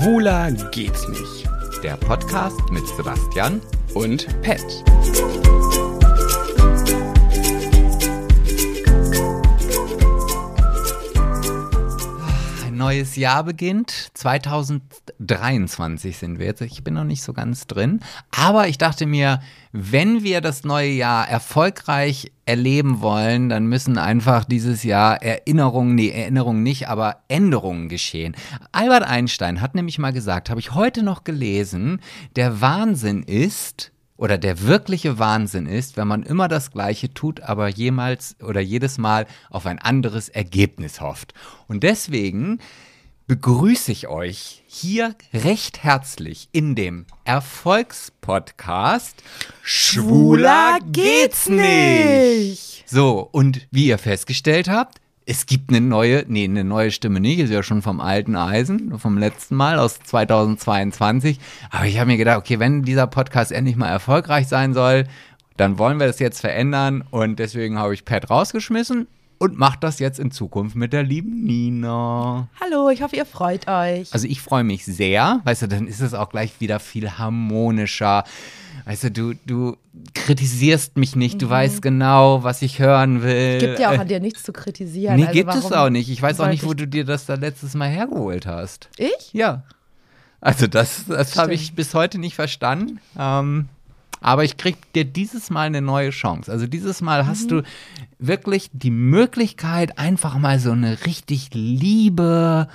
Schwuler geht's nicht. Der Podcast mit Sebastian Und Pet. Ein neues Jahr beginnt. 2023 sind wir jetzt. Ich bin noch nicht so ganz drin. Aber ich dachte mir, wenn wir das neue Jahr erfolgreich erleben wollen, dann müssen einfach dieses Jahr Erinnerungen, nee, Erinnerungen nicht, aber Änderungen geschehen. Albert Einstein hat nämlich mal gesagt, habe ich heute noch gelesen, der Wahnsinn ist, oder der wirkliche Wahnsinn ist, wenn man immer das Gleiche tut, aber jemals oder jedes Mal auf ein anderes Ergebnis hofft. Und deswegen begrüße ich euch hier recht herzlich in dem Erfolgspodcast Schwuler geht's nicht. So, und wie ihr festgestellt habt, es gibt eine neue, nee, eine neue Stimme nicht, ist ja schon vom alten Eisen, vom letzten Mal aus 2022. Aber ich habe mir gedacht, okay, wenn dieser Podcast endlich mal erfolgreich sein soll, dann wollen wir das jetzt verändern und deswegen habe ich Pat rausgeschmissen und mache das jetzt in Zukunft mit der lieben Nina. Hallo, ich hoffe, ihr freut euch. Also ich freue mich sehr, weißt du, dann ist es auch gleich wieder viel harmonischer. Weißt du, du, du kritisierst mich nicht, du weißt genau, was ich hören will. Gibt ja auch an dir nichts zu kritisieren. Nee, also gibt es auch nicht. Ich weiß auch nicht, wo du dir das da letztes Mal hergeholt hast. Ich? Ja. Also das, das habe ich bis heute nicht verstanden. Ähm, aber ich krieg dir dieses Mal eine neue Chance. Also dieses Mal hast du wirklich die Möglichkeit, einfach mal so eine richtig liebe.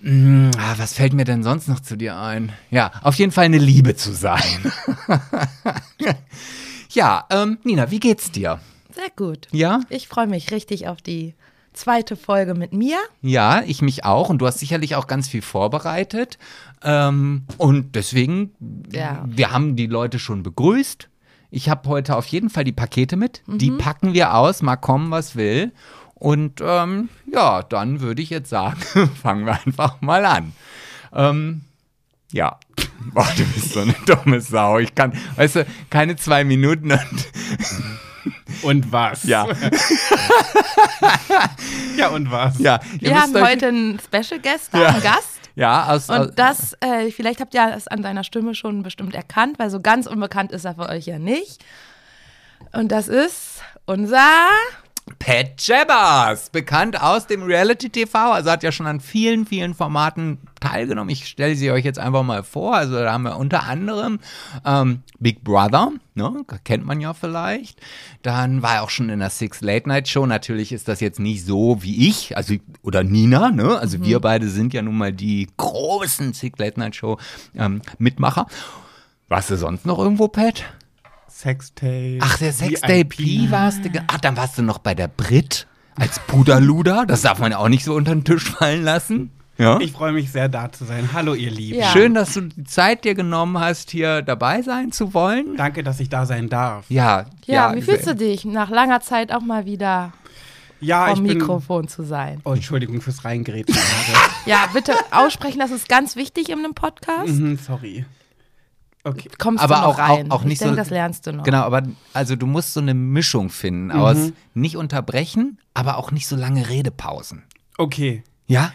Mh, ah, was fällt mir denn sonst noch zu dir ein? Ja, auf jeden Fall eine Liebe zu sein. ja, ähm, Nina, wie geht's dir? Sehr gut. Ja? Ich freue mich richtig auf die zweite Folge mit mir. Ja, ich mich auch. Und du hast sicherlich auch ganz viel vorbereitet. Ähm, und deswegen, Ja. wir haben die Leute schon begrüßt. Ich habe heute auf jeden Fall die Pakete mit. Die packen wir aus, mal kommen, was will. Und ähm, ja, dann würde ich jetzt sagen, fangen wir einfach mal an. Ähm, ja. Boah, du bist so eine dumme Sau. Ich kann, weißt du, keine zwei Minuten und Und was? ja, Ja, und was? ja. Wir haben heute einen Special Guest, da, Ja. einen Gast. Ja, aus, aus, Und das, äh, vielleicht habt ihr das an seiner Stimme schon bestimmt erkannt, weil so ganz unbekannt ist er für euch ja nicht. Und das ist unser Pat Jabbers, bekannt aus dem Reality TV, also hat ja schon an vielen, vielen Formaten teilgenommen. Ich stelle sie euch jetzt einfach mal vor. Also da haben wir unter anderem ähm, Big Brother, ne, kennt man ja vielleicht. Dann war er auch schon in der Six Late Night Show. Natürlich ist das jetzt nicht so wie ich, also oder Nina, ne? Also wir beide sind ja nun mal die großen Six Late Night Show ähm, Mitmacher. Warst du sonst noch irgendwo, Pat? Sextape. Ach, der Sextape P warst du. Ach, dann warst du noch bei der Brit als Puderluder. Das darf man ja auch nicht so unter den Tisch fallen lassen. Ja. Ich freue mich sehr, da zu sein. Hallo, ihr Lieben. Ja. Schön, dass du die Zeit dir genommen hast, hier dabei sein zu wollen. Danke, dass ich da sein darf. Ja, Ja, wie fühlst du dich, nach langer Zeit auch mal wieder Ja, ich vom bin. Mikrofon zu sein? Oh, Entschuldigung fürs Reingrätschen. Ja, bitte aussprechen, das ist ganz wichtig in einem Podcast. mhm, sorry. Okay. Kommst Aber du noch auch- auch- rein. auch nicht ich denke, so- das lernst du noch. Genau, aber also du musst so eine Mischung finden aus nicht unterbrechen, aber auch nicht so lange Redepausen. Okay. Ja?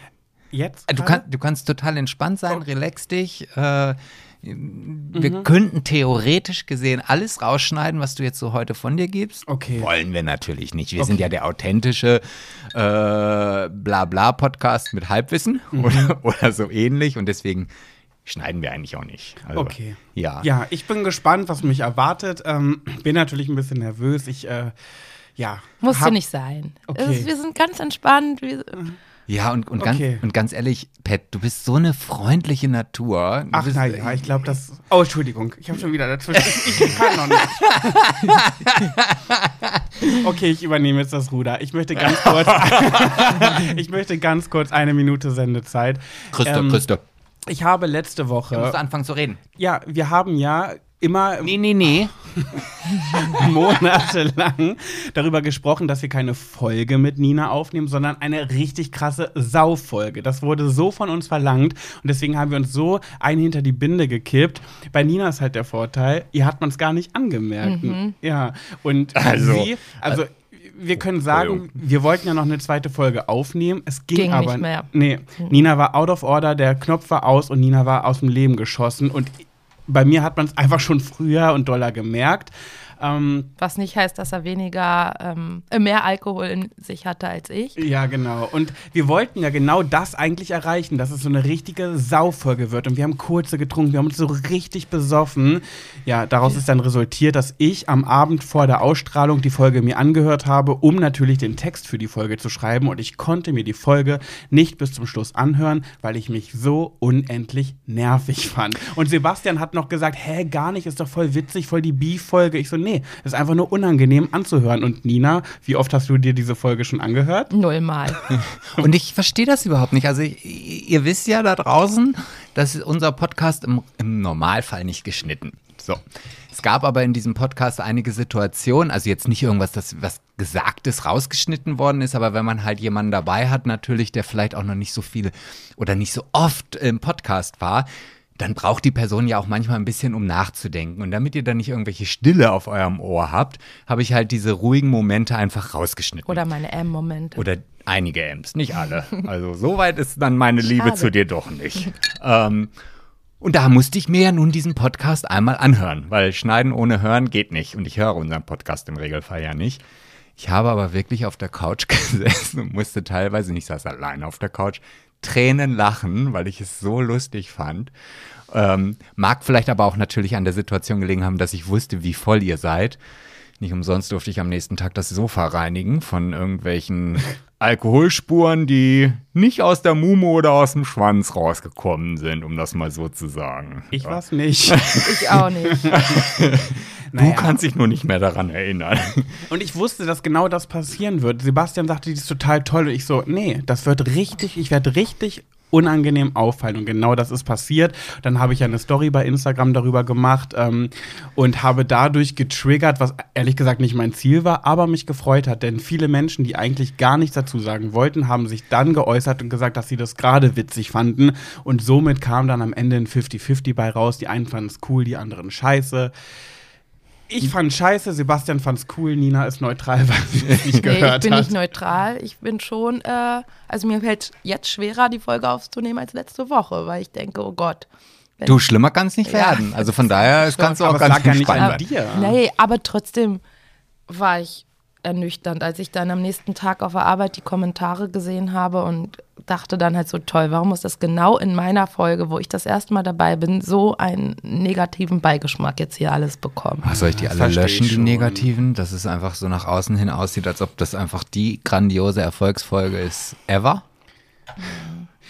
Jetzt? Du, kann, du kannst total entspannt sein, relax dich. Äh, wir Mhm. könnten theoretisch gesehen alles rausschneiden, was du jetzt so heute von dir gibst. Okay. Wollen wir natürlich nicht. Wir sind ja der authentische äh, Blabla-Podcast mit Halbwissen Mhm. oder, oder so ähnlich. Und deswegen schneiden wir eigentlich auch nicht. Also, Okay. Ja. Ja, ich bin gespannt, was mich erwartet. Ähm, bin natürlich ein bisschen nervös. Ich, äh, ja. Musst hab- du nicht sein. Okay. Es ist, wir sind ganz entspannt. Wir, Ja, und, und, Okay. ganz, und ganz ehrlich, Pat, du bist so eine freundliche Natur. Du Ach bist, naja, ich glaube, das. Oh, Entschuldigung, ich habe schon wieder dazwischen. Ich, ich kann noch nicht. Okay, ich übernehme jetzt das Ruder. Ich möchte ganz kurz. ich möchte ganz kurz eine Minute Sendezeit. Christa, Ähm, Christa, Ich habe letzte du musst Woche. anfangen zu reden. Ja, wir haben ja immer Nee, nee, nee. monatelang darüber gesprochen, dass wir keine Folge mit Nina aufnehmen, sondern eine richtig krasse Saufolge. Das wurde so von uns verlangt und deswegen haben wir uns so ein hinter die Binde gekippt. Bei Nina ist halt der Vorteil, ihr hat man es gar nicht angemerkt. Ja, und Also- sie, also wir können sagen, wir wollten ja noch eine zweite Folge aufnehmen. Es ging, Ging aber nicht mehr. Nee, Nina war out of order, der Knopf war aus und Nina war aus dem Leben geschossen. Und bei mir hat man es einfach schon früher und doller gemerkt. Ähm, Was nicht heißt, dass er weniger, ähm, mehr Alkohol in sich hatte als ich. ja, genau. Und wir wollten ja genau das eigentlich erreichen, dass es so eine richtige Saufolge wird. Und wir haben kurze getrunken, wir haben uns so richtig besoffen. Ja, daraus ist dann resultiert, dass ich am Abend vor der Ausstrahlung die Folge mir angehört habe, um natürlich den Text für die Folge zu schreiben. Und ich konnte mir die Folge nicht bis zum Schluss anhören, weil ich mich so unendlich nervig fand. Und Sebastian hat noch gesagt, hä, gar nicht, ist doch voll witzig, voll die Beef-Folge. Ich so, nee, ist einfach nur unangenehm anzuhören. Und Nina, wie oft hast du dir diese Folge schon angehört? Nullmal. Und ich verstehe das überhaupt nicht. Also ich, ihr wisst ja da draußen, dass unser Podcast im, im Normalfall nicht geschnitten. So. Es gab aber in diesem Podcast einige Situationen, also jetzt nicht irgendwas, das was Gesagtes rausgeschnitten worden ist, aber wenn man halt jemanden dabei hat, natürlich, der vielleicht auch noch nicht so viele oder nicht so oft im Podcast war, dann braucht die Person ja auch manchmal ein bisschen, um nachzudenken. Und damit ihr dann nicht irgendwelche Stille auf eurem Ohr habt, habe ich halt diese ruhigen Momente einfach rausgeschnitten. Oder meine M-Momente. Oder einige Amps, nicht alle. Also so weit ist dann meine Liebe Schade. zu dir doch nicht. ähm, und da musste ich mir ja nun diesen Podcast einmal anhören, weil Schneiden ohne Hören geht nicht. Und ich höre unseren Podcast im Regelfall ja nicht. Ich habe aber wirklich auf der Couch gesessen und musste teilweise, ich saß allein auf der Couch, Tränen lachen, weil ich es so lustig fand. Ähm, mag vielleicht aber auch natürlich an der Situation gelegen haben, dass ich wusste, wie voll ihr seid. Nicht umsonst durfte ich am nächsten Tag das Sofa reinigen von irgendwelchen Alkoholspuren, die nicht aus der Mumu oder aus dem Schwanz rausgekommen sind, um das mal so zu sagen. Ich war's nicht. Ich auch nicht. Du kannst dich nur nicht mehr daran erinnern. Und ich wusste, dass genau das passieren wird. Sebastian sagte, die ist total toll. Und ich so, nee, das wird richtig, ich werde richtig unangenehm auffallen. Und genau das ist passiert. Dann habe ich eine Story bei Instagram darüber gemacht ähm, und habe dadurch getriggert, was ehrlich gesagt nicht mein Ziel war, aber mich gefreut hat. Denn viele Menschen, die eigentlich gar nichts dazu sagen wollten, haben sich dann geäußert und gesagt, dass sie das gerade witzig fanden. Und somit kam dann am Ende ein 50-50 bei raus. Die einen fanden es cool, die anderen scheiße. Ich fand scheiße, Sebastian fand's cool, Nina ist neutral, weil sie es nicht Nee, gehört ich bin hat. nicht neutral. Ich bin schon, äh, also mir fällt jetzt schwerer, die Folge aufzunehmen als letzte Woche, weil ich denke, oh Gott. Du, schlimmer kann es nicht Ja. werden. Also von daher, kannst du auch ganz lag ja nicht an sein. dir. Nee, aber trotzdem war ich ernüchternd, als ich dann am nächsten Tag auf der Arbeit die Kommentare gesehen habe und dachte dann halt so toll, warum muss das genau in meiner Folge, wo ich das erste Mal dabei bin, so einen negativen Beigeschmack jetzt hier alles bekommen? Ach, soll ich die alle versteh löschen, die negativen? Dass es einfach so nach außen hin aussieht, als ob das einfach die grandiose Erfolgsfolge ist ever?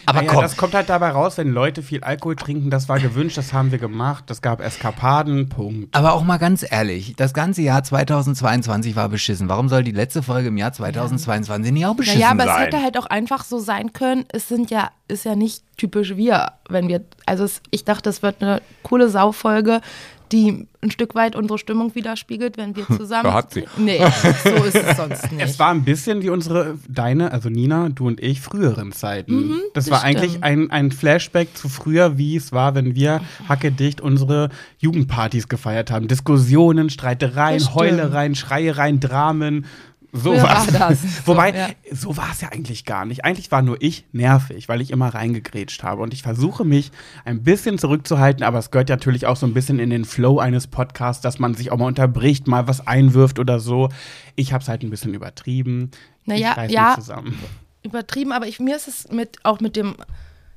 Aber Naja, komm, das kommt halt dabei raus, wenn Leute viel Alkohol trinken, das war gewünscht, das haben wir gemacht, das gab Eskapaden, Punkt. aber auch mal ganz ehrlich, das ganze Jahr 2022 war beschissen. Warum soll die letzte Folge im Jahr 2022 nicht auch beschissen Naja, aber sein? es hätte halt auch einfach so sein können. Es sind ja, ist ja nicht typisch wir, wenn wir, also es, ich dachte, es wird eine coole Saufolge, die ein Stück weit unsere Stimmung widerspiegelt, wenn wir zusammen. Da hat sie. Nee, so ist es sonst nicht. Es war ein bisschen wie unsere, deine, also Nina, du und ich, früheren Zeiten. das, das war eigentlich stimmt. ein, ein Flashback zu früher, wie es war, wenn wir hackedicht unsere Jugendpartys gefeiert haben. Diskussionen, Streitereien. Heulereien, Schreiereien, Dramen. So war das. So, Wobei, ja. so war es ja eigentlich gar nicht. Eigentlich war nur ich nervig, weil ich immer reingegrätscht habe. Und ich versuche mich ein bisschen zurückzuhalten, aber es gehört natürlich auch so ein bisschen in den Flow eines Podcasts, dass man sich auch mal unterbricht, mal was einwirft oder so. Ich habe es halt ein bisschen übertrieben. Naja, ich ja. zusammen. übertrieben, aber ich, mir ist es mit, auch mit dem,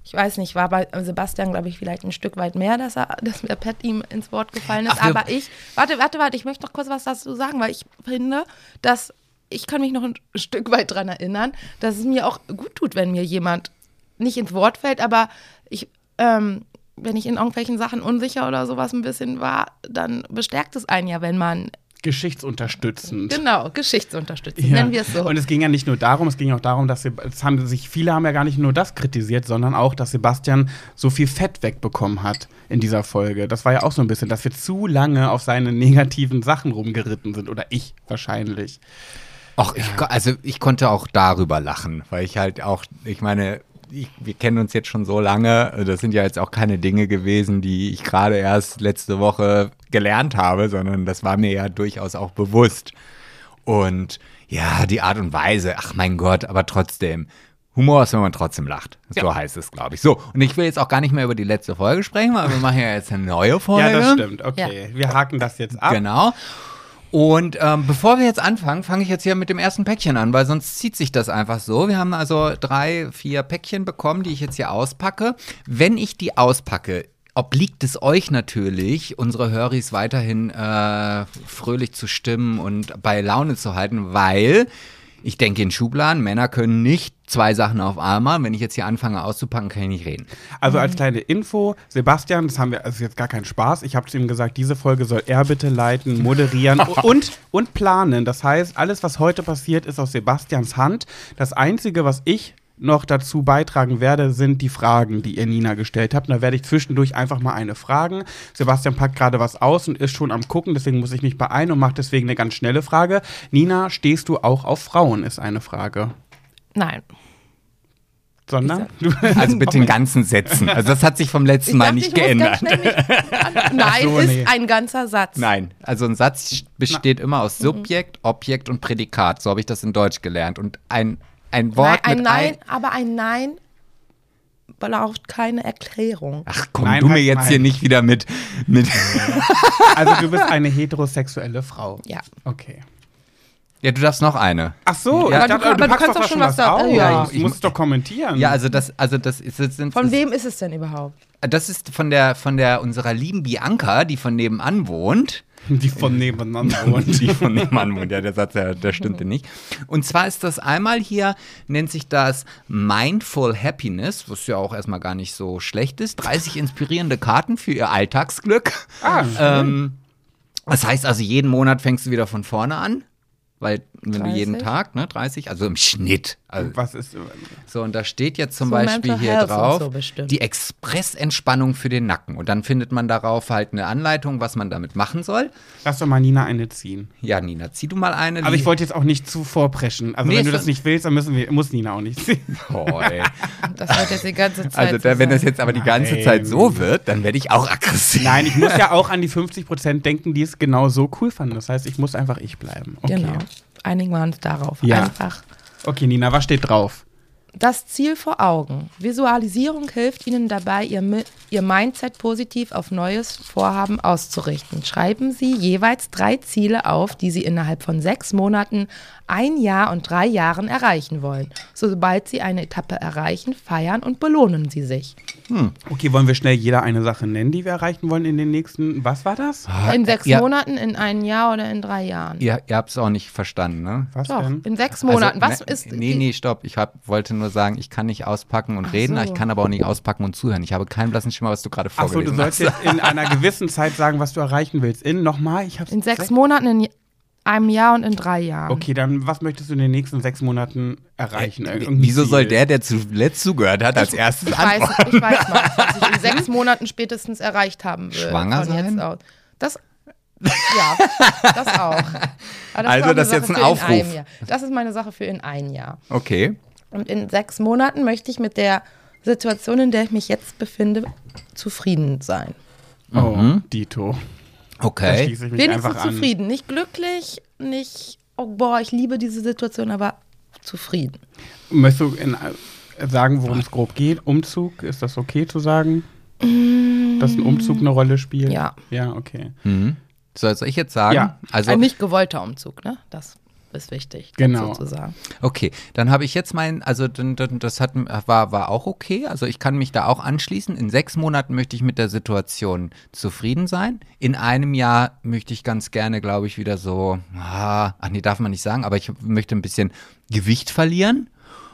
ich weiß nicht, war bei Sebastian, glaube ich, vielleicht ein Stück weit mehr, dass er, dass der Pet ihm ins Wort gefallen ist. Ach, aber ich, warte, warte, warte, ich möchte noch kurz was dazu sagen, weil ich finde, dass ich kann mich noch ein Stück weit dran erinnern, dass es mir auch gut tut, wenn mir jemand nicht ins Wort fällt, aber ich, ähm, wenn ich in irgendwelchen Sachen unsicher oder sowas ein bisschen war, dann bestärkt es einen ja, wenn man, Geschichtsunterstützend. genau, Geschichtsunterstützend, Ja. nennen wir es so. Und es ging ja nicht nur darum, es ging auch darum, dass Seb- es haben sich viele haben ja gar nicht nur das kritisiert, sondern auch, dass Sebastian so viel Fett wegbekommen hat in dieser Folge. Das war ja auch so ein bisschen, dass wir zu lange auf seine negativen Sachen rumgeritten sind oder ich wahrscheinlich. Ach, ich, also ich konnte auch darüber lachen, weil ich halt auch, ich meine, ich, wir kennen uns jetzt schon so lange, das sind ja jetzt auch keine Dinge gewesen, die ich gerade erst letzte Woche gelernt habe, sondern das war mir ja durchaus auch bewusst. Und Ja, die Art und Weise. Ach mein Gott, aber trotzdem. Humor ist, wenn man trotzdem lacht. So Ja. heißt es, glaube ich. So, und ich will jetzt auch gar nicht mehr über die letzte Folge sprechen, weil wir machen ja jetzt eine neue Folge. Ja, das stimmt. Okay, wir haken das jetzt ab. Genau. Und ähm, bevor wir jetzt anfangen, fange ich jetzt hier mit dem ersten Päckchen an, weil sonst zieht sich das einfach so. Wir haben also drei, vier Päckchen bekommen, die ich jetzt hier auspacke. Wenn ich die auspacke, obliegt es euch natürlich, unsere Höris weiterhin äh, fröhlich zu stimmen und bei Laune zu halten, weil ich denke in Schubladen, Männer können nicht zwei Sachen auf einmal. Wenn ich jetzt hier anfange auszupacken, kann ich nicht reden. Also als kleine Info, Sebastian, das haben wir, also jetzt gar kein Spaß. Ich habe zu ihm gesagt, diese Folge soll er bitte leiten, moderieren und, und planen. Das heißt, alles, was heute passiert, ist aus Sebastians Hand. Das Einzige, was ich noch dazu beitragen werde, sind die Fragen, die ihr Nina gestellt habt. Und da werde ich zwischendurch einfach mal eine fragen. Sebastian packt gerade was aus und ist schon am gucken, deswegen muss ich mich beeilen und mache deswegen eine ganz schnelle Frage. Nina, stehst du auch auf Frauen, ist eine Frage. Nein. Sondern? Also bitte in ganzen Sätzen. Also das hat sich vom letzten Ich Mal dachte, nicht geändert. Nein, so, ist nee. ein ganzer Satz. Nein, also ein Satz besteht immer aus Subjekt, Objekt und Prädikat. So habe ich das in Deutsch gelernt. Und ein, ein Nein, Wort ein mit Nein, ein. aber ein Nein braucht keine Erklärung. Ach komm, Nein du mir heißt jetzt nein. hier nicht wieder mit. mit Also du bist eine heterosexuelle Frau. Ja. Okay. ja, du darfst noch eine. Ach so, Ja, ich aber dachte, du- aber du packst kannst doch schon was da- aus. ja. ich muss es doch kommentieren. Ja, also das, also das ist, das sind, Von wem ist es denn überhaupt? das ist von der, von der unserer lieben Bianca, die von nebenan wohnt. Die von nebeneinander wohnen. Die von nebenan wohnt, ja, der Satz, der, der stimmte nicht. Und zwar ist das einmal hier, nennt sich das Mindful Happiness, was ja auch erstmal gar nicht so schlecht ist. 30 inspirierende Karten für ihr Alltagsglück. Ah, Ähm, das heißt also, jeden Monat fängst du wieder von vorne an. Weil, wenn du jeden 30? Tag, ne, 30, also im Schnitt. Also, was ist. so, und da steht jetzt zum So Beispiel Mental hier Health drauf, so die Expressentspannung für den Nacken. Und dann findet man darauf halt eine Anleitung, was man damit machen soll. Lass doch mal Nina eine ziehen. Ja, Nina, zieh du mal eine. Aber ich wollte jetzt auch nicht zu vorpreschen. Also Nee, wenn du das nicht willst, dann müssen wir, muss Nina auch nicht ziehen. Oh, ey. Das wird jetzt die ganze Zeit. Also, so da, wenn das jetzt aber die ganze Nein. Zeit so wird, dann werde ich auch aggressiv. Nein, ich muss ja auch an die 50% denken, die es genau so cool fanden. Das heißt, ich muss einfach ich bleiben. Okay. Genau. Einigen wir uns darauf. Ja. Einfach. Okay, Nina, was steht drauf? Das Ziel vor Augen. Visualisierung hilft Ihnen dabei, Ihr, Mi- Ihr Mindset positiv auf neues Vorhaben auszurichten. Schreiben Sie jeweils drei Ziele auf, die Sie innerhalb von sechs Monaten, ein Jahr und drei Jahren erreichen wollen. Sobald Sie eine Etappe erreichen, feiern und belohnen Sie sich. Okay, wollen wir schnell jeder eine Sache nennen, die wir erreichen wollen in den nächsten. Was war das? In sechs ja. Monaten, in einem Jahr oder in drei Jahren. Ihr, ihr habt es auch nicht verstanden, ne? Was Doch, denn? in sechs Monaten. Also, Was ne, ist. Nee, nee, stopp. Ich hab, wollte nur sagen, ich kann nicht auspacken und reden, so. ich kann aber auch nicht auspacken und zuhören. Ich habe keinen blassen Schimmer, was du gerade Achso, vorgelesen du sollst hast. jetzt in einer gewissen Zeit sagen, was du erreichen willst. In nochmal? Ich hab's In sechs Monaten, in einem Jahr und in drei Jahren. Okay, dann was möchtest du in den nächsten sechs Monaten erreichen? Äh, Wieso soll Ziel? der, der zuletzt zugehört hat, als erstes Ich weiß, antworten? ich weiß mal, was ich in sechs Monaten spätestens erreicht haben will. Schwanger von sein? Jetzt aus. Das, ja, das auch. Aber Also, das ist jetzt ein Aufruf. Das ist meine Sache für in ein Jahr. Okay. Und in sechs Monaten möchte ich mit der Situation, in der ich mich jetzt befinde, zufrieden sein. Oh, Mhm. Dito. Okay. schließe ich mich Wenigstens einfach an. zufrieden. Nicht glücklich, nicht, oh boah, ich liebe diese Situation, aber zufrieden. Möchtest du in, äh, sagen, worum es grob geht? Umzug? Ist das okay zu sagen? Dass ein Umzug eine Rolle spielt? Ja. Ja, okay. Mhm. Soll ich jetzt sagen? Ja. Also, Ein nicht gewollter Umzug, ne? Das ist wichtig, Genau. sozusagen. Okay, dann habe ich jetzt mein, also das hat, war, war auch okay. Also ich kann mich da auch anschließen. In sechs Monaten möchte ich mit der Situation zufrieden sein. In einem Jahr möchte ich ganz gerne, glaube ich, wieder so, ah, ach nee, darf man nicht sagen, aber ich möchte ein bisschen Gewicht verlieren.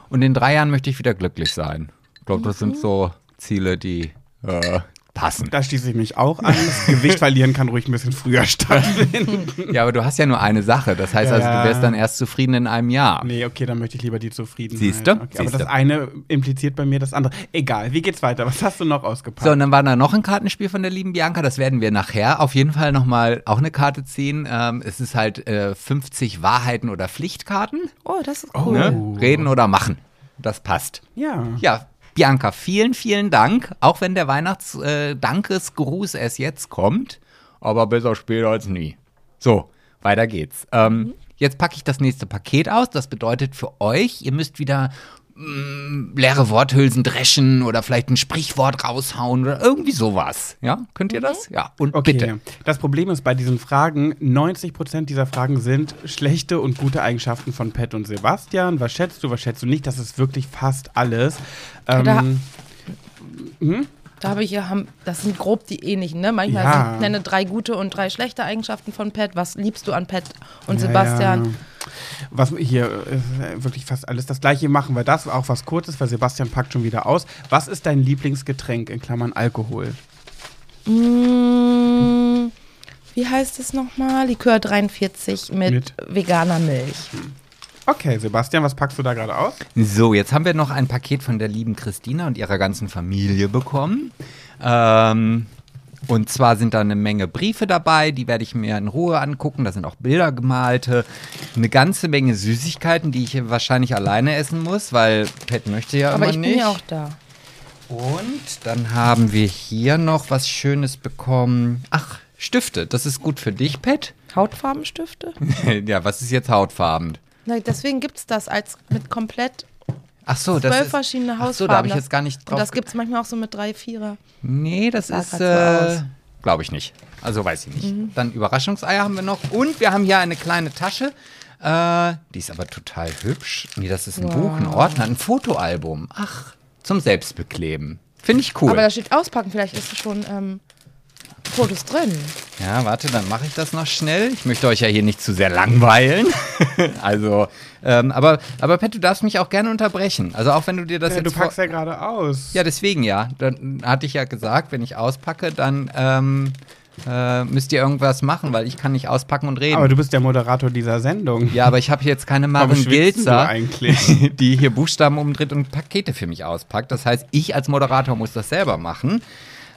Und in drei Jahren möchte ich wieder glücklich sein. Ich glaube, das sind so Ziele, die äh, passen. Da schließe ich mich auch an. Das Gewicht verlieren kann ruhig ein bisschen früher stattfinden. Ja, aber du hast ja nur eine Sache. Das heißt Ja, also, du wärst dann erst zufrieden in einem Jahr. nee, okay, dann möchte ich lieber die Zufriedenheit. Siehst du? Okay, aber Siehst das du. eine impliziert bei mir das andere. Egal, wie geht's weiter? Was hast du noch ausgepackt? So, und dann war da noch ein Kartenspiel von der lieben Bianca. Das werden wir nachher auf jeden Fall nochmal auch eine Karte ziehen. Ähm, es ist halt äh, 50 Wahrheiten oder Pflichtkarten. Oh, das ist Oh. cool. Ne? Reden oder machen. Das passt. ja. Ja, Bianca, vielen, vielen Dank. Auch wenn der Weihnachts-Dankesgruß erst jetzt kommt. Aber besser später als nie. So, weiter geht's. Ähm, jetzt packe ich das nächste Paket aus. Das bedeutet für euch, ihr müsst wieder leere Worthülsen dreschen oder vielleicht ein Sprichwort raushauen oder irgendwie sowas. Ja, könnt ihr das? Ja, und Okay. bitte. Das Problem ist bei diesen Fragen, 90% dieser Fragen sind schlechte und gute Eigenschaften von Pat und Sebastian. Was schätzt du, was schätzt du nicht? Das ist wirklich fast alles. Da- Ähm, Da habe ich ja, haben, das sind grob die ähnlichen, ne? Manchmal Ja. sind, nenne drei gute und drei schlechte Eigenschaften von Pat. Was liebst du an Pat und ja, Sebastian? Ja. Was hier ist wirklich fast alles das gleiche machen wir das, auch was kurzes, weil Sebastian packt schon wieder aus. Was ist dein Lieblingsgetränk in Klammern Alkohol? Mm, wie heißt es nochmal? Likör 43 mit, Mit? veganer Milch. Okay, Sebastian, was packst du da gerade aus? So, jetzt haben wir noch ein Paket von der lieben Christina und ihrer ganzen Familie bekommen. Ähm, und zwar sind da eine Menge Briefe dabei, die werde ich mir in Ruhe angucken. Da sind auch Bilder gemalte, eine ganze Menge Süßigkeiten, die ich wahrscheinlich alleine essen muss, weil Pet möchte ja Aber immer ich nicht. bin ja auch da. Und dann haben wir hier noch was Schönes bekommen. Ach, Stifte, das ist gut für dich, Pet. Hautfarbenstifte? ja, was ist jetzt hautfarben? Na, deswegen gibt es das als mit komplett Ach so, das zwölf ist, verschiedene Ach Hautfarben. so, da habe ich jetzt gar nicht drauf Und das gibt es manchmal auch so mit drei, vierer. Nee, das Sah ist, äh, glaube ich nicht. Also weiß ich nicht. Mhm. Dann Überraschungseier haben wir noch. Und wir haben hier eine kleine Tasche. Äh, die ist aber total hübsch. Nee, das ist ein Buch, ein Ordner, ein Fotoalbum. Ach, zum Selbstbekleben. Finde ich cool. Aber da steht auspacken, vielleicht ist es schon ähm, Fotos drin. ja, warte, dann mache ich das noch schnell. Ich möchte euch ja hier nicht zu sehr langweilen. also, ähm, aber, aber Pet, du darfst mich auch gerne unterbrechen. Also auch wenn du dir das Ja, jetzt du packst ja gerade aus. Ja, deswegen ja. Dann hatte ich ja gesagt, wenn ich auspacke, dann ähm, äh, müsst ihr irgendwas machen, weil ich kann nicht auspacken und reden. Aber du bist der Moderator dieser Sendung. ja, aber ich habe jetzt keine Maren du Gilzer, eigentlich? die hier Buchstaben umdreht und Pakete für mich auspackt. Das heißt, ich als Moderator muss das selber machen.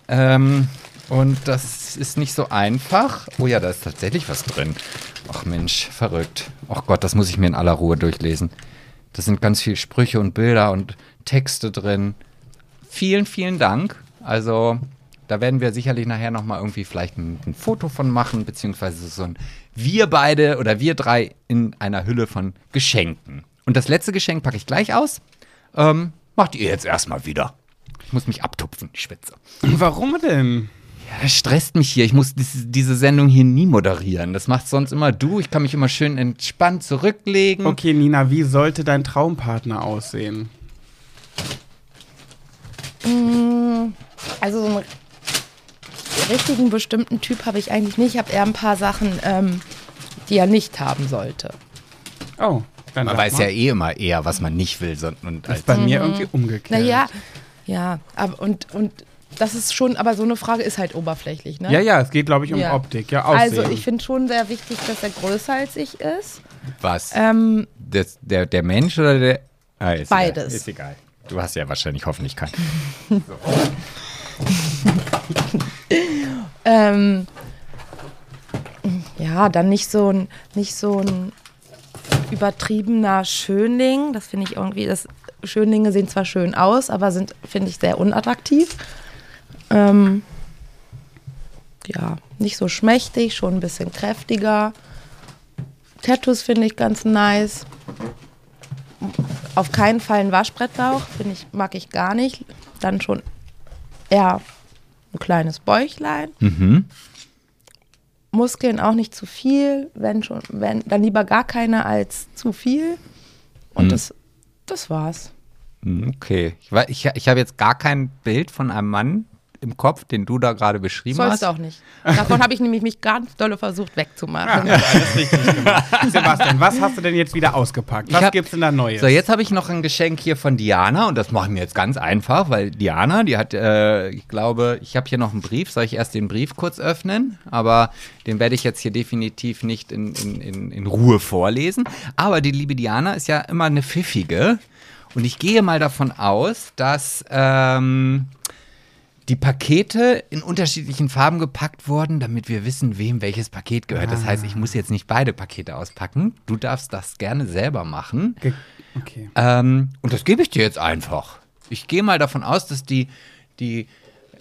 Ähm, und das ist nicht so einfach. Oh ja, da ist tatsächlich was drin. Ach Mensch, verrückt. Ach Gott, das muss ich mir in aller Ruhe durchlesen. Da sind ganz viele Sprüche und Bilder und Texte drin. Vielen, vielen Dank. Also, da werden wir sicherlich nachher nochmal irgendwie vielleicht ein, ein Foto von machen, beziehungsweise so ein Wir beide oder wir drei in einer Hülle von Geschenken. Und das letzte Geschenk packe ich gleich aus. Ähm, macht ihr jetzt erstmal wieder. Ich muss mich abtupfen, ich schwitze. Warum denn? Ja, das stresst mich hier. Ich muss diese, Sendung hier nie moderieren. Das macht sonst immer du. Ich kann mich immer schön entspannt zurücklegen. Okay, Nina, wie sollte dein Traumpartner aussehen? Also so einen richtigen bestimmten Typ habe ich eigentlich nicht. Ich habe eher ein paar Sachen, ähm, die er nicht haben sollte. Oh, dann Man weiß mal. ja eh immer eher, was man nicht will. sondern- Und Das als ist bei mir irgendwie umgekehrt. Naja, ja, aber und, und das ist schon, aber so eine Frage ist halt oberflächlich, ne? Ja, ja, es geht, glaube ich, um Ja. Optik. Ja, Aussehen. Also ich finde schon sehr wichtig, dass er größer als ich ist. was? Ähm, Das, der, der Mensch oder der. Ah, ist Beides. Egal. Ist egal. Du hast ja wahrscheinlich hoffentlich keinen. ähm, ja, dann nicht so ein, nicht so ein übertriebener Schönling. Das finde ich irgendwie, das Schönlinge sehen zwar schön aus, aber sind, finde ich, sehr unattraktiv. Ähm, ja, nicht so schmächtig, schon ein bisschen kräftiger. Tattoos finde ich ganz nice. Auf keinen Fall ein Waschbrettbauch, finde ich, mag ich gar nicht. Dann schon eher ein kleines Bäuchlein. Mhm. Muskeln auch nicht zu viel, wenn schon, wenn, dann lieber gar keine als zu viel. Und Mhm. das, das war's. Hm, Okay. Ich, ich, ich habe jetzt gar kein Bild von einem Mann im Kopf, den du da gerade beschrieben Sollst hast. du auch nicht. Davon habe ich nämlich mich ganz dolle versucht wegzumachen. Ja, alles richtig gemacht. Sebastian, was hast du denn jetzt wieder ausgepackt? Was hab- gibt's denn da Neues? So, jetzt habe ich noch ein Geschenk hier von Diana und das machen wir jetzt ganz einfach, weil Diana, die hat, äh, ich glaube, ich habe hier noch einen Brief. Soll ich erst den Brief kurz öffnen? Aber den werde ich jetzt hier definitiv nicht in, in, in, in Ruhe vorlesen. Aber die liebe Diana ist ja immer eine Pfiffige und ich gehe mal davon aus, dass ähm, die Pakete in unterschiedlichen Farben gepackt wurden, damit wir wissen, wem welches Paket gehört. Das heißt, ich muss jetzt nicht beide Pakete auspacken. Du darfst das gerne selber machen. Ge okay. Ähm, und das gebe ich dir jetzt einfach. Ich gehe mal davon aus, dass die, die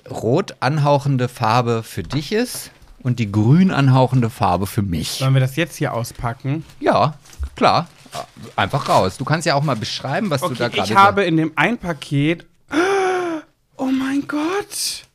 rot anhauchende Farbe für dich ist und die grün anhauchende Farbe für mich. Sollen wir das jetzt hier auspacken? Ja, klar. Einfach raus. Du kannst ja auch mal beschreiben, was du da Okay, gerade ich habe in dem ein Paket. Oh mein Gott!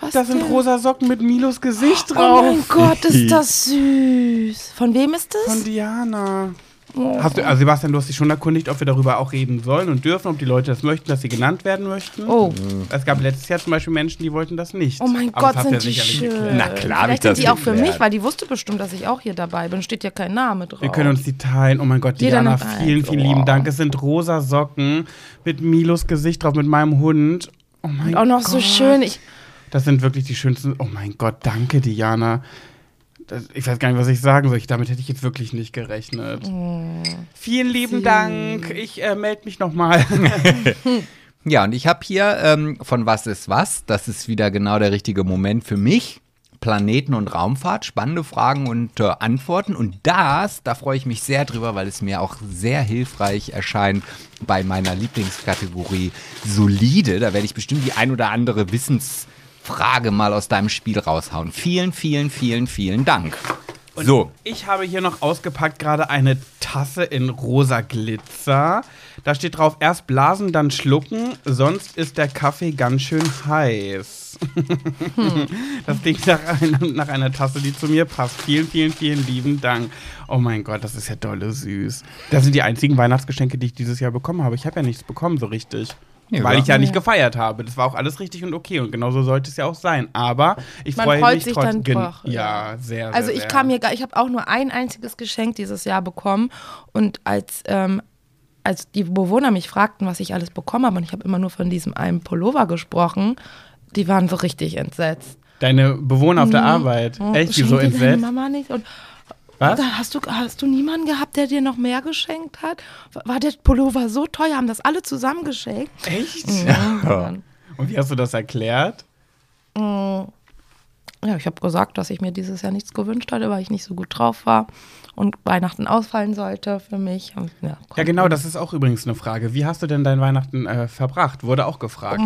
Was Da sind denn? rosa Socken mit Milos Gesicht Oh drauf. mein Gott, ist das süß. Von wem ist das? Von Diana. Oh. Hast du, also Sebastian, du hast dich schon erkundigt, ob wir darüber auch reden sollen und dürfen, ob die Leute das möchten, dass sie genannt werden möchten. Oh. Es gab letztes Jahr zum Beispiel Menschen, die wollten das nicht. Oh mein Aber das Gott, sind die schön. geklärt. Na klar hab ich Vielleicht das sind die auch für mich, weil die wusste bestimmt, dass ich auch hier dabei bin. Steht ja kein Name drauf. Wir können uns die teilen. Oh mein Gott, Jeder Diana, eins. vielen, vielen Oh. lieben Dank. Es sind rosa Socken mit Milos Gesicht drauf, mit meinem Hund. Oh mein auch noch Gott. so schön. Ich, Das sind wirklich die schönsten. Oh mein Gott, danke, Diana. Das, ich weiß gar nicht, was ich sagen soll. Ich, damit hätte ich jetzt wirklich nicht gerechnet. Vielen lieben Süß. Dank. Ich äh, melde mich nochmal. Ja, und ich habe hier ähm, von Was ist was, das ist wieder genau der richtige Moment für mich. Planeten und Raumfahrt, spannende Fragen und äh, Antworten. Und das, da freue ich mich sehr drüber, weil es mir auch sehr hilfreich erscheint bei meiner Lieblingskategorie Solide. Da werde ich bestimmt die ein oder andere Wissensfrage mal aus deinem Spiel raushauen. Vielen, vielen, vielen, vielen Dank. so, Ich habe hier noch ausgepackt gerade eine Tasse in rosa Glitzer. Da steht drauf, erst blasen, dann schlucken, sonst ist der Kaffee ganz schön heiß. Das klingt nach einer, nach einer Tasse, die zu mir passt. Vielen, vielen, vielen lieben Dank. Oh mein Gott, das ist ja dolle süß. Das sind die einzigen Weihnachtsgeschenke, die ich dieses Jahr bekommen habe. Ich habe ja nichts bekommen so richtig. Ja. Weil ich ja nicht gefeiert habe. Das war auch alles richtig und okay. Und genauso sollte es ja auch sein. Aber ich Man freue freut mich sich trotzdem. dann doch, Ja, sehr, sehr. also ich sehr. kam hier gar, ich habe auch nur ein einziges Geschenk dieses Jahr bekommen. Und als, ähm, als die Bewohner mich fragten, was ich alles bekommen habe, und ich habe immer nur von diesem einen Pullover gesprochen, die waren so richtig entsetzt. Deine Bewohner auf der Arbeit. Echt, die so entsetzt? Mama nicht? Und Was? Hast du, hast du niemanden gehabt, der dir noch mehr geschenkt hat? War der Pullover so teuer? Haben das alle zusammen geschenkt? Echt? Ja. Und wie hast du das erklärt? Ja, ich habe gesagt, dass ich mir dieses Jahr nichts gewünscht hatte, weil ich nicht so gut drauf war und Weihnachten ausfallen sollte für mich. Und, ja, Ja, genau, das ist auch übrigens eine Frage. Wie hast du denn dein Weihnachten äh, verbracht? Wurde auch gefragt.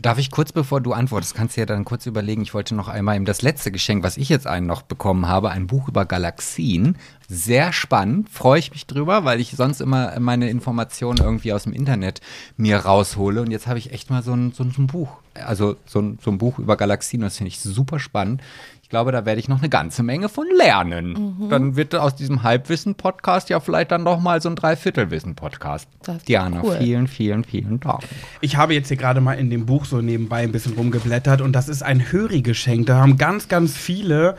Darf ich kurz bevor du antwortest, kannst du ja dann kurz überlegen, ich wollte noch einmal eben das letzte Geschenk, was ich jetzt einen noch bekommen habe, ein Buch über Galaxien. Sehr spannend, freue ich mich drüber, weil ich sonst immer meine Informationen irgendwie aus dem Internet mir raushole. Und jetzt habe ich echt mal so ein, so ein, so ein Buch, also so ein, so ein Buch über Galaxien, das finde ich super spannend. Ich glaube, da werde ich noch eine ganze Menge von lernen. Dann wird aus diesem Halbwissen-Podcast ja vielleicht dann doch mal so ein Dreiviertelwissen-Podcast. Diana, cool. vielen, vielen, vielen Dank. Ich habe jetzt hier gerade mal in dem Buch so nebenbei ein bisschen rumgeblättert und das ist ein Höri-Geschenk. Da haben ganz, ganz viele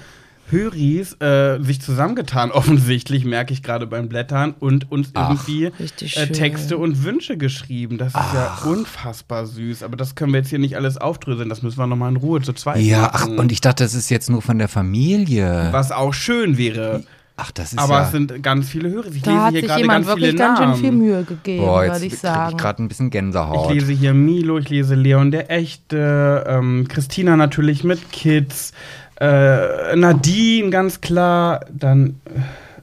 Höris äh, sich zusammengetan, offensichtlich, merke ich gerade beim Blättern, und uns Ach, irgendwie äh. Texte und Wünsche geschrieben. Das ist ja unfassbar süß. Aber das können wir jetzt hier nicht alles aufdröseln. Das müssen wir nochmal in Ruhe zu zweit Ja, ach, machen. und ich dachte, das ist jetzt nur von der Familie. Was auch schön wäre. Ach, das ist Aber ja. es sind ganz viele Hörer. Ich Da lese hat hier sich gerade jemand ganz viele wirklich ganz schön Namen. viel Mühe gegeben, Boah, würde jetzt ich krieg sagen. ich gerade ein bisschen Ich Gänsehaut. lese hier Milo, ich lese Leon der Echte, ähm, Christina natürlich mit Kids, äh, Nadine ganz klar, dann,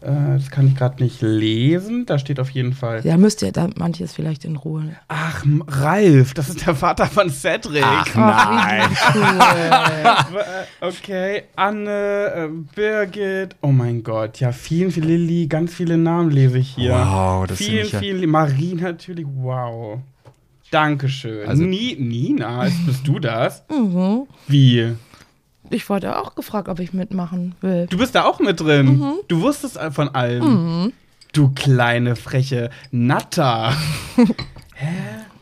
äh, das kann ich gerade nicht lesen, da steht auf jeden Fall. ja, müsst ihr da manches vielleicht in Ruhe. Ach, Ralf, das ist der Vater von Cedric. Ach, cool. Äh, Okay, Anne, äh, Birgit, oh mein Gott, ja, vielen, vielen Lilly, ganz viele Namen lese ich hier. Wow, das Vielen, finde ich ja- vielen, Marie natürlich, wow. Dankeschön. Also- Ni Nina, ist- bist du das? mhm. Wie? Ich wurde auch gefragt, ob ich mitmachen will. Du bist da auch mit drin. Mhm. Du wusstest von allem. Du kleine, freche Natter.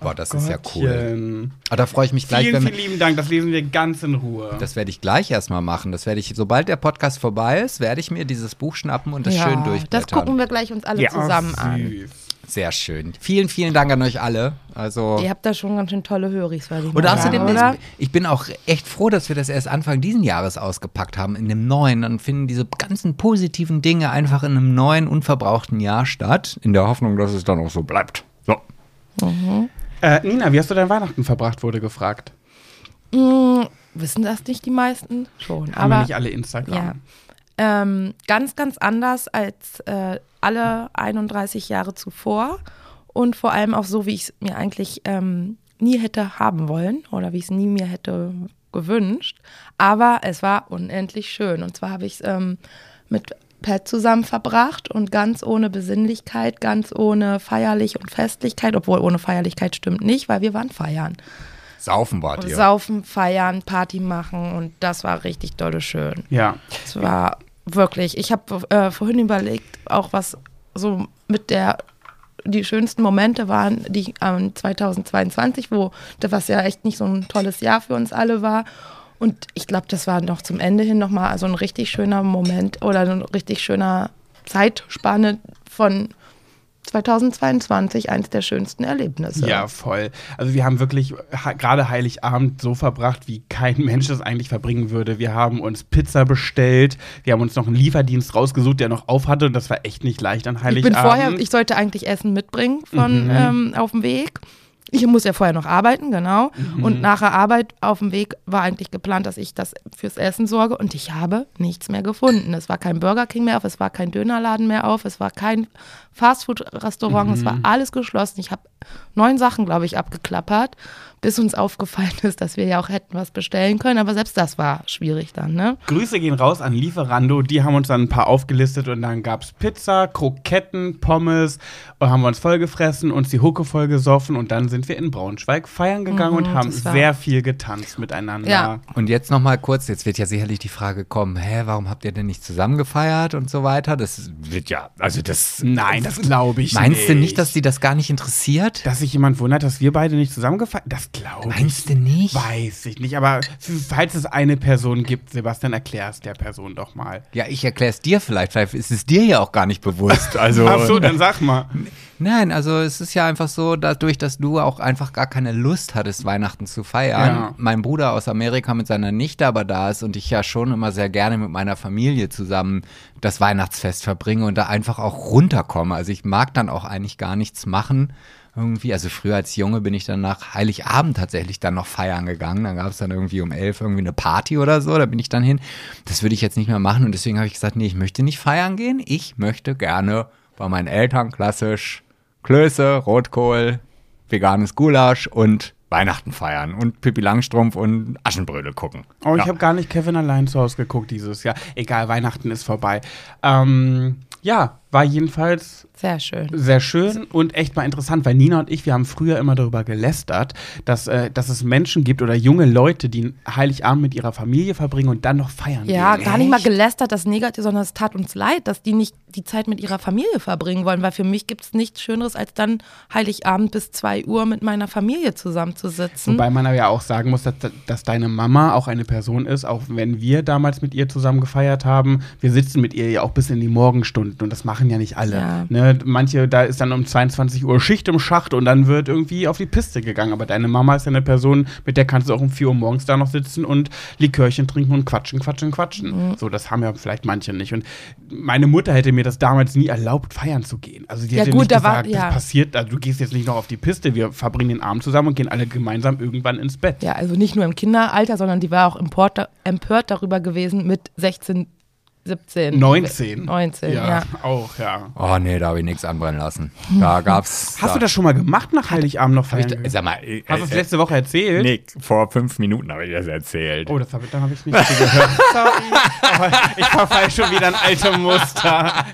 Boah, das ist ja cool. Aber da freue ich mich gleich, Vielen, wenn vielen lieben Dank. Das lesen wir ganz in Ruhe. das werde ich gleich erstmal machen. Das werde ich, sobald der Podcast vorbei ist, werde ich mir dieses Buch schnappen und das schön durchblättern. das gucken wir gleich uns alle zusammen Ach, an. Sehr schön. Vielen, vielen Dank an euch alle. Also Ihr habt da schon ganz schön tolle Höris, würde ich Und außerdem, ist, ich bin auch echt froh, dass wir das erst Anfang diesen Jahres ausgepackt haben, in dem neuen. Dann finden diese ganzen positiven Dinge einfach in einem neuen, unverbrauchten Jahr statt, in der Hoffnung, dass es dann auch so bleibt. So. Äh, Nina, wie hast du dein Weihnachten verbracht, wurde gefragt. Hm, wissen das nicht die meisten? Schon. Haben aber nicht alle Instagram? ja. Ähm, ganz, ganz anders als äh, alle 31 Jahre zuvor und vor allem auch so, wie ich es mir eigentlich ähm, nie hätte haben wollen oder wie ich es nie mir hätte gewünscht. Aber es war unendlich schön. Und zwar habe ich es ähm, mit Pat zusammen verbracht und ganz ohne Besinnlichkeit, ganz ohne feierlich und Festlichkeit, obwohl ohne Feierlichkeit stimmt nicht, weil wir waren feiern. Saufen wart ihr. Saufen, feiern, Party machen und das war richtig dolle schön. Ja. Es war wirklich, ich habe äh, vorhin überlegt, auch was so mit der die schönsten Momente waren die ähm, 2022, wo das was ja echt nicht so ein tolles Jahr für uns alle war. Und ich glaube, das war noch zum Ende hin nochmal so ein richtig schöner Moment oder ein richtig schöner Zeitspanne von 2022 eines der schönsten Erlebnisse. Ja, voll. Also wir haben wirklich gerade Heiligabend so verbracht, wie kein Mensch das eigentlich verbringen würde. Wir haben uns Pizza bestellt, wir haben uns noch einen Lieferdienst rausgesucht, der noch auf hatte und das war echt nicht leicht an ich Heiligabend. bin vorher, ich sollte eigentlich Essen mitbringen von Mhm. ähm, auf dem Weg. Ich muss ja vorher noch arbeiten, genau. Mhm. Und nach der Arbeit auf dem Weg war eigentlich geplant, dass ich das fürs Essen sorge. Und ich habe nichts mehr gefunden. Es war kein Burger King mehr auf, es war kein Dönerladen mehr auf, es war kein Fastfood-Restaurant, es Mhm. war alles geschlossen. Ich habe neun Sachen, glaube ich, abgeklappert, bis uns aufgefallen ist, dass wir ja auch hätten was bestellen können. Aber selbst das war schwierig dann, ne? Grüße gehen raus an Lieferando, die haben uns dann ein paar aufgelistet und dann gab es Pizza, Kroketten, Pommes, und haben wir uns vollgefressen, uns die Hucke vollgesoffen und dann sind wir in Braunschweig feiern gegangen und haben Mhm, das war- sehr viel getanzt miteinander. Ja. Und jetzt noch mal kurz, jetzt wird ja sicherlich die Frage kommen, hä, warum habt ihr denn nicht zusammen gefeiert und so weiter? Das wird ja, also das Nein, das glaube ich Meinst nicht. du nicht, dass die das gar nicht interessiert? Dass sich jemand wundert, dass wir beide nicht zusammengefeiert Das glaube ich. Meinst du nicht? Weiß ich nicht, aber falls es eine Person gibt, Sebastian, erklär es der Person doch mal. Ja, ich erkläre es dir vielleicht, vielleicht ist es dir ja auch gar nicht bewusst. Also Ach so, dann sag mal. Nein, also es ist ja einfach so, dadurch, dass du auch einfach gar keine Lust hattest, Weihnachten zu feiern. Ja. Mein Bruder aus Amerika mit seiner Nichte aber da ist und ich ja schon immer sehr gerne mit meiner Familie zusammen das Weihnachtsfest verbringe und da einfach auch runterkomme. Also ich mag dann auch eigentlich gar nichts machen. Irgendwie, also früher als Junge bin ich dann nach Heiligabend tatsächlich dann noch feiern gegangen. Dann gab es dann irgendwie um elf irgendwie eine Party oder so, da bin ich dann hin. Das würde ich jetzt nicht mehr machen und deswegen habe ich gesagt, nee, ich möchte nicht feiern gehen. Ich möchte gerne bei meinen Eltern klassisch Klöße, Rotkohl, veganes Gulasch und Weihnachten feiern und Pippi Langstrumpf und Aschenbrödel gucken. Oh, ich Ja. habe gar nicht Kevin allein zu Hause geguckt dieses Jahr. Egal, Weihnachten ist vorbei. Ähm, ja, war jedenfalls Sehr schön. sehr schön und echt mal interessant, weil Nina und ich, wir haben früher immer darüber gelästert, dass, äh, dass es Menschen gibt oder junge Leute, die Heiligabend mit ihrer Familie verbringen und dann noch feiern Ja, gehen. gar nicht mal gelästert, das negativ, sondern es tat uns leid, dass die nicht die Zeit mit ihrer Familie verbringen wollen, weil für mich gibt es nichts Schöneres, als dann Heiligabend bis 2 Uhr mit meiner Familie zusammenzusitzen. Wobei man aber ja auch sagen muss, dass, dass deine Mama auch eine Person ist, auch wenn wir damals mit ihr zusammen gefeiert haben. Wir sitzen mit ihr ja auch bis in die Morgenstunden und das machen ja nicht alle. Ja. Ne? Manche, da ist dann um 22 Uhr Schicht im Schacht und dann wird irgendwie auf die Piste gegangen. Aber deine Mama ist ja eine Person, mit der kannst du auch um 4 Uhr morgens da noch sitzen und Likörchen trinken und quatschen, quatschen, quatschen. Mhm. So, das haben ja vielleicht manche nicht. Und meine Mutter hätte mir das damals nie erlaubt, feiern zu gehen. Also die Ja, hätte gut, nicht da war- gesagt, ja. das passiert, also du gehst jetzt nicht noch auf die Piste, wir verbringen den Abend zusammen und gehen alle gemeinsam irgendwann ins Bett. ja, also nicht nur im Kinderalter, sondern die war auch empört, empört darüber gewesen mit 16, 17. 19. 19, ja. auch, ja. Oh nee, da habe ich nichts anbrennen lassen. Da gab's. Hast du das schon mal gemacht nach Heiligabend noch Hab ich da, sag mal, äh, Hast du es äh, letzte Woche erzählt? Nee, vor fünf Minuten habe ich das erzählt. Oh, das hab ich, dann habe ich nicht gehört. Sorry. Aber ich verfall schon wieder ein alte Muster.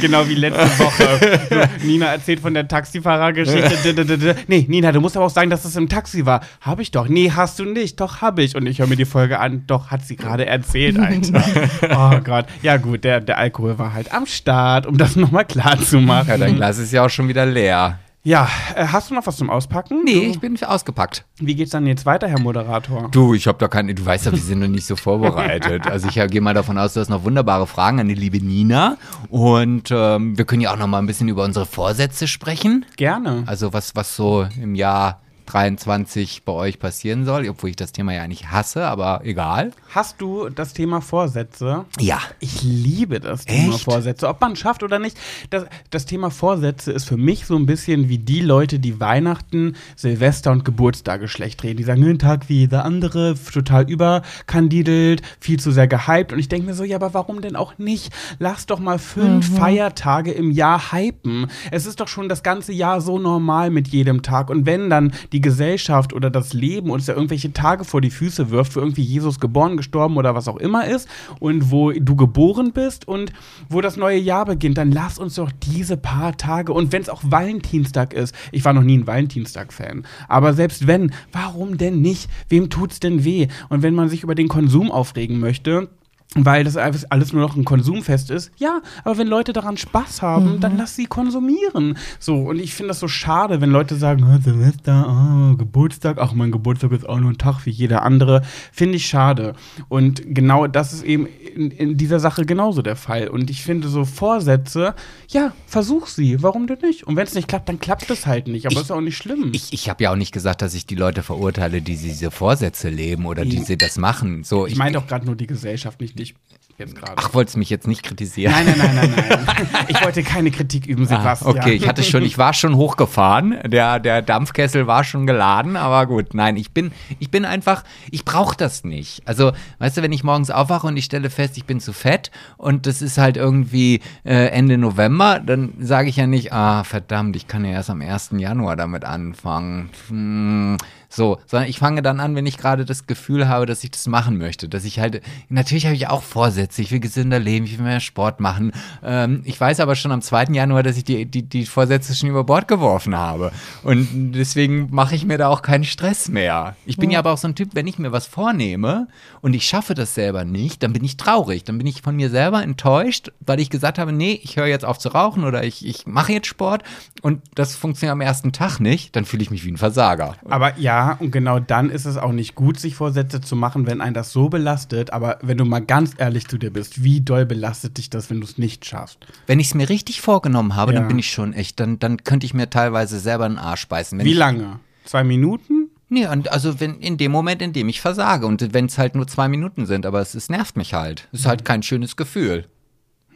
Genau wie letzte Woche. Nina erzählt von der Taxifahrergeschichte. Nee, Nina, du musst aber auch sagen, dass es im Taxi war. Habe ich doch. Nee, hast du nicht. Doch, habe ich. Und ich höre mir die Folge an. Doch, hat sie gerade erzählt, Alter. Oh Gott. Ja gut, der, der Alkohol war halt am Start, um das nochmal klar zu machen. Ja, dein Glas ist ja auch schon wieder leer. Ja, äh, hast du noch was zum Auspacken? Nee, Du, ich bin ausgepackt. wie geht's dann jetzt weiter, Herr Moderator? Du, ich habe da keine, du weißt ja, wir sind noch nicht so vorbereitet. Also ich äh, gehe mal davon aus, du hast noch wunderbare Fragen an die liebe Nina. Und ähm, wir können ja auch noch mal ein bisschen über unsere Vorsätze sprechen. Gerne. Also was, was so im Jahr 23 bei euch passieren soll, obwohl ich das Thema ja nicht hasse, aber egal. Hast du das Thema Vorsätze? Ja. Ich liebe das Thema Echt? Vorsätze. Ob man es schafft oder nicht. Das, das Thema Vorsätze ist für mich so ein bisschen wie die Leute, die Weihnachten, Silvester und Geburtstage schlecht reden. Die sagen, einen Tag wie der andere, total überkandidelt, viel zu sehr gehypt. Und ich denke mir so, ja, aber warum denn auch nicht? Lass doch mal fünf Feiertage im Jahr hypen. Es ist doch schon das ganze Jahr so normal mit jedem Tag. Und wenn dann die die Gesellschaft oder das Leben uns ja irgendwelche Tage vor die Füße wirft, für irgendwie Jesus geboren, gestorben oder was auch immer ist und wo du geboren bist und wo das neue Jahr beginnt, dann lass uns doch diese paar Tage und wenn es auch Valentinstag ist, ich war noch nie ein Valentinstag-Fan, aber selbst wenn, warum denn nicht? Wem tut's denn weh? Und wenn man sich über den Konsum aufregen möchte, weil das alles nur noch ein Konsumfest ist. Ja, aber wenn Leute daran Spaß haben, mhm. dann lass sie konsumieren. So, und ich finde das so schade, wenn Leute sagen, oh, Silvester, oh, Geburtstag, ach, mein Geburtstag ist auch nur ein Tag wie jeder andere. Finde ich schade. Und genau das ist eben in, in, dieser Sache genauso der Fall. Und ich finde so Vorsätze, ja, versuch sie. Warum denn nicht? Und wenn es nicht klappt, dann klappt es halt nicht. Aber ich, ist auch nicht schlimm. Ich, ich habe ja auch nicht gesagt, dass ich die Leute verurteile, die diese Vorsätze leben oder die sie das machen. So, ich, ich meine doch gerade nur die Gesellschaft, nicht dich jetzt gerade. Ach, wolltest du mich jetzt nicht kritisieren? Nein, nein, nein, nein, nein. ich wollte keine Kritik üben, ah, Sebastian. Ah, okay, ich hatte schon, ich war schon hochgefahren. Der, der Dampfkessel war schon geladen, aber gut, nein, ich bin, ich bin einfach, ich brauche das nicht. Also, weißt du, wenn ich morgens aufwache und ich stelle fest, ich bin zu fett und das ist halt irgendwie äh, Ende November, dann sage ich ja nicht, ah, verdammt, ich kann ja erst am 1. Januar damit anfangen. Hm so, sondern ich fange dann an, wenn ich gerade das Gefühl habe, dass ich das machen möchte. Dass ich halt, natürlich habe ich auch Vorsätze, ich will gesünder leben, ich will mehr Sport machen. Ähm, ich weiß aber schon am 2. Januar, dass ich die, die, die Vorsätze schon über Bord geworfen habe. Und deswegen mache ich mir da auch keinen Stress mehr. Ich bin ja. ja aber auch so ein Typ, wenn ich mir was vornehme und ich schaffe das selber nicht, dann bin ich traurig. Dann bin ich von mir selber enttäuscht, weil ich gesagt habe, nee, ich höre jetzt auf zu rauchen oder ich, ich mache jetzt Sport und das funktioniert am ersten Tag nicht, dann fühle ich mich wie ein Versager. Aber ja, und genau dann ist es auch nicht gut, sich Vorsätze zu machen, wenn einen das so belastet. Aber wenn du mal ganz ehrlich zu dir bist, wie doll belastet dich das, wenn du es nicht schaffst? Wenn ich es mir richtig vorgenommen habe, ja. dann bin ich schon echt, dann, dann könnte ich mir teilweise selber einen Arsch beißen. wie lange? Zwei Minuten? Nee, und also wenn in dem Moment, in dem ich versage und wenn es halt nur zwei Minuten sind, aber es, es nervt mich halt. Es ist halt kein schönes Gefühl.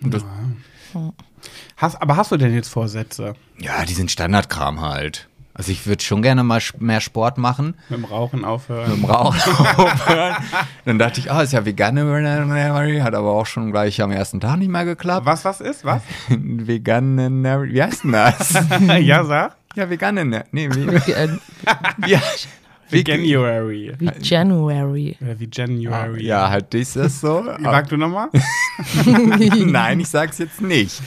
Ja. Hast, aber hast du denn jetzt Vorsätze? Ja, die sind Standardkram halt. Also ich würde schon gerne mal mehr Sport machen. Mit dem Rauchen aufhören. Mit dem Rauchen aufhören. Dann dachte ich, ah, oh, ist ja Veganuary, hat aber auch schon gleich am ersten Tag nicht mehr geklappt. Was, was ist, was? Veganuary, wie heißt denn das? ja, sag. Ja, Veganuary. Nee, wie, wie, Veganuary. Wie January. Oder wie January. Ah, ja, halt ist das so. Sag du nochmal? Nein, ich sag's jetzt nicht.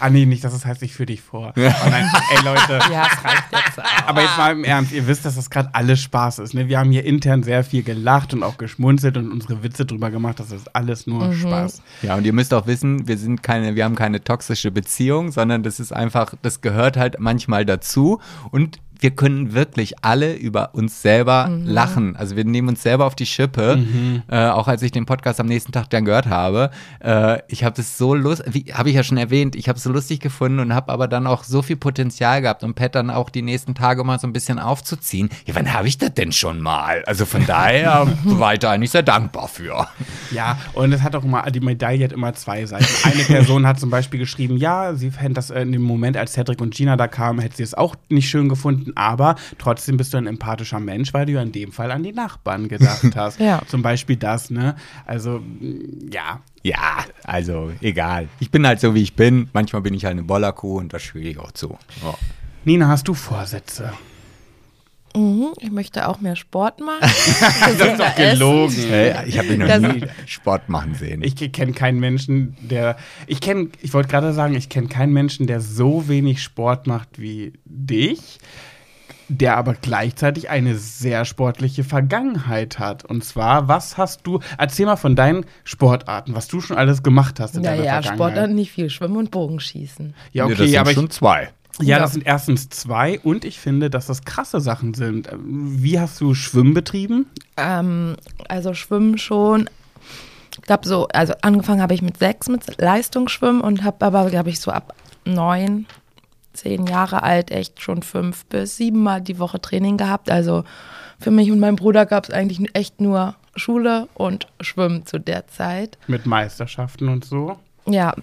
Ah, nee, nicht, das heißt, ich führe dich vor. Oh nein, ey Leute. ja, es reicht jetzt. Auch. Aber jetzt mal im Ernst, ihr wisst, dass das gerade alles Spaß ist. Ne? Wir haben hier intern sehr viel gelacht und auch geschmunzelt und unsere Witze drüber gemacht. Das ist alles nur mhm. Spaß. Ja, und ihr müsst auch wissen, wir sind keine, wir haben keine toxische Beziehung, sondern das ist einfach, das gehört halt manchmal dazu. Und wir können wirklich alle über uns selber mhm. lachen. Also wir nehmen uns selber auf die Schippe. Mhm. Äh, auch als ich den Podcast am nächsten Tag dann gehört habe. Äh, ich habe das so lustig, habe ich ja schon erwähnt, ich habe es so lustig gefunden und habe aber dann auch so viel Potenzial gehabt, um Pat dann auch die nächsten Tage mal so ein bisschen aufzuziehen. Ja, wann habe ich das denn schon mal? Also von daher war ich da eigentlich sehr dankbar für. Ja, und es hat auch immer, die Medaille hat immer zwei Seiten. Eine Person hat zum Beispiel geschrieben, ja, sie fände das in dem Moment, als Cedric und Gina da kamen, hätte sie es auch nicht schön gefunden aber trotzdem bist du ein empathischer Mensch, weil du ja in dem Fall an die Nachbarn gedacht hast. ja. Zum Beispiel das, ne? Also, ja. Ja, also egal. Ich bin halt so, wie ich bin. Manchmal bin ich halt eine Bollerkuh und das spiele ich auch zu. Oh. Nina, hast du Vorsätze? Mhm, ich möchte auch mehr Sport machen. das ist doch gelogen. Hey, ich habe ihn noch das nie Sport machen sehen. Ich kenne keinen Menschen, der. Ich kenne, ich wollte gerade sagen, ich kenne keinen Menschen, der so wenig Sport macht wie dich der aber gleichzeitig eine sehr sportliche Vergangenheit hat. Und zwar, was hast du, erzähl mal von deinen Sportarten, was du schon alles gemacht hast in naja, deiner Vergangenheit. Ja, Sportarten nicht viel, Schwimmen und Bogenschießen. Ja, okay, nee, das sind schon zwei. Ja, das sind erstens zwei und ich finde, dass das krasse Sachen sind. Wie hast du Schwimmen betrieben? Ähm, also Schwimmen schon. Ich glaube so, also angefangen habe ich mit sechs mit Leistungsschwimmen und habe aber, glaube ich, so ab neun zehn Jahre alt echt schon fünf bis sieben Mal die Woche Training gehabt. Also für mich und meinen Bruder gab es eigentlich echt nur Schule und Schwimmen zu der Zeit. Mit Meisterschaften und so? Ja,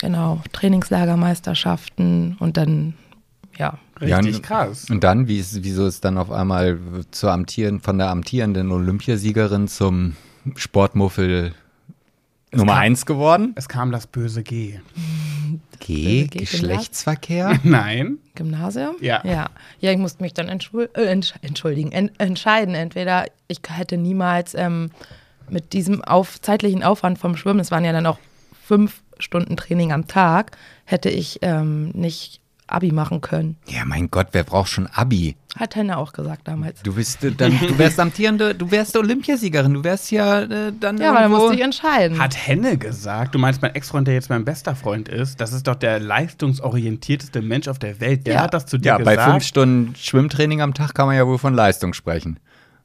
genau. Trainingslagermeisterschaften und dann, ja. Richtig ja, krass. Und dann, wie ist, wieso ist dann auf einmal zur amtieren, von der amtierenden Olympiasiegerin zum Sportmuffel Nummer kam, eins geworden? Es kam das böse G. G, G- Geschlechtsverkehr? Nein. Gymnasium? Ja. Ja, ja ich musste mich dann äh, entsch entschuldigen, en entscheiden. Entweder ich hätte niemals ähm, mit diesem auf zeitlichen Aufwand vom Schwimmen, es waren ja dann auch fünf Stunden Training am Tag, hätte ich ähm, nicht Abi machen können. Ja, mein Gott, wer braucht schon Abi? Hat Henne auch gesagt damals. Du bist äh, dann, du wärst amtierende, du wärst Olympiasiegerin, du wärst ja äh, dann Ja, aber dann irgendwo- musste ich entscheiden. Hat Henne gesagt, du meinst mein Ex-Freund, der jetzt mein bester Freund ist, das ist doch der leistungsorientierteste Mensch auf der Welt. Der Ja. hat das zu dir Ja, bei gesagt. fünf Stunden Schwimmtraining am Tag kann man ja wohl von Leistung sprechen.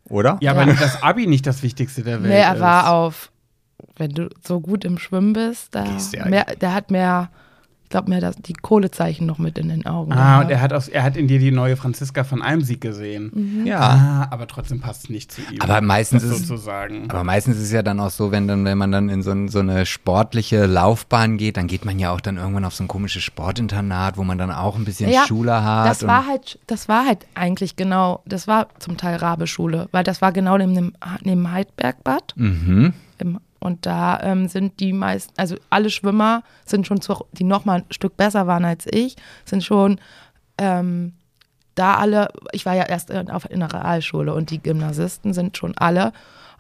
Oder? ja, Ja. aber das Abi nicht das Wichtigste der Welt nee, er ist. war auf, wenn du so gut im Schwimmen bist, da ja mehr, der hat mehr, ich glaube, mehr das, die Kohlezeichen noch mit in den Augen. Ah, gehabt. und er hat, aus, er hat in dir die neue Franziska von Almsieg gesehen. Mhm. Ja. Ah, aber trotzdem passt es nicht zu ihm. Aber meistens ist es- sozusagen. Aber meistens ist es ja dann auch so, wenn, dann, wenn man dann in so, ein, so eine sportliche Laufbahn geht, dann geht man ja auch dann irgendwann auf so ein komisches Sportinternat, wo man dann auch ein bisschen Ja, Schule hat. Das war halt, das war halt eigentlich genau, das war zum Teil Rabe-Schule, weil das war genau neben dem, neben Heidbergbad. mhm. Im, und da ähm, sind die meisten, also alle Schwimmer sind schon, zu, die noch mal ein Stück besser waren als ich, sind schon ähm, da alle, ich war ja erst in, auf, in der Realschule und die Gymnasisten sind schon alle,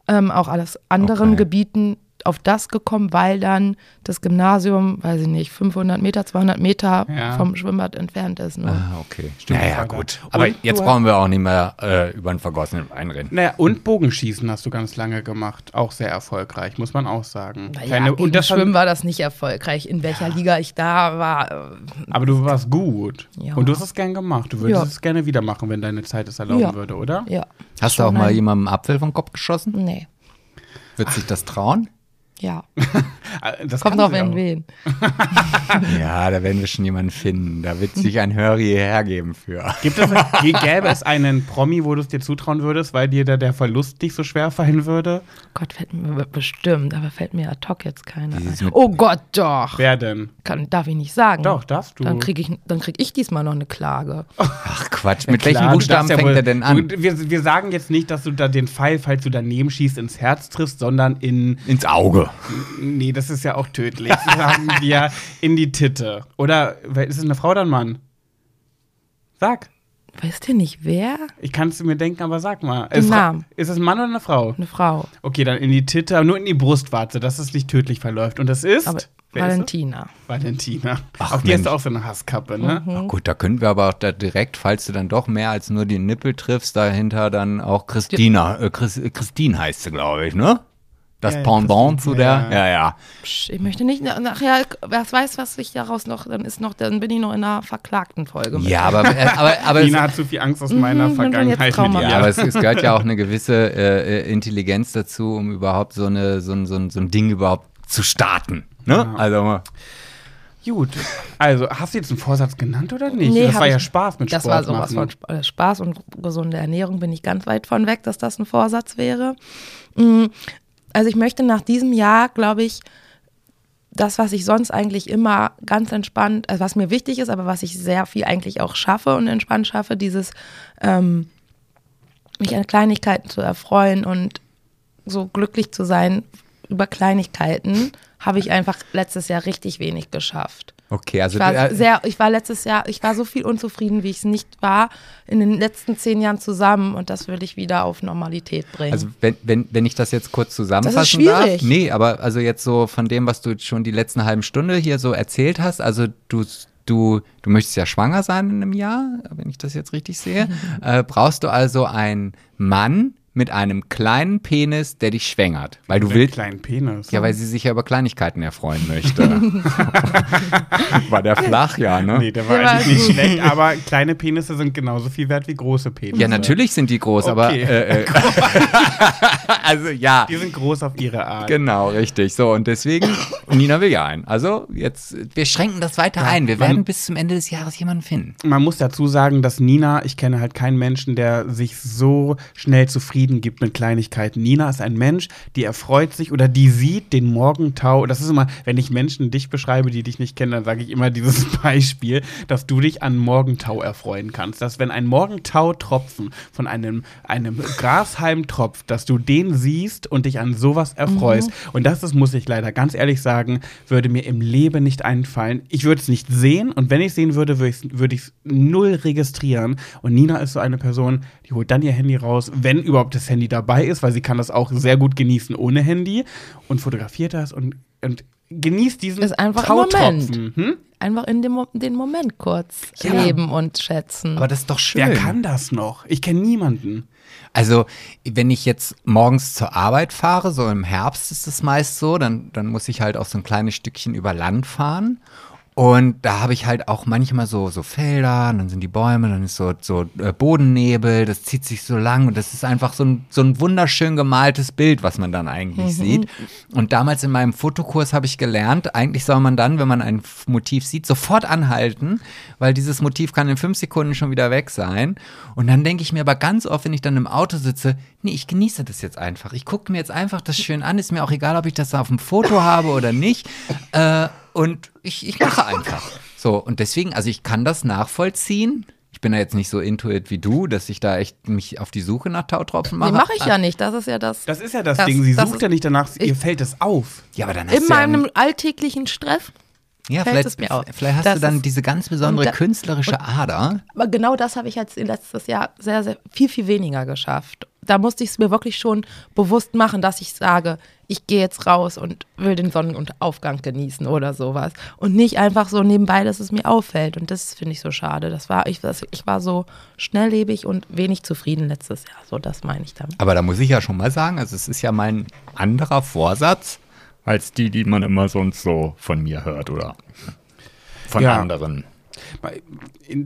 ähm, auch aus anderen Okay. Gebieten auf das gekommen, weil dann das Gymnasium, weiß ich nicht, 500 Meter, 200 Meter Ja. vom Schwimmbad entfernt ist. Nur. Ah, okay. Stimmt. Ja, ja, Vater. gut. Aber Und jetzt du brauchen wir auch nicht mehr äh, über einen vergossenen Wein reden. Naja, und Bogenschießen hast du ganz lange gemacht. Auch sehr erfolgreich, muss man auch sagen. Naja, Keine- gegen und das Schwimmen war das nicht erfolgreich. In welcher Liga ich da war, aber du warst gut. Ja. Und du hast es gern gemacht. Du würdest Ja. es gerne wieder machen, wenn deine Zeit es erlauben Ja. würde, oder? ja. Hast du Schon auch mal jemandem einen Apfel vom Kopf geschossen? Nee, Wird sich das trauen? Ja. Das Kommt drauf an wen. Ja, da werden wir schon jemanden finden. Da wird sich ein Hurry hergeben für. Gibt es, gäbe es einen Promi, wo du es dir zutrauen würdest, weil dir da der Verlust nicht so schwer fallen würde? Gott, fällt mir bestimmt, aber fällt mir ad hoc jetzt keiner ein. Oh Gott, doch. Wer denn? Kann, darf ich nicht sagen. Doch, darfst du. Dann kriege ich, dann krieg ich diesmal noch eine Klage. Ach Quatsch, mit welchen Klar, du Buchstaben darfst ja fängt wohl- er denn an? Wir, wir sagen jetzt nicht, dass du da den Pfeil, falls du daneben schießt, ins Herz triffst, sondern in. Ins Auge. Nee, das ist ja auch tödlich. sagen wir in die Titte. Oder wer- ist es eine Frau oder ein Mann? Sag. Weißt ihr nicht wer? Ich kann es mir denken, aber sag mal. Den Ist, Namen. ist es ein Mann oder eine Frau? Eine Frau. Okay, dann in die Titte, aber nur in die Brustwarze, dass es nicht tödlich verläuft. Und das ist. Aber wer ist? Valentina. Valentina. Ach, Auf die Mensch. du auch so eine Hasskappe, ne? Mhm. Ach gut, da können wir aber auch da direkt, falls du dann doch mehr als nur die Nippel triffst, dahinter dann auch Christina, äh, Chris, äh, Christine heißt sie, glaube ich, ne? Das Ja, Pendant Christine, zu der, ja, ja. Psch, ich möchte nicht na- nachher, wer weiß, was ich daraus noch, dann ist noch, dann bin ich noch in einer verklagten Folge. mit. Ja, aber, äh, aber, aber, es, Nina hat zu viel Angst aus meiner Mhm, Vergangenheit mit ihr. ja, aber es, es gehört ja auch eine gewisse äh, äh, Intelligenz dazu, um überhaupt so, eine, so, ein, so, ein, so ein Ding überhaupt zu starten. Ne? Ja. Also, Gut. Also, hast du jetzt einen Vorsatz genannt oder nicht? Nee, das war ja Spaß mit Das Sport war sowas machen. von Sp- Spaß und gesunde Ernährung bin ich ganz weit von weg, dass das ein Vorsatz wäre. Also ich möchte nach diesem Jahr, glaube ich, das, was ich sonst eigentlich immer ganz entspannt, also was mir wichtig ist, aber was ich sehr viel eigentlich auch schaffe und entspannt schaffe, dieses ähm, mich an Kleinigkeiten zu erfreuen und so glücklich zu sein über Kleinigkeiten, habe ich einfach letztes Jahr richtig wenig geschafft. Okay, also Ich war, sehr, ich war letztes Jahr, ich war so viel unzufrieden, wie ich es nicht war, in den letzten zehn Jahren zusammen und das will ich wieder auf Normalität bringen. Also wenn, wenn, wenn ich das jetzt kurz zusammenfassen schwierig. darf. Nee, aber also jetzt so von dem, was du schon die letzten halben Stunde hier so erzählt hast, also du, du, du möchtest ja schwanger sein in einem Jahr, wenn ich das jetzt richtig sehe. äh, brauchst du also einen Mann mit einem kleinen Penis, der dich schwängert. Weil du willst. kleinen Penis. Ja, weil sie sich ja über Kleinigkeiten erfreuen möchte. War der flach, ja, ne? Nee, der war Der war eigentlich nicht schlecht, aber kleine Penisse sind genauso viel wert wie große Penisse. Ja, natürlich sind die groß, aber Okay. äh, äh, also ja. Die sind groß auf ihre Art. Genau, richtig. So, und deswegen, Nina will ja einen. Also, jetzt, wir schränken das weiter ein. Wir man- werden bis zum Ende des Jahres jemanden finden. Man muss dazu sagen, dass Nina, ich kenne halt keinen Menschen, der sich so schnell zufrieden zufrieden gibt mit Kleinigkeiten. Nina ist ein Mensch, die erfreut sich oder die sieht den Morgentau. Das ist immer, wenn ich Menschen dich beschreibe, die dich nicht kennen, dann sage ich immer dieses Beispiel, dass du dich an Morgentau erfreuen kannst. Dass wenn ein Morgentautropfen von einem, einem Grashalm tropft, dass du den siehst und dich an sowas erfreust. Mhm. Und das ist, muss ich leider ganz ehrlich sagen, würde mir im Leben nicht einfallen. Ich würde es nicht sehen und wenn ich sehen würde, würde ich es null registrieren. Und Nina ist so eine Person, die holt dann ihr Handy raus, wenn überhaupt das Handy dabei ist, weil sie kann das auch sehr gut genießen ohne Handy und fotografiert das und, und genießt diesen ist einfach Tautropfen. Hm? Einfach in dem den Moment kurz ja. leben und schätzen. Aber das ist doch schön. Wer kann das noch? Ich kenne niemanden. Also, wenn ich jetzt morgens zur Arbeit fahre, so im Herbst ist es meist so, dann, dann muss ich halt auch so ein kleines Stückchen über Land fahren. Und da habe ich halt auch manchmal so, so Felder, dann sind die Bäume, dann ist so, so äh, Bodennebel, das zieht sich so lang und das ist einfach so ein, so ein wunderschön gemaltes Bild, was man dann eigentlich mhm. sieht. Und damals in meinem Fotokurs habe ich gelernt, eigentlich soll man dann, wenn man ein Motiv sieht, sofort anhalten, weil dieses Motiv kann in fünf Sekunden schon wieder weg sein. Und dann denke ich mir aber ganz oft, wenn ich dann im Auto sitze, nee, ich genieße das jetzt einfach. Ich gucke mir jetzt einfach das schön an, ist mir auch egal, ob ich das auf dem Foto habe oder nicht. Äh, und ich, ich mache einfach. So, und deswegen, also ich kann das nachvollziehen. Ich bin da jetzt nicht so intuit wie du, dass ich da echt mich auf die Suche nach Tautropfen mache. Nee, mache ich ja nicht. Das ist ja das. Das ist ja das, das Ding. Sie sucht ja nicht danach, ihr fällt es auf. Ja, aber dann hast In meinem ja alltäglichen Stress ja, vielleicht, vielleicht hast das du dann diese ganz besondere da, künstlerische Ader. Aber genau das habe ich jetzt letztes Jahr sehr, sehr viel, viel weniger geschafft. Da musste ich es mir wirklich schon bewusst machen, dass ich sage, ich gehe jetzt raus und will den Sonnenaufgang genießen oder sowas. Und nicht einfach so nebenbei, dass es mir auffällt. Und das finde ich so schade. Das war, ich, das, ich war so schnelllebig und wenig zufrieden letztes Jahr. So, das meine ich damit. Aber da muss ich ja schon mal sagen, also es ist ja mein anderer Vorsatz als die, die man immer sonst so von mir hört oder von ja. anderen.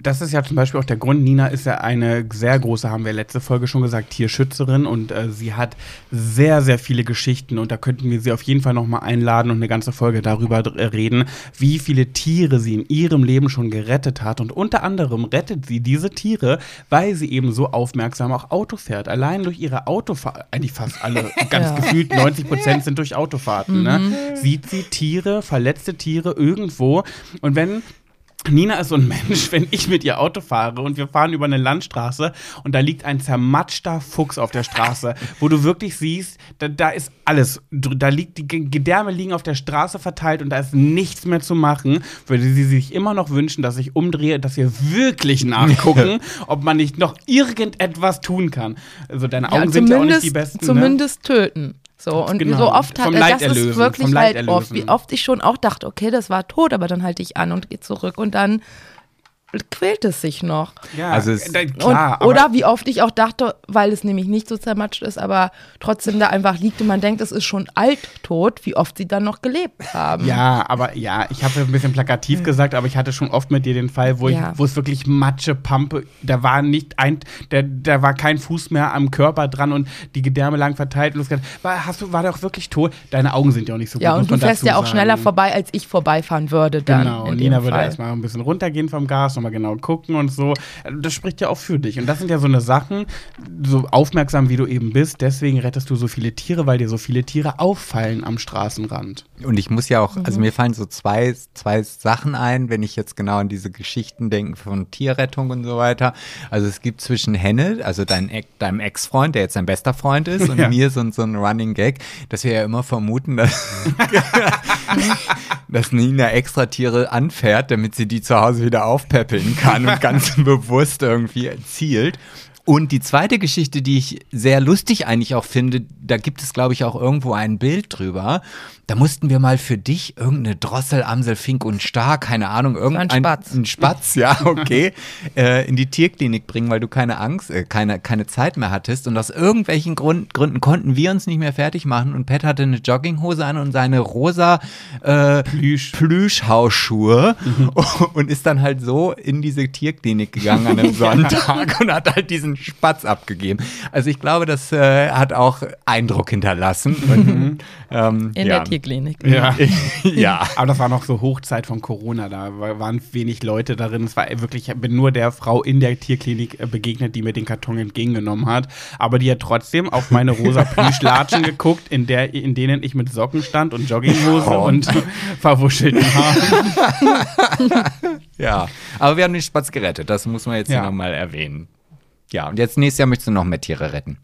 Das ist ja zum Beispiel auch der Grund. Nina ist ja eine sehr große, haben wir letzte Folge schon gesagt, Tierschützerin und äh, sie hat sehr, sehr viele Geschichten und da könnten wir sie auf jeden Fall nochmal einladen und eine ganze Folge darüber äh, reden, wie viele Tiere sie in ihrem Leben schon gerettet hat und unter anderem rettet sie diese Tiere, weil sie eben so aufmerksam auch Auto fährt. Allein durch ihre Autofahrt, eigentlich fast alle, ganz ja. gefühlt 90 Prozent sind durch Autofahrten, ne? mhm. ne? sieht sie Tiere, verletzte Tiere irgendwo und wenn Nina ist so ein Mensch, wenn ich mit ihr Auto fahre und wir fahren über eine Landstraße und da liegt ein zermatschter Fuchs auf der Straße, wo du wirklich siehst, da, da ist alles. Da liegt die Gedärme liegen auf der Straße verteilt und da ist nichts mehr zu machen, würde sie sich immer noch wünschen, dass ich umdrehe, dass wir wirklich nachgucken, ob man nicht noch irgendetwas tun kann. Also deine Augen ja, sind ja auch nicht die besten. Ne? Zumindest ne? töten. So, und genau. so oft hat das ist wirklich halt oft, wie oft ich schon auch dachte, okay, das war tot, aber dann halte ich an und gehe zurück und dann quält es sich noch. Ja, also es, klar. Und, oder wie oft ich auch dachte, weil es nämlich nicht so zermatscht ist, aber trotzdem da einfach liegt und man denkt, es ist schon alt tot, wie oft sie dann noch gelebt haben. Ja, aber ja, ich habe ein bisschen plakativ gesagt, aber ich hatte schon oft mit dir den Fall, wo, ja. ich, wo es wirklich Matsche, Pampe, da war nicht ein, da, da war kein Fuß mehr am Körper dran und die Gedärme lang verteilt und gesagt, war, hast du, war der auch wirklich tot? Deine Augen sind ja auch nicht so gut. Ja, und du fährst ja auch sagen. schneller vorbei, als ich vorbeifahren würde dann. Genau, und Nina würde erstmal ein bisschen runtergehen vom Gas nochmal genau gucken und so. Das spricht ja auch für dich. Und das sind ja so eine Sachen, so aufmerksam wie du eben bist, deswegen rettest du so viele Tiere, weil dir so viele Tiere auffallen am Straßenrand. Und ich muss ja auch, also mhm. mir fallen so zwei, zwei Sachen ein, wenn ich jetzt genau an diese Geschichten denke von Tierrettung und so weiter. Also es gibt zwischen Henne, also dein, deinem Ex-Freund, der jetzt dein bester Freund ist, und ja. mir so, so ein Running Gag, dass wir ja immer vermuten, dass, dass Nina extra Tiere anfährt, damit sie die zu Hause wieder aufpäppeln kann kann und ganz bewusst irgendwie zielt. Und die zweite Geschichte, die ich sehr lustig eigentlich auch finde, da gibt es, glaube ich, auch irgendwo ein Bild drüber. Da mussten wir mal für dich irgendeine Drossel, Amsel, Fink und Star, keine Ahnung, irgendein ein Spatz, ein Spatz ja, okay, äh, in die Tierklinik bringen, weil du keine Angst, äh, keine, keine Zeit mehr hattest. Und aus irgendwelchen Grund, Gründen konnten wir uns nicht mehr fertig machen. Und Pat hatte eine Jogginghose an und seine rosa äh, Plüsch. Plüschhausschuhe mhm. und ist dann halt so in diese Tierklinik gegangen an einem Sonntag und hat halt diesen Spatz abgegeben. Also ich glaube, das äh, hat auch Eindruck hinterlassen. Und, ähm, In ja. der Tierklinik. Ja. ja. Aber das war noch so Hochzeit von Corona, da war- waren wenig Leute darin. Es war wirklich, ich bin nur der Frau in der Tierklinik äh, begegnet, die mir den Karton entgegengenommen hat. Aber die hat trotzdem auf meine rosa Plüschlatschen geguckt, in, der, in denen ich mit Socken stand und Jogginghose Oh. und verwuschelten Haaren. Ja, aber wir haben den Spatz gerettet. Das muss man jetzt Ja. hier nochmal erwähnen. Ja, und jetzt nächstes Jahr möchtest du noch mehr Tiere retten.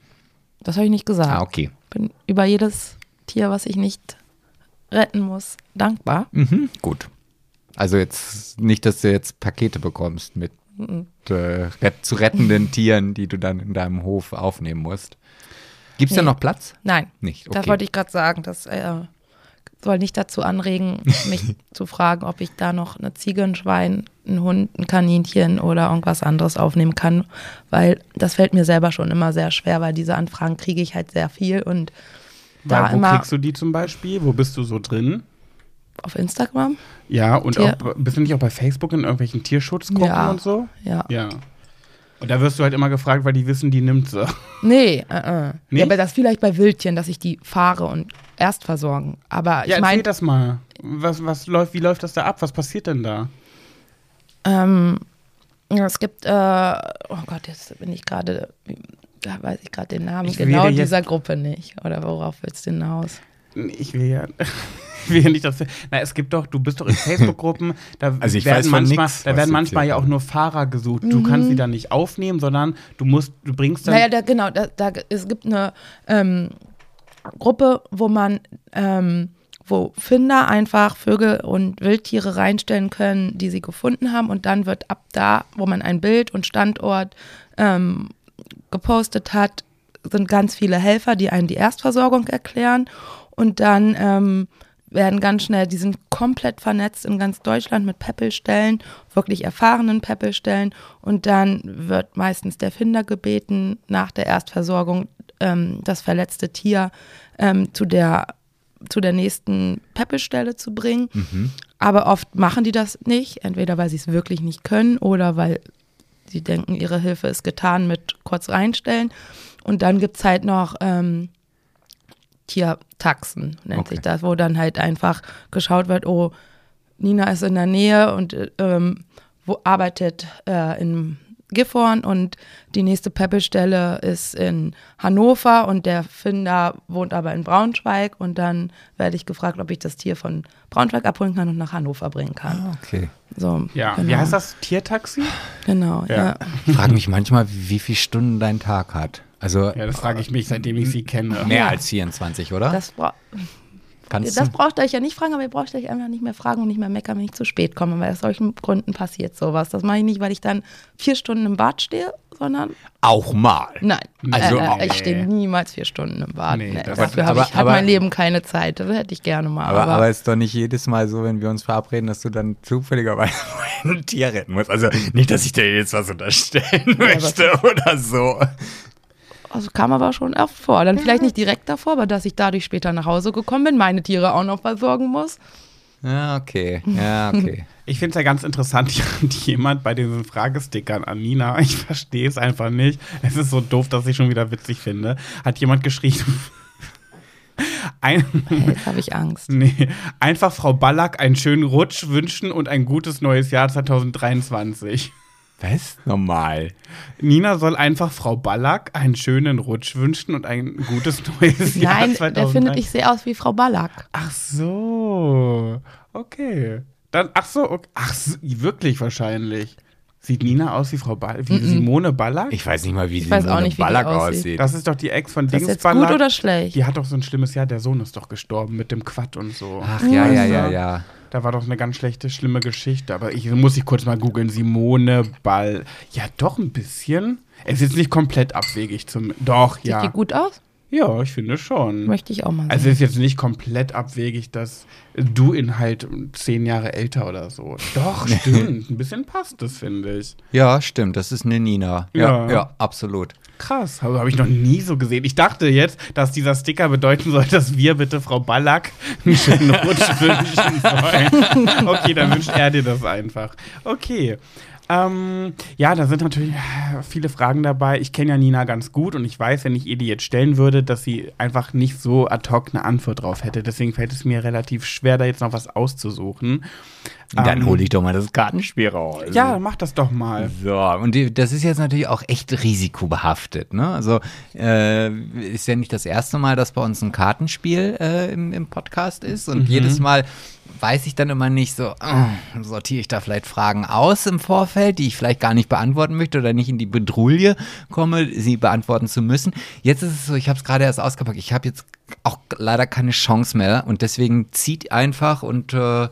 Das habe ich nicht gesagt. Ah, okay. Bin über jedes Tier, was ich nicht retten muss, dankbar. Mhm, gut. Also jetzt nicht, dass du jetzt Pakete bekommst mit äh, ret zu rettenden Tieren, die du dann in deinem Hof aufnehmen musst. Gibt es da Nee. noch Platz? Nein, Nicht. das Okay. wollte ich gerade sagen. Das äh, soll nicht dazu anregen, mich zu fragen, ob ich da noch eine Ziege, ein Schwein, ein Hund, ein Kaninchen oder irgendwas anderes aufnehmen kann, weil das fällt mir selber schon immer sehr schwer, weil diese Anfragen kriege ich halt sehr viel und da Weil, wo immer kriegst du die zum Beispiel? Wo bist du so drin? auf Instagram. Ja, und Tier- auch, bist du nicht auch bei Facebook in irgendwelchen Tierschutzgruppen Ja. und so? Ja. Ja. Und da wirst du halt immer gefragt, weil die wissen, die nimmt sie. Nee, äh, äh. Nicht? Ja, aber das vielleicht bei Wildtieren, dass ich die fahre und erst versorgen. Aber Ja, ich meine, erzähl das mal. Was, was läuft, wie läuft das da ab? Was passiert denn da? Ähm, ja, es gibt, äh, oh Gott, jetzt bin ich gerade, da weiß ich gerade den Namen Ich will genau dieser Gruppe nicht. Oder worauf willst du hinaus? Ich will ja, ich will ja nicht das. Na, es gibt doch, du bist doch in Facebook-Gruppen, da Also ich werden manchmal, nix, da werden manchmal ja auch nur Fahrer gesucht. Du kannst sie da nicht aufnehmen, sondern du musst, du bringst dann. Naja, da, genau, da, da, es gibt eine ähm, Gruppe, wo man, ähm, wo Finder einfach Vögel und Wildtiere reinstellen können, die sie gefunden haben. Und dann wird ab da, wo man ein Bild und Standort ähm, gepostet hat, sind ganz viele Helfer, die einen die Erstversorgung erklären. Und dann ähm, werden ganz schnell, die sind komplett vernetzt in ganz Deutschland mit Peppelstellen, wirklich erfahrenen Peppelstellen. Und dann wird meistens der Finder gebeten, nach der Erstversorgung ähm, das verletzte Tier ähm, zu der zu der nächsten Peppelstelle zu bringen. Aber oft machen die das nicht, entweder weil sie es wirklich nicht können oder weil sie denken, ihre Hilfe ist getan mit kurz reinstellen. Und dann gibt es halt noch ähm, Tiertaxen, nennt Okay. sich das, wo dann halt einfach geschaut wird, oh, Nina ist in der Nähe und äh, ähm, wo arbeitet äh, in Gifhorn und die nächste Peppelstelle ist in Hannover und der Finder wohnt aber in Braunschweig und dann werde ich gefragt, ob ich das Tier von Braunschweig abholen kann und nach Hannover bringen kann. Okay. So, ja, genau. wie heißt das? Tiertaxi? Genau, Ja. ja. Ich frage mich manchmal, wie viele Stunden dein Tag hat. Also Ja, das frage ich mich, seitdem ich sie kenne. mehr Ja. als 24, oder? Das, bra Kannst das braucht euch ja nicht fragen, aber ihr braucht euch einfach nicht mehr fragen und nicht mehr meckern, wenn ich zu spät komme, weil aus solchen Gründen passiert sowas. Das mache ich nicht, weil ich dann vier Stunden im Bad stehe, sondern Auch mal. nein. Also, äh, äh, ich stehe niemals vier Stunden im Bad. Nee, Nee, dafür habe ich, hat aber- mein Leben keine Zeit. Das hätte ich gerne mal. Aber, Aber, aber ist doch nicht jedes Mal so, wenn wir uns verabreden, dass du dann zufälligerweise ein Tier retten musst. Also nicht, dass ich dir jetzt was unterstellen möchte oder so. Also kam aber schon oft vor. Dann vielleicht nicht direkt davor, aber dass ich dadurch später nach Hause gekommen bin, meine Tiere auch noch versorgen muss. Ja, okay. Ja, okay. Ich finde es ja ganz interessant, jemand bei diesen Fragestickern an Nina, ich verstehe es einfach nicht, es ist so doof, dass ich schon wieder witzig finde, hat jemand geschrieben, ein, jetzt habe ich Angst. nee, einfach Frau Ballack einen schönen Rutsch wünschen und ein gutes neues Jahr 2023. Was? Normal. Nina soll einfach Frau Ballack einen schönen Rutsch wünschen und ein gutes neues Jahr Nein, 2023. der findet, ich sehe aus wie Frau Ballack. Ach so, okay. Dann, ach so, okay. ach so, wirklich wahrscheinlich. Sieht Nina aus wie Frau Ballack, wie Simone Ballack? Ich weiß nicht mal, wie Ich weiß auch Simone nicht, Ballack aussieht. aussieht. das ist doch die Ex von Ist das Dings jetzt Ballack. gut oder schlecht? Die hat doch so ein schlimmes Jahr, der Sohn ist doch gestorben mit dem Quad und so. Ach ja, ja, ja, ja. Da war doch eine ganz schlechte, schlimme Geschichte. Aber ich muss ich kurz mal googeln. Simone Ball. Ja, doch ein bisschen. Es ist nicht komplett abwegig zum. Doch, Sieht ja. die gut aus? Ja, ich finde schon. Möchte ich auch mal sehen. Also es ist jetzt nicht komplett abwegig, dass du ihn halt zehn Jahre älter oder so. Doch, stimmt. Ein bisschen passt das, finde ich. Ja, stimmt. Das ist eine Nina. Ja, Ja. ja, absolut. Krass, habe hab ich noch nie so gesehen. Ich dachte jetzt, dass dieser Sticker bedeuten soll, dass wir bitte Frau Ballack einen schönen Rutsch wünschen sollen. Okay, dann wünscht er dir das einfach. Okay. Ähm, ja, da sind natürlich äh, viele Fragen dabei. Ich kenne ja Nina ganz gut und ich weiß, wenn ich ihr die jetzt stellen würde, dass sie einfach nicht so ad hoc eine Antwort drauf hätte. Deswegen fällt es mir relativ schwer, da jetzt noch was auszusuchen. Dann Ähm, hole ich doch mal das Kartenspiel raus. Ja, mach das doch mal. So, und die, das ist jetzt natürlich auch echt risikobehaftet. Ne? Also äh, ist ja nicht das erste Mal, dass bei uns ein Kartenspiel äh, im, im Podcast ist. Und jedes Mal weiß ich dann immer nicht so, äh, sortiere ich da vielleicht Fragen aus im Vorfeld, die ich vielleicht gar nicht beantworten möchte oder nicht in die Bedrulle komme, sie beantworten zu müssen. Jetzt ist es so, ich habe es gerade erst ausgepackt. Ich habe jetzt auch leider keine Chance mehr und deswegen zieht einfach und äh,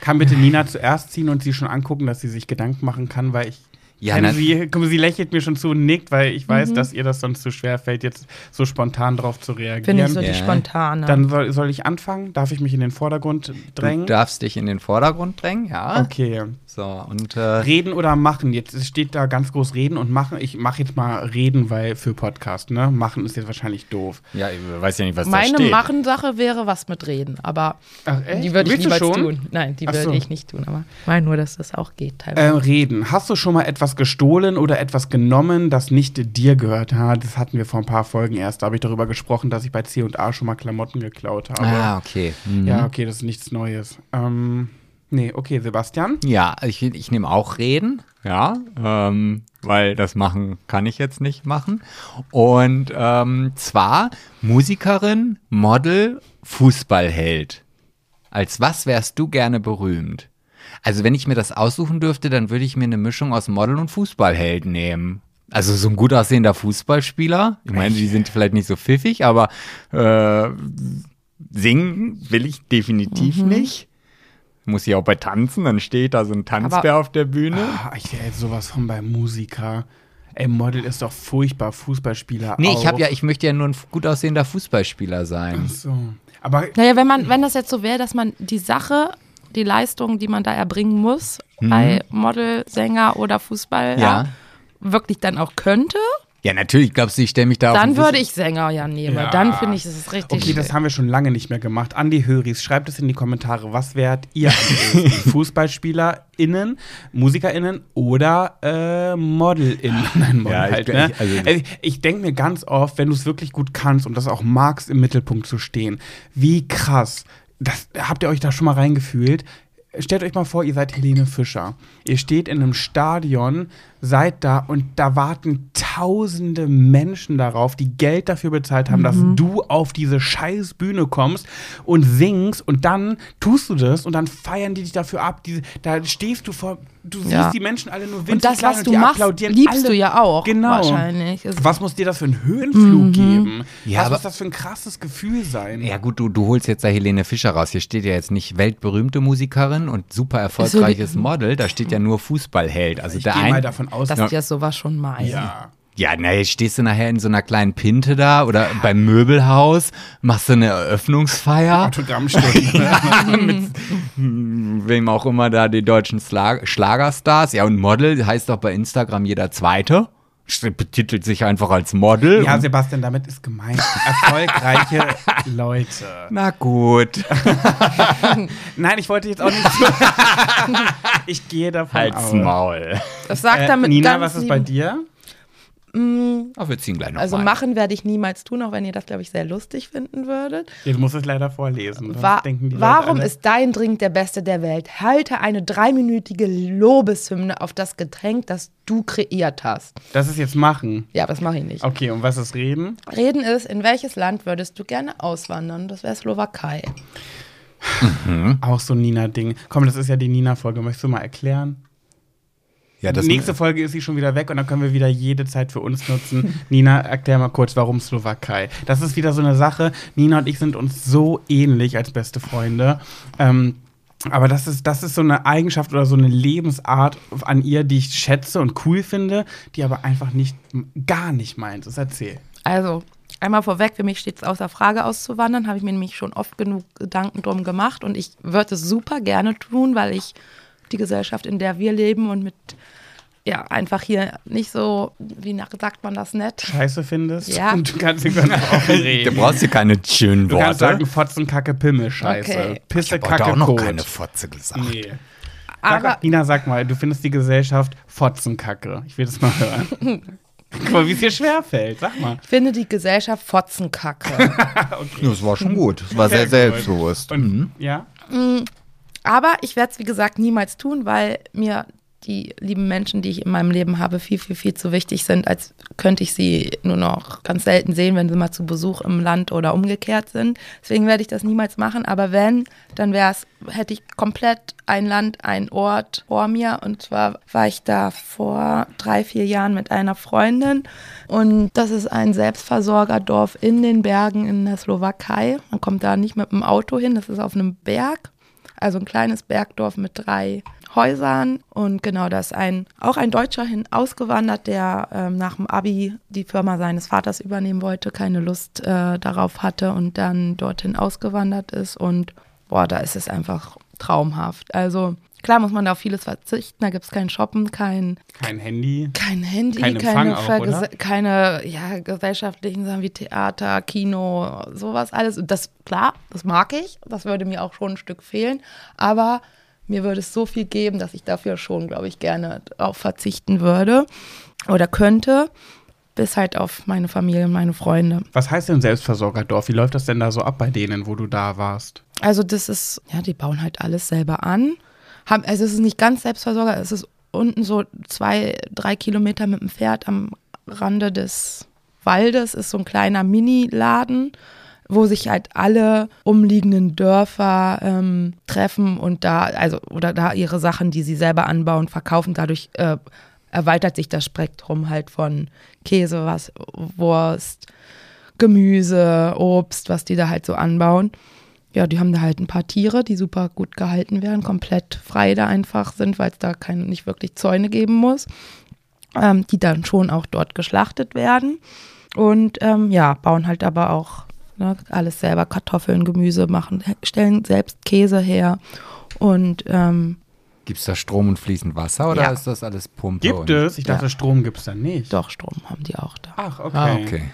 Kann bitte Nina zuerst ziehen und sie schon angucken, dass sie sich Gedanken machen kann, weil ich. Ja, na- sie, guck mal, sie lächelt mir schon zu und nickt, weil ich weiß, dass ihr das sonst zu schwer fällt, jetzt so spontan drauf zu reagieren. Finde ich so Ja. die spontane. Dann soll, soll ich anfangen? Darf ich mich in den Vordergrund du drängen? darfst dich in den Vordergrund drängen, ja. Okay. So, und äh, Reden oder machen? Jetzt steht da ganz groß reden und machen. Ich mache jetzt mal reden, weil für Podcast, ne? Machen ist jetzt wahrscheinlich doof. Ja, ich weiß ja nicht, was Meine da steht. Machen-Sache wäre was mit Reden, aber Ach, die würde ich du niemals schon? tun. Nein, die würde so. ich nicht tun, aber ich meine nur, dass das auch geht Äh, teilweise. reden. Hast du schon mal etwas gestohlen oder etwas genommen, das nicht dir gehört hat? Das hatten wir vor ein paar Folgen erst. Da habe ich darüber gesprochen, dass ich bei C&A schon mal Klamotten geklaut habe. Ah, okay. Mhm. Ja, okay, das ist nichts Neues. Ähm, nee, okay, Sebastian. Ja, ich, ich nehme auch Reden, ja, ähm, weil das machen kann ich jetzt nicht machen. Und ähm, zwar Musikerin, Model, Fußballheld. Als was wärst du gerne berühmt? Also wenn ich mir das aussuchen dürfte, dann würde ich mir eine Mischung aus Model und Fußballheld nehmen. Also so ein gut aussehender Fußballspieler. Ich meine, die sind vielleicht nicht so pfiffig, aber äh, singen will ich definitiv nicht. Muss ich auch bei Tanzen, dann steht da so ein Tanzbär auf der Bühne. Ah, ich wäre jetzt sowas von bei Musiker. Ey, Model ist doch furchtbar, Fußballspieler Nee, auch. ich habe ja, ich möchte ja nur ein gut aussehender Fußballspieler sein. So. Aber Naja, wenn man, wenn das jetzt so wäre, dass man die Sache, die Leistung, die man da erbringen muss, bei Model, Sänger oder Fußball, Mhm. Ja. wirklich dann auch könnte, Ja, natürlich, glaubst du, ich stelle mich da auf dann würde ich Sänger ja nehmen. Ja. Dann finde ich, es ist richtig. Okay, das haben wir schon lange nicht mehr gemacht. Andi Höris, schreibt es in die Kommentare. Was wärt ihr? FußballspielerInnen, MusikerInnen oder äh, ModelInnen? Nein, Model Ja, ich- halt, ne? ich- also- ich ich denke mir ganz oft, wenn du es wirklich gut kannst und das auch magst, im Mittelpunkt zu stehen, wie krass. Das, habt ihr euch da schon mal reingefühlt? Stellt euch mal vor, ihr seid Helene Fischer. Ihr steht in einem Stadion, seid da und da warten tausende Menschen darauf, die Geld dafür bezahlt haben, dass du auf diese scheiß Bühne kommst und singst und dann tust du das und dann feiern die dich dafür ab. Diese, da stehst du vor, du siehst Ja. die Menschen alle nur winzig und das, was du die machst, applaudieren liebst alle. du ja auch. Genau. Wahrscheinlich. Was muss dir das für einen Höhenflug geben? Ja, was muss das für ein krasses Gefühl sein? Ja gut, du, du holst jetzt da Helene Fischer raus. Hier steht ja jetzt nicht weltberühmte Musikerin und super erfolgreiches Model. Da steht ja nur Fußballheld. Also ich der gehe mal ein, davon aus, dass Ja. die ja sowas schon meinen. ja. ja, na, jetzt stehst du nachher in so einer kleinen Pinte da oder beim Möbelhaus, machst du eine Eröffnungsfeier. Autogrammstunde. mit wem auch immer da die deutschen Schlag Schlagerstars. Ja, und Model heißt doch bei Instagram jeder Zweite. Betitelt sich einfach als Model. ja, Sebastian, damit ist gemeint. Erfolgreiche Leute. Na gut. Nein, ich wollte jetzt auch nicht. ich gehe davon Halt's aus. Maul. Das sagt Äh, damit Nina, ganz was ist lieben- bei dir? Ach, wir ziehen gleich noch Also mal. machen werde ich niemals tun, auch wenn ihr das, glaube ich, sehr lustig finden würdet. Jetzt muss es leider vorlesen. Wa denken die Leute warum ist dein Drink der beste der Welt? Halte eine dreiminütige Lobeshymne auf das Getränk, das du kreiert hast. Das ist jetzt machen. Ja, das mache ich nicht. Okay, und was ist reden? Reden ist, in welches Land würdest du gerne auswandern? Das wäre Slowakei. Auch so ein Nina-Ding. Komm, das ist ja die Nina-Folge. Möchtest du mal erklären? Ja, das Nächste Folge ist sie schon wieder weg und dann können wir wieder jede Zeit für uns nutzen. Nina, erklär mal kurz, warum Slowakei. Das ist wieder so eine Sache. Nina und ich sind uns so ähnlich als beste Freunde. Ähm, aber das ist, das ist so eine Eigenschaft oder so eine Lebensart an ihr, die ich schätze und cool finde, die aber einfach nicht, gar nicht meins ist. Erzähl. Also, einmal vorweg, für mich steht es außer Frage auszuwandern, habe ich mir nämlich schon oft genug Gedanken drum gemacht und ich würde es super gerne tun, weil ich die Gesellschaft, in der wir leben und mit, ja, einfach hier nicht so, wie nach, sagt man das nett? Scheiße findest. Ja. Und du kannst über offen Du reden. brauchst hier keine schönen Du Worte. kannst sagen Fotzen, Kacke, Pimmel, Scheiße. Okay. Pisse, ich Kacke, auch noch Kot. keine Fotze gesagt. Nee. Aber Sag, Nina, sag mal, du findest die Gesellschaft Fotzenkacke. Ich will das mal hören. Guck mal, wie es dir schwerfällt. Sag mal. ich finde die Gesellschaft Fotzenkacke. Das war schon gut. Das war sehr, Sehr selbstbewusst. Und, Mhm. Ja? Aber ich werde es, wie gesagt, niemals tun, weil mir die lieben Menschen, die ich in meinem Leben habe, viel, viel, viel zu wichtig sind, als könnte ich sie nur noch ganz selten sehen, wenn sie mal zu Besuch im Land oder umgekehrt sind. Deswegen werde ich das niemals machen. Aber wenn, dann wäre es, hätte ich komplett ein Land, ein Ort vor mir. Und zwar war ich da vor drei, vier Jahren mit einer Freundin. Und das ist ein Selbstversorgerdorf in den Bergen in der Slowakei. Man kommt da nicht mit dem Auto hin, das ist auf einem Berg. Also ein kleines Bergdorf mit drei Häusern. Und genau, da ist ein, auch ein Deutscher hin ausgewandert, der ähm, nach dem Abi die Firma seines Vaters übernehmen wollte, keine Lust äh, darauf hatte und dann dorthin ausgewandert ist. Und boah, da ist es einfach traumhaft. Also klar muss man da auf vieles verzichten. Da gibt es kein Shoppen, kein Kein Handy. kein Handy, Kein keine, auch, keine ja, gesellschaftlichen Sachen wie Theater, Kino, sowas alles. Und das, klar, das mag ich. Das würde mir auch schon ein Stück fehlen. Aber mir würde es so viel geben, dass ich dafür schon, glaube ich, gerne auf verzichten würde oder könnte. Bis halt auf meine Familie und meine Freunde. Was heißt denn Selbstversorgerdorf? Wie läuft das denn da so ab bei denen, wo du da warst? Also das ist, ja, die bauen halt alles selber an. Haben, also es ist nicht ganz Selbstversorger, es ist unten so zwei, drei Kilometer mit dem Pferd am Rande des Waldes, ist so ein kleiner Mini-Laden, wo sich halt alle umliegenden Dörfer ähm, treffen und da, also, oder da ihre Sachen, die sie selber anbauen, verkaufen. Dadurch äh, erweitert sich das Spektrum halt von Käse, was, Wurst, Gemüse, Obst, was die da halt so anbauen. Ja, die haben da halt ein paar Tiere, die super gut gehalten werden, komplett frei da einfach sind, weil es da keine, nicht wirklich Zäune geben muss, ähm, die dann schon auch dort geschlachtet werden. Und ähm, ja, bauen halt aber auch ne, alles selber, Kartoffeln, Gemüse machen, stellen selbst Käse her. Und ähm, Gibt es da Strom und fließend Wasser oder Ja. ist das alles Pumpe? Gibt es? Ich dachte, Ja. Strom gibt es dann nicht. doch, Strom haben die auch da. Ach, okay. Ah, okay.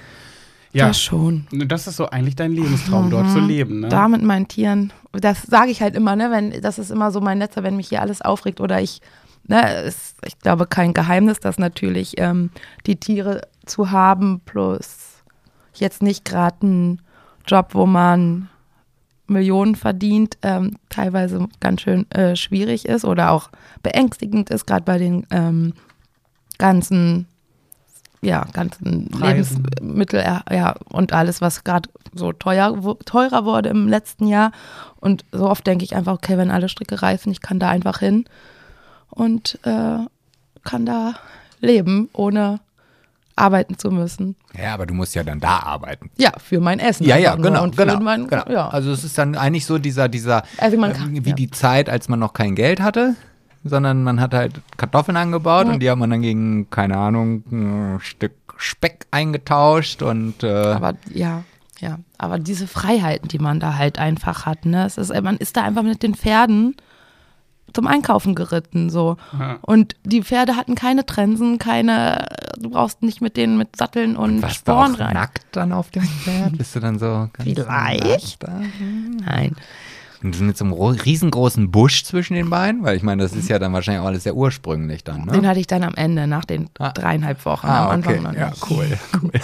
Ja, Das schon. das ist so eigentlich dein Lebenstraum, dort zu leben, ne? Da mit meinen Tieren, das sage ich halt immer, ne, wenn, das ist immer so mein letzter, wenn mich hier alles aufregt oder ich, ne, ist, ich glaube, kein Geheimnis, dass natürlich ähm, die Tiere zu haben, plus jetzt nicht gerade ein Job, wo man Millionen verdient, ähm, teilweise ganz schön äh, schwierig ist oder auch beängstigend ist, gerade bei den ähm, ganzen ja, ganzen Preisen. Lebensmittel ja, ja, und alles, was gerade so teuer, teurer wurde im letzten Jahr. Und so oft denke ich einfach, okay, wenn alle Stricke reißen, ich kann da einfach hin und äh, kann da leben, ohne arbeiten zu müssen. Ja, aber du musst ja dann da arbeiten. Ja, für mein Essen. Ja, ja, genau, genau, mein, genau. Ja. Also es ist dann eigentlich so dieser, dieser, Also man kann- äh, wie ja. die Zeit, als man noch kein Geld hatte, sondern man hat halt Kartoffeln angebaut und die hat man dann gegen, keine Ahnung, ein Stück Speck eingetauscht und äh, Aber ja, ja. Aber diese Freiheiten, die man da halt einfach hat, ne? Es ist, man ist da einfach mit den Pferden zum Einkaufen geritten, so. Ja. Und die Pferde hatten keine Trensen, keine, du brauchst nicht mit denen mit Satteln und, warst du Sporen auch rein. nackt dann auf dem Pferd? Bist du dann so ganz Vielleicht. nackt da? Nein. Und mit so einem ro- riesengroßen Busch zwischen den Beinen? Weil ich meine, das ist ja dann wahrscheinlich auch alles sehr ursprünglich dann, Den ne? hatte ich dann am Ende, nach den Ah. dreieinhalb Wochen. Ah, am Anfang okay. noch Ja, nicht. cool, cool.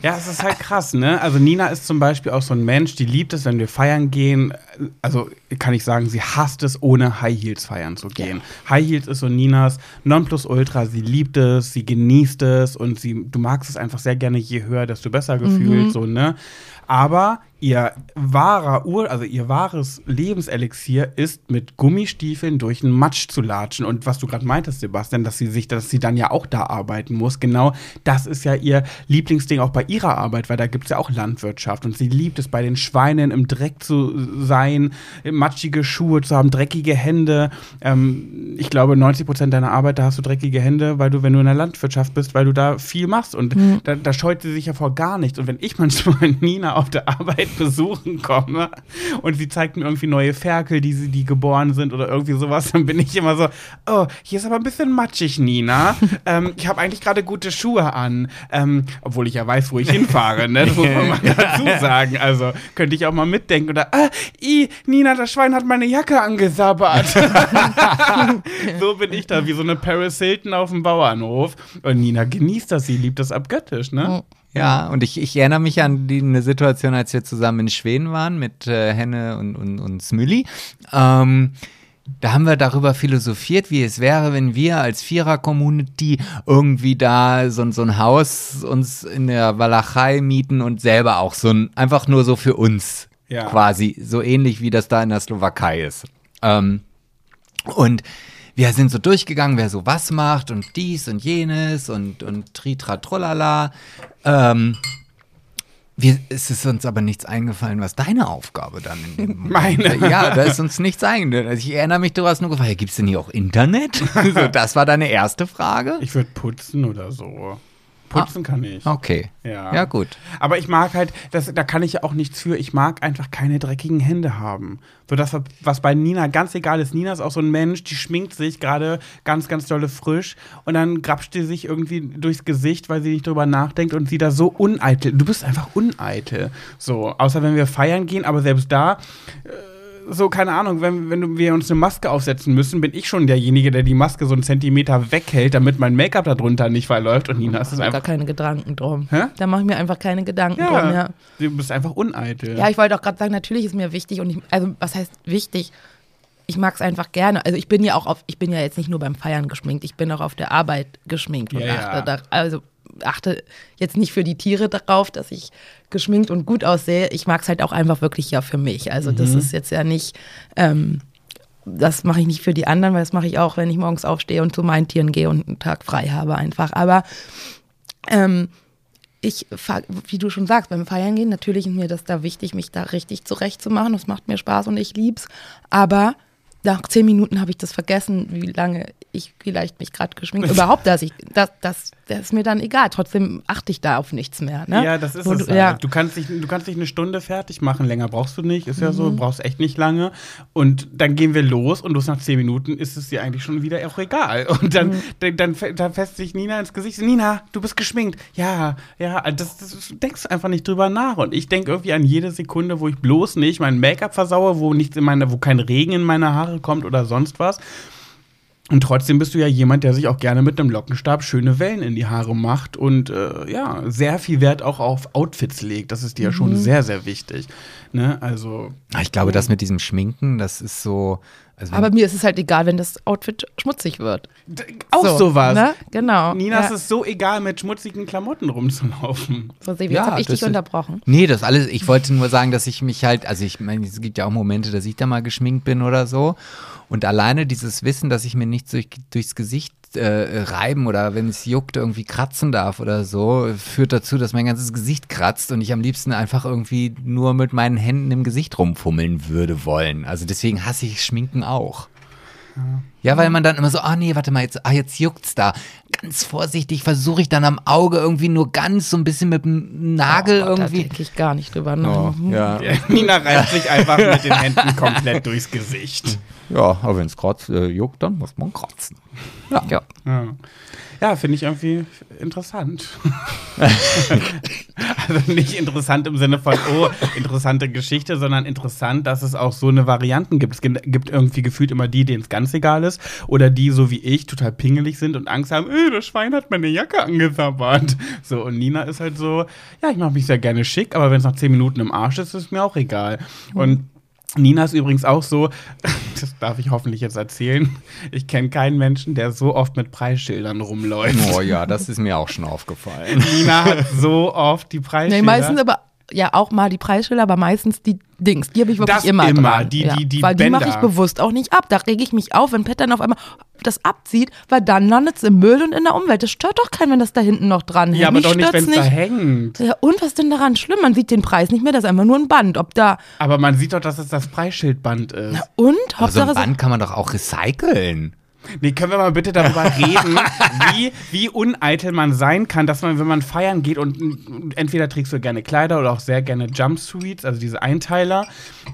Ja, es ist halt krass, ne? Also Nina ist zum Beispiel auch so ein Mensch, die liebt es, wenn wir feiern gehen. Also kann ich sagen, sie hasst es, ohne High Heels feiern zu gehen. High Heels ist so Ninas Nonplusultra. Sie liebt es, sie genießt es und sie, du magst es einfach sehr gerne, je höher, desto besser gefühlt, so, ne? Aber ihr wahrer Ur, also ihr wahres Lebenselixier ist mit Gummistiefeln durch den Matsch zu latschen. Und was du gerade meintest, Sebastian, dass sie sich, dass sie dann ja auch da arbeiten muss, genau das ist ja ihr Lieblingsding auch bei ihrer Arbeit, weil da gibt es ja auch Landwirtschaft. Und sie liebt es, bei den Schweinen im Dreck zu sein, matschige Schuhe zu haben, dreckige Hände. Ähm, ich glaube, 90 Prozent deiner Arbeit, da hast du dreckige Hände, weil du, wenn du in der Landwirtschaft bist, weil du da viel machst. Und da, da scheut sie sich ja vor gar nichts. Und wenn ich manchmal Nina auf der Arbeit Zeit besuchen komme und sie zeigt mir irgendwie neue Ferkel, die, sie, die geboren sind oder irgendwie sowas, dann bin ich immer so, oh, hier ist aber ein bisschen matschig, Nina. ähm, ich habe eigentlich gerade gute Schuhe an, ähm, obwohl ich ja weiß, wo ich hinfahre, ne? Das muss man mal dazu sagen. Also könnte ich auch mal mitdenken oder, ah, i, Nina, das Schwein hat meine Jacke angesabbert. so bin ich da, wie so eine Paris Hilton auf dem Bauernhof. Und Nina genießt das, sie liebt das abgöttisch, ne? Ja, und ich, ich erinnere mich an die, eine Situation, als wir zusammen in Schweden waren mit äh, Henne und, und, und Smülli. Ähm, da haben wir darüber philosophiert, wie es wäre, wenn wir als Vierer-Community irgendwie da so, so ein Haus uns in der Walachei mieten und selber auch so ein, einfach nur so für uns Ja. quasi, so ähnlich wie das da in der Slowakei ist. Ähm, und wir sind so durchgegangen, wer so was macht und dies und jenes und, und tritra trollala. Ähm, wir, es ist uns aber nichts eingefallen, was deine Aufgabe dann in dem Moment Meine? Ja, da ist uns nichts eingefallen. Also ich erinnere mich, du hast nur gefragt, ja, gibt es denn hier auch Internet? so, das war deine erste Frage? Ich würde putzen oder so. Putzen kann ich. Okay. Ja. Ja, gut. Aber ich mag halt, das, da kann ich ja auch nichts für. Ich mag einfach keine dreckigen Hände haben. So das, was bei Nina ganz egal ist. Nina ist auch so ein Mensch, die schminkt sich gerade ganz, ganz dolle frisch und dann grapscht sie sich irgendwie durchs Gesicht, weil sie nicht drüber nachdenkt und sie da so uneitel. Du bist einfach uneitel. So, außer wenn wir feiern gehen, aber selbst da. äh, So, keine Ahnung, wenn, wenn wir uns eine Maske aufsetzen müssen, bin ich schon derjenige, der die Maske so einen Zentimeter weghält, damit mein Make-up darunter nicht verläuft. Und Nina ist es Gar einfach. keine Gedanken drum. Hä? Da mache ich mir einfach keine Gedanken Ja, drum, ja. du bist einfach uneitel. Ja, ich wollte auch gerade sagen, natürlich ist mir wichtig und ich, also was heißt wichtig? Ich mag es einfach gerne. Also ich bin ja auch auf, ich bin ja jetzt nicht nur beim Feiern geschminkt, ich bin auch auf der Arbeit geschminkt und Ja, achte ja. da, also achte jetzt nicht für die Tiere darauf, dass ich geschminkt und gut aussehe. Ich mag es halt auch einfach wirklich ja für mich. Also das Mhm. ist jetzt ja nicht, ähm, das mache ich nicht für die anderen, weil das mache ich auch, wenn ich morgens aufstehe und zu meinen Tieren gehe und einen Tag frei habe einfach. Aber ähm, ich, wie du schon sagst, beim Feiern gehen, natürlich ist mir das da wichtig, mich da richtig zurechtzumachen. Das macht mir Spaß und ich lieb's. Aber nach zehn Minuten habe ich das vergessen, wie lange ich vielleicht mich gerade geschminkt Überhaupt, dass ich, das, das, das ist mir dann egal. Trotzdem achte ich da auf nichts mehr. Ne? Ja, das ist Wo es. du- ja. halt. Du, kannst dich, du kannst dich eine Stunde fertig machen. Länger brauchst du nicht. Ist ja Mhm. so, brauchst echt nicht lange. Und dann gehen wir los und du nach zehn Minuten ist es dir eigentlich schon wieder auch egal. Und dann, Mhm. dann, dann, fä- dann fässt sich Nina ins Gesicht. Nina, du bist geschminkt. Ja, ja, das, das denkst du einfach nicht drüber nach. Und ich denke irgendwie an jede Sekunde, wo ich bloß nicht mein Make-up versaue, wo nichts in meine, wo kein Regen in meine Haare kommt oder sonst was. Und trotzdem bist du ja jemand, der sich auch gerne mit einem Lockenstab schöne Wellen in die Haare macht und äh, ja, sehr viel Wert auch auf Outfits legt. Das ist dir ja schon sehr, sehr wichtig. Ne? Also. Ah, Ich glaube, das mit diesem Schminken, das ist so. Also Aber mir ist es halt egal, wenn das Outfit schmutzig wird. d- Auch So, sowas. Ne? Genau. Nina, es ja. ist so egal, mit schmutzigen Klamotten rumzulaufen. So, Sebi, Ja, jetzt habe ich dich ist- unterbrochen. Nee, das alles, ich wollte nur sagen, dass ich mich halt, also ich meine, es gibt ja auch Momente, dass ich da mal geschminkt bin oder so. Und alleine dieses Wissen, dass ich mir nichts durch, durchs Gesicht äh, reiben oder wenn es juckt, irgendwie kratzen darf oder so, führt dazu, dass mein ganzes Gesicht kratzt und ich am liebsten einfach irgendwie nur mit meinen Händen im Gesicht rumfummeln würde wollen. Also deswegen hasse ich Schminken auch. Ja, weil man dann immer so, ah nee, warte mal, jetzt, ah, jetzt juckt's da. Ganz vorsichtig versuche ich dann am Auge irgendwie nur ganz so ein bisschen mit dem Nagel Oh Gott, Da irgendwie. denke ich gar nicht drüber Oh, nach. ja. Nina reibt sich einfach mit den Händen komplett durchs Gesicht. Ja, aber wenn es kratzt, äh, juckt, dann muss man kratzen. Ja. ja. Ja, ja finde ich irgendwie interessant. also nicht interessant im Sinne von, oh, interessante Geschichte, sondern interessant, dass es auch so eine Varianten gibt. Es gibt irgendwie gefühlt immer die, denen es ganz egal ist, oder die, so wie ich, total pingelig sind und Angst haben, äh, das Schwein hat meine Jacke angesabbert. So, und Nina ist halt so, ja, ich mache mich sehr gerne schick, aber wenn es nach zehn Minuten im Arsch ist, ist es mir auch egal. Und Nina ist übrigens auch so, das darf ich hoffentlich jetzt erzählen. Ich kenne keinen Menschen, der so oft mit Preisschildern rumläuft. Oh ja, das ist mir auch schon aufgefallen. Nina hat so oft die Preisschilder. Nee, meistens aber ja auch mal die Preisschilder, aber meistens die Dings. Die habe ich wirklich Das immer, immer, dran. die- ja. die- die Weil die mache ich bewusst auch nicht ab. Da rege ich mich auf, wenn Pet dann auf einmal das abzieht, weil dann landet es im Müll und in der Umwelt. Das stört doch keinen, wenn das da hinten noch dran hängt. Ja, aber Mich doch nicht, wenn es da hängt. Ja, und was ist denn daran schlimm? Man sieht den Preis nicht mehr, das ist einfach nur ein Band. Ob da Aber man sieht doch, dass es das Preisschildband ist. und Aber so Hauptsache ein Band kann man doch auch recyceln. Nee, können wir mal bitte darüber reden, wie, wie uneitel man sein kann, dass man, wenn man feiern geht und entweder trägst du gerne Kleider oder auch sehr gerne Jumpsuits, also diese Einteiler,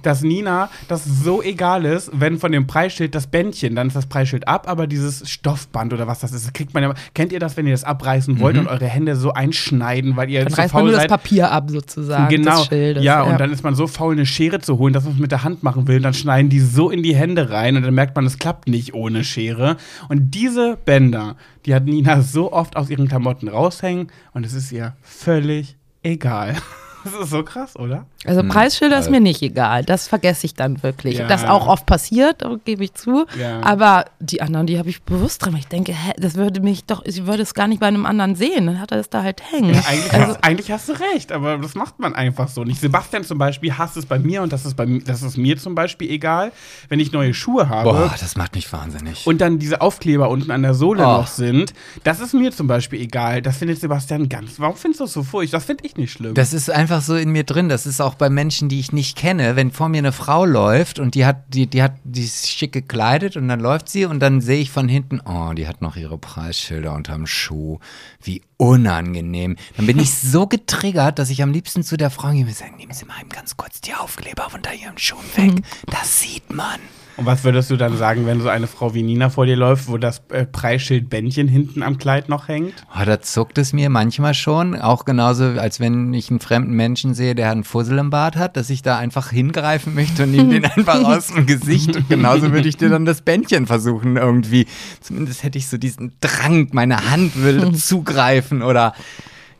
dass Nina das so egal ist, wenn von dem Preisschild das Bändchen, dann ist das Preisschild ab, aber dieses Stoffband oder was das ist, das kriegt man ja. Kennt ihr das, wenn ihr das abreißen wollt und eure Hände so einschneiden, weil ihr Dann zu reißt man faul nur das seid? Papier ab, sozusagen. Genau, Des Schildes. ja, und dann ist man so faul, eine Schere zu holen, dass man es mit der Hand machen will. Dann schneiden die so in die Hände rein und dann merkt man, es klappt nicht ohne Schere. Und diese Bänder, die hat Nina so oft aus ihren Klamotten raushängen und es ist ihr völlig egal. Das ist so krass, oder? Also Hm, Preisschilder ist äh. mir nicht egal. Das vergesse ich dann wirklich. Ja. Das auch oft passiert, gebe ich zu. Ja. Aber die anderen, die habe ich bewusst weil Ich denke, hä, das würde mich doch, ich würde es gar nicht bei einem anderen sehen. Dann hat er es da halt hängen. Eigentlich, Also, hast, eigentlich hast du recht, aber das macht man einfach so nicht. Sebastian zum Beispiel hasst es bei mir und das ist, bei, das ist mir zum Beispiel egal, wenn ich neue Schuhe habe. Boah, das macht mich wahnsinnig. und dann diese Aufkleber unten an der Sohle Oh. noch sind, das ist mir zum Beispiel egal. Das findet Sebastian ganz. Warum findest du das so furchtbar? Das finde ich nicht schlimm. Das ist einfach so in mir drin. Das ist auch bei Menschen, die ich nicht kenne. Wenn vor mir eine Frau läuft und die hat, die, die hat, die ist schick gekleidet und dann läuft sie und dann sehe ich von hinten, oh, die hat noch ihre Preisschilder unterm Schuh. Wie unangenehm. Dann bin ich so getriggert, dass ich am liebsten zu der Frau gehe und sage, nehmen Sie mal eben ganz kurz die Aufkleber unter Ihren Schuhen weg. Das sieht man. Und was würdest du dann sagen, wenn so eine Frau wie Nina vor dir läuft, wo das äh, Preisschild Bändchen hinten am Kleid noch hängt? Oh, da zuckt es mir manchmal schon, auch genauso, als wenn ich einen fremden Menschen sehe, der einen Fussel im Bart hat, dass ich da einfach hingreifen möchte und ihm den einfach aus dem Gesicht und genauso würde ich dir dann das Bändchen versuchen irgendwie. Zumindest hätte ich so diesen Drang, meine Hand würde zugreifen oder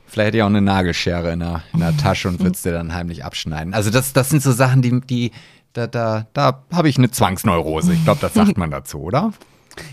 vielleicht hätte ich auch eine Nagelschere in der, in der Tasche und würde es dir dann heimlich abschneiden. Also das, das sind so Sachen, die, die da, da, da habe ich eine Zwangsneurose. Ich glaube, das sagt man dazu, oder?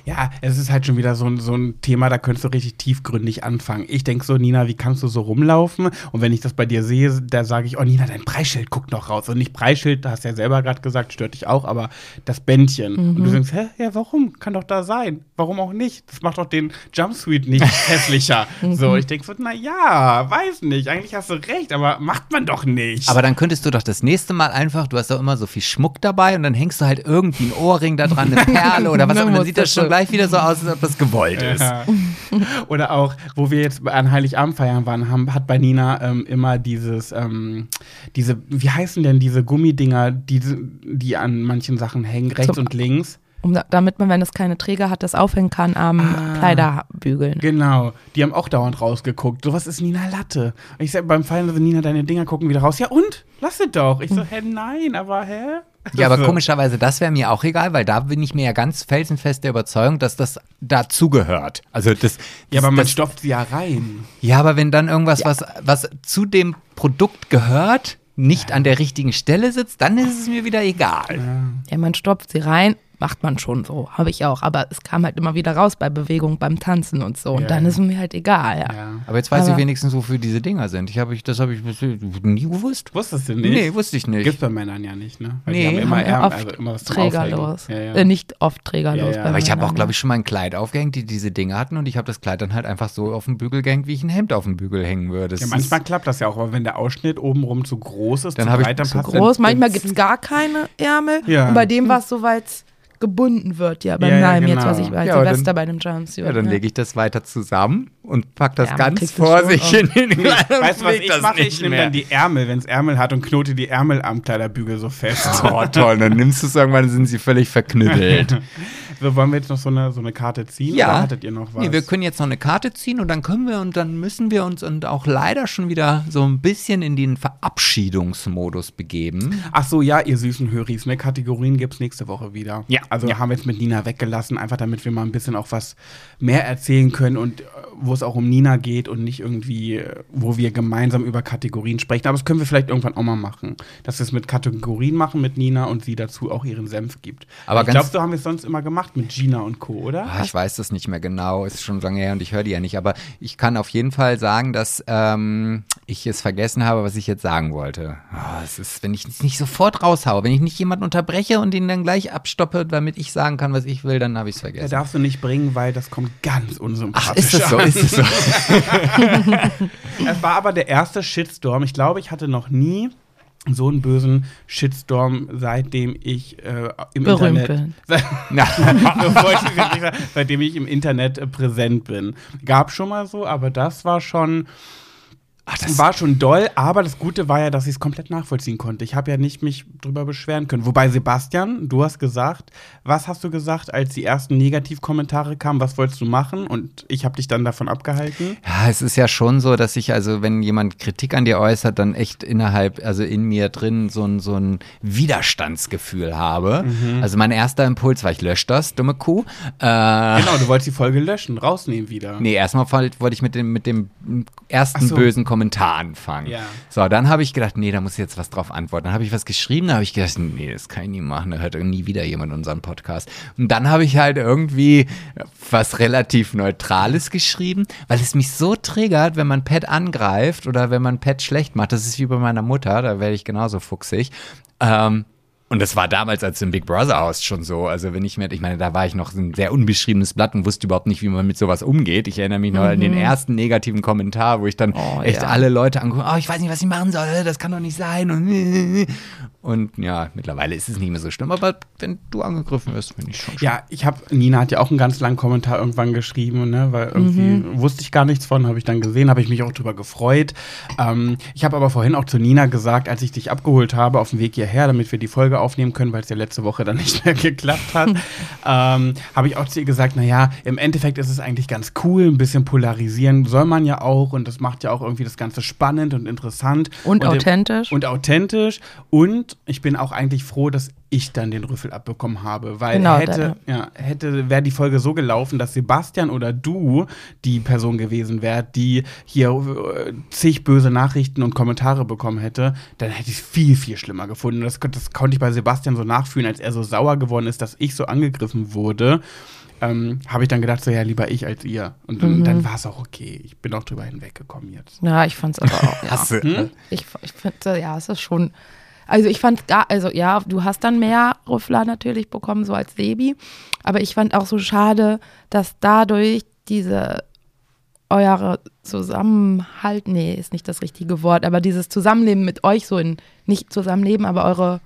Ja, es ist halt schon wieder so ein, so ein Thema, da könntest du richtig tiefgründig anfangen. Ich denke so, Nina, wie kannst du so rumlaufen? Und wenn ich das bei dir sehe, da sage ich, oh Nina, dein Preisschild guckt noch raus. Und nicht Preisschild, da hast du ja selber gerade gesagt, stört dich auch, aber das Bändchen. Und du denkst, hä, ja, warum? Kann doch da sein. Warum auch nicht? Das macht doch den Jumpsuit nicht hässlicher. so, ich denke so, na ja, weiß nicht. Eigentlich hast du recht, aber macht man doch nicht. Aber dann könntest du doch das nächste Mal einfach, du hast doch immer so viel Schmuck dabei und dann hängst du halt irgendwie ein Ohrring da dran, eine Perle oder was auch immer. Dann sieht das schon gleich wieder so aus, als ob das gewollt ist. Ja. Oder auch, wo wir jetzt an Heiligabend feiern waren, haben, hat bei Nina ähm, immer dieses, ähm, diese, wie heißen denn diese Gummidinger, die, die an manchen Sachen hängen, rechts Zum- und links? um, da- damit man, wenn es keine Träger hat, das aufhängen kann am Ah. Kleiderbügeln. Genau, die haben auch dauernd rausgeguckt. Sowas ist Nina Latte. Und ich sag beim Feiern, so, Nina, deine Dinger gucken wieder raus. Ja und? Lass es doch. Ich so, hä, nein, aber hä? Ja, aber komischerweise, das wäre mir auch egal, weil da bin ich mir ja ganz felsenfest der Überzeugung, dass das dazugehört. Also das, Ja, das, aber man das, stopft sie ja rein. ja, aber wenn dann irgendwas, was, was zu dem Produkt gehört, nicht an der richtigen Stelle sitzt, dann ist es mir wieder egal. Ja, man stopft sie rein, macht man schon so, habe ich auch. Aber es kam halt immer wieder raus bei Bewegung, beim Tanzen und so. Und Ja, dann ja. ist es mir halt egal. Ja. Ja. Aber jetzt weiß Aber- ich wenigstens, wofür diese Dinger sind. Ich habe ich, das habe ich nie gewusst. Wusstest du nicht? Nee, wusste ich nicht. Gibt's bei Männern ja nicht, ne? Weil Nee, die haben immer Haben wir Ärmel, oft also immer was trägerlos. Ja, ja. Äh, nicht oft trägerlos. Ja, ja. bei Aber ich habe auch, glaube ich, schon mal ein Kleid aufgehängt, die diese Dinge hatten und ich habe das Kleid dann halt einfach so auf den Bügel gehängt, wie ich ein Hemd auf den Bügel hängen würde. Das Ja, ist- manchmal klappt das ja auch, aber wenn der Ausschnitt obenrum zu groß ist, Dann zu hab ich breit, dann zu groß. dann- Manchmal gibt es gar keine Ärmel. Ja. Und bei dem war es so, weil es gebunden wird, ja, beim Ja, ja, Nime jetzt, genau. was ich bei Ja, Silvester dann- bei dem Jumpsuit. Ja, dann ne? lege ich das weiter zusammen und pack das Ja, ganz vor sich in auf. den Kleidung. Weißt du, was ich das mache? Ich nehme mehr. dann die Ärmel, wenn es Ärmel hat und knote die Ärmel am Kleiderbügel so fest. Oh, toll. Dann nimmst du es irgendwann, sind sie völlig verknüttelt. so, wollen wir jetzt noch so eine, so eine Karte ziehen? Ja. Oder hattet ihr noch was? Nee, wir können jetzt noch eine Karte ziehen und dann können wir und dann müssen wir uns und auch leider schon wieder so ein bisschen in den Verabschiedungsmodus begeben. Ach so, ja, ihr süßen Höris, ne? Kategorien gibt's nächste Woche wieder. Ja. Also Ja. haben wir jetzt mit Nina weggelassen, einfach damit wir mal ein bisschen auch was mehr erzählen können und wo es auch um Nina geht und nicht irgendwie, äh, wo wir gemeinsam über Kategorien sprechen. Aber das können wir vielleicht irgendwann auch mal machen. Dass wir es mit Kategorien machen mit Nina und sie dazu auch ihren Senf gibt. Aber ich glaube, so haben wir es sonst immer gemacht mit Gina und Co., oder? Ah, ich weiß das nicht mehr genau, ist schon lange her und ich höre die ja nicht, aber ich kann auf jeden Fall sagen, dass ähm, ich es vergessen habe, was ich jetzt sagen wollte. Es ist, wenn ich es nicht sofort raushaue, wenn ich nicht jemanden unterbreche und ihn dann gleich abstoppe, damit ich sagen kann, was ich will, dann habe ich es vergessen. darfst du nicht bringen, weil das kommt ganz unsympathisch Ach, ist es so. Ist es so. Es war aber der erste Shitstorm. Ich glaube, ich hatte noch nie so einen bösen Shitstorm, seitdem ich äh, im Berühmt Internet. bin. Seit, wollte ich sagen, seitdem ich im Internet äh, präsent bin. Gab schon mal so, aber das war schon. Ach, das war schon doll, aber das Gute war ja, dass ich es komplett nachvollziehen konnte. Ich habe ja nicht mich drüber beschweren können. Wobei, Sebastian, du hast gesagt, was hast du gesagt, als die ersten Negativkommentare kamen? Was wolltest du machen? Und ich habe dich dann davon abgehalten. Ja, es ist ja schon so, dass ich, also wenn jemand Kritik an dir äußert, dann echt innerhalb, also in mir drin so ein, so ein Widerstandsgefühl habe. Mhm. Also mein erster Impuls war, ich lösche das, dumme Kuh. Äh, Genau, du wolltest die Folge löschen, rausnehmen wieder. Nee, erstmal wollte ich mit dem, mit dem ersten so. bösen Kommentar anfangen. Ja. So, dann habe ich gedacht, nee, da muss ich jetzt was drauf antworten. Dann habe ich was geschrieben, da habe ich gedacht, nee, das kann ich nie machen, da hört nie wieder jemand unseren Podcast. Und dann habe ich halt irgendwie was relativ Neutrales geschrieben, weil es mich so triggert, wenn man Pet angreift oder wenn man Pet schlecht macht. Das ist wie bei meiner Mutter, da werde ich genauso fuchsig. Ähm, und das war damals als im Big Brother Haus schon so. Also wenn ich mir, ich meine, da war ich noch ein sehr unbeschriebenes Blatt und wusste überhaupt nicht, wie man mit sowas umgeht. Ich erinnere mich noch an den ersten negativen Kommentar, wo ich dann Oh, echt ja. alle Leute angucke, oh, ich weiß nicht, was ich machen soll, das kann doch nicht sein. Und, und ja, mittlerweile ist es nicht mehr so schlimm, aber wenn du angegriffen wirst, finde ich schon schlimm. Ja, ich habe, Nina hat ja auch einen ganz langen Kommentar irgendwann geschrieben, ne, weil irgendwie Mhm. wusste ich gar nichts von, habe ich dann gesehen, habe ich mich auch drüber gefreut. Ähm, ich habe aber vorhin auch zu Nina gesagt, als ich dich abgeholt habe auf dem Weg hierher, damit wir die Folge aufnehmen können, weil es ja letzte Woche dann nicht mehr geklappt hat, ähm, habe ich auch zu ihr gesagt, naja, im Endeffekt ist es eigentlich ganz cool, ein bisschen polarisieren soll man ja auch und das macht ja auch irgendwie das Ganze spannend und interessant. Und im- authentisch. Und authentisch. Und ich bin auch eigentlich froh, dass ich dann den Rüffel abbekommen habe, weil Genau, hätte, ja, hätte, wäre die Folge so gelaufen, dass Sebastian oder du die Person gewesen wärt, die hier äh, zig böse Nachrichten und Kommentare bekommen hätte, dann hätte ich es viel, viel schlimmer gefunden. Das, das konnte ich bei Sebastian so nachfühlen, als er so sauer geworden ist, dass ich so angegriffen wurde. Ähm, habe ich dann gedacht, so ja, lieber ich als ihr. Und dann, dann war es auch okay. Ich bin auch drüber hinweggekommen jetzt. Ja, ich fand's aber auch. ja. Hast du, Hm? Ich, ich finde, ja, es ist schon. Also ich fand gar, also ja, du hast dann mehr Rüffler natürlich bekommen, so als Sebi. Aber ich fand auch so schade, dass dadurch diese eure Zusammenhalt, nee, ist nicht das richtige Wort, aber dieses Zusammenleben mit euch so in, nicht Zusammenleben, aber eure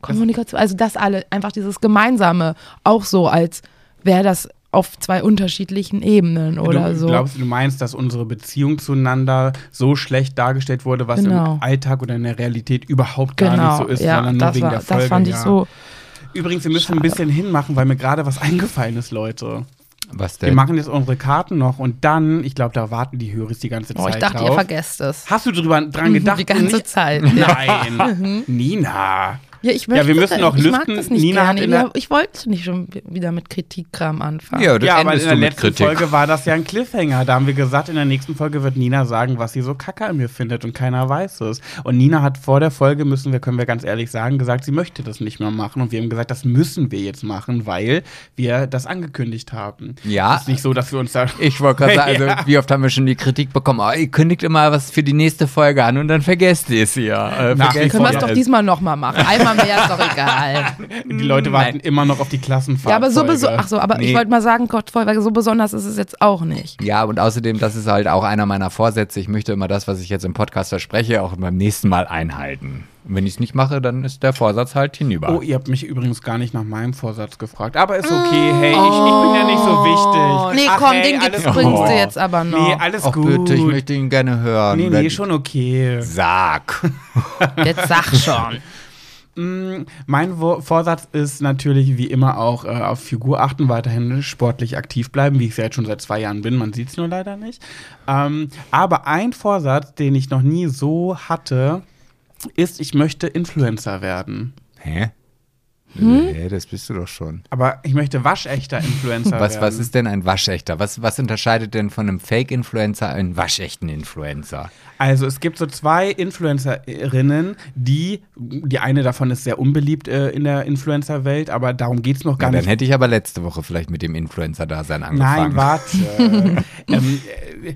Kommunikation, also das alle, einfach dieses Gemeinsame, auch so, als wäre das auf zwei unterschiedlichen Ebenen oder du, so. Glaubst du, du meinst, dass unsere Beziehung zueinander so schlecht dargestellt wurde, was Genau. im Alltag oder in der Realität überhaupt gar nicht so ist, ja, sondern nur das, wegen war, der Folge? das fand ich ja. so. Übrigens, wir müssen ein Schade. bisschen hinmachen, weil mir gerade was eingefallen ist, Leute. was Wir denn? machen jetzt unsere Karten noch und dann, ich glaube, da warten die Höris die ganze Zeit Oh, ich dachte, drauf. ihr vergesst es. Hast du drüber dran gedacht? Die ganze Zeit. Nein, Nina. Ja, ich Ja, wir müssen noch ich lüften. Mag das nicht Nina hat gerne. in der- Ja, ich wollte nicht schon wieder mit Kritikkram anfangen. Ja, das Ja, aber in der letzten Kritik. Folge war das ja ein Cliffhanger. Da haben wir gesagt, in der nächsten Folge wird Nina sagen, was sie so kacke an mir findet und keiner weiß es. Und Nina hat vor der Folge, müssen wir, können wir ganz ehrlich sagen, gesagt, sie möchte das nicht mehr machen. Und wir haben gesagt, das müssen wir jetzt machen, weil wir das angekündigt haben. Ja. Es ist nicht so, dass wir uns da. Ich wollte gerade sagen, also Ja. wie oft haben wir schon die Kritik bekommen, oh, ihr kündigt immer was für die nächste Folge an und dann vergesst ihr es ja. Äh, Nach vergesst Können wir es doch es. diesmal nochmal machen. Einmal mehr ist doch egal. Die Leute warten immer noch auf die Klassenfahrt. Ja, aber so, beso ach so, aber Nee. ich wollte mal sagen, Gott, so besonders ist es jetzt auch nicht. Ja, und außerdem, das ist halt auch einer meiner Vorsätze. Ich möchte immer das, was ich jetzt im Podcast verspreche, auch beim nächsten Mal einhalten. Und wenn ich es nicht mache, dann ist der Vorsatz halt hinüber. Oh, ihr habt mich übrigens gar nicht nach meinem Vorsatz gefragt. Aber ist okay. Hey, ich, ich bin ja nicht so wichtig. Nee, Ach, komm, hey, den alles gibt's, bringst gut. du jetzt aber noch. Nee, alles Ach gut. bitte, ich möchte ihn gerne hören. nee, nee, schon okay. Sag. Jetzt sag schon. Mm, Mein Vorsatz ist natürlich wie immer auch äh, auf Figur achten, weiterhin sportlich aktiv bleiben, wie ich es jetzt schon seit zwei Jahren bin. Man sieht es nur leider nicht. Ähm, aber ein Vorsatz, den ich noch nie so hatte, ist, ich möchte Influencer werden. Hä? Hm? Hä, das bist du doch schon. Aber ich möchte waschechter Influencer Was, werden. was ist denn ein waschechter? Was, was unterscheidet denn von einem Fake-Influencer einen waschechten Influencer? Also es gibt so zwei Influencerinnen, die, die eine davon ist sehr unbeliebt äh, in der Influencer-Welt, aber darum geht es noch gar dann nicht. hätte ich aber letzte Woche vielleicht mit dem Influencer-Dasein angefangen. Nein, warte. ähm, äh,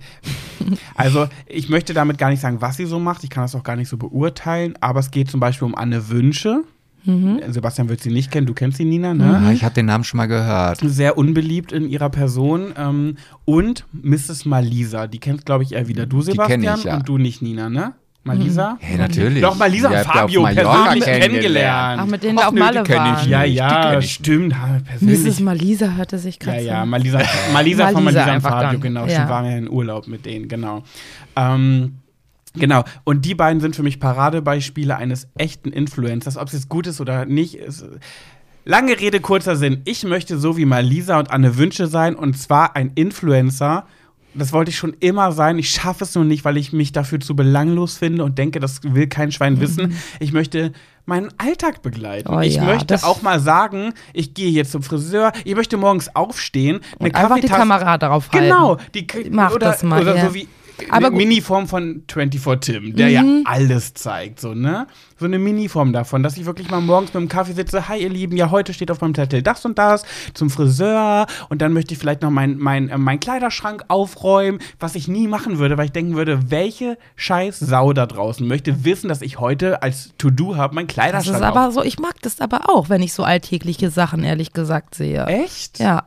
also, ich möchte damit gar nicht sagen, was sie so macht. Ich kann das auch gar nicht so beurteilen. Aber es geht zum Beispiel um Anne Wünsche. Sebastian wird sie nicht kennen. Du kennst sie, Nina, ne? Ah, ich habe den Namen schon mal gehört. Sehr unbeliebt in ihrer Person. Ähm, und Mrs. Malisa. Die kennst, glaube ich, eher wieder du, Sebastian, ich, ja. und du nicht, Nina, ne? Malisa? Hey, natürlich. Doch, Malisa und Fabio persönlich kennengelernt. Ach, mit denen Ach auf Malle waren. Ja, ja, stimmt. Persönlich. Mrs. Malisa hörte sich Ja, gerade ja, so. Malisa, Malisa von Malisa Malisa und Fabio, dann. genau. Ja. Stimmt, waren wir in Urlaub mit denen, genau. Ähm, genau, und die beiden sind für mich Paradebeispiele eines echten Influencers. Ob es jetzt gut ist oder nicht, ist. Lange Rede, kurzer Sinn. Ich möchte so wie Malisa und Anne Wünsche sein und zwar ein Influencer. Das wollte ich schon immer sein. Ich schaffe es nur nicht, weil ich mich dafür zu belanglos finde und denke, das will kein Schwein wissen. Ich möchte meinen Alltag begleiten. Oh ich ja, möchte auch mal sagen, ich gehe jetzt zum Friseur. Ich möchte morgens aufstehen, eine Und einfach die Kamera darauf halten. Genau, die Mach oder, das mal, oder ja. so wie Aber eine. Miniform von 24 Tim, der ja alles zeigt, so, ne? So eine Miniform davon, dass ich wirklich mal morgens mit dem Kaffee sitze, hi ihr Lieben, ja, heute steht auf meinem Zettel das und das, zum Friseur und dann möchte ich vielleicht noch meinen mein, äh, mein Kleiderschrank aufräumen, was ich nie machen würde, weil ich denken würde, welche scheiß Sau da draußen möchte wissen, dass ich heute als To-Do habe, mein Das Kleiderschrank ist aber so, ich mag das aber auch, wenn ich so alltägliche Sachen ehrlich gesagt sehe. Echt? Ja.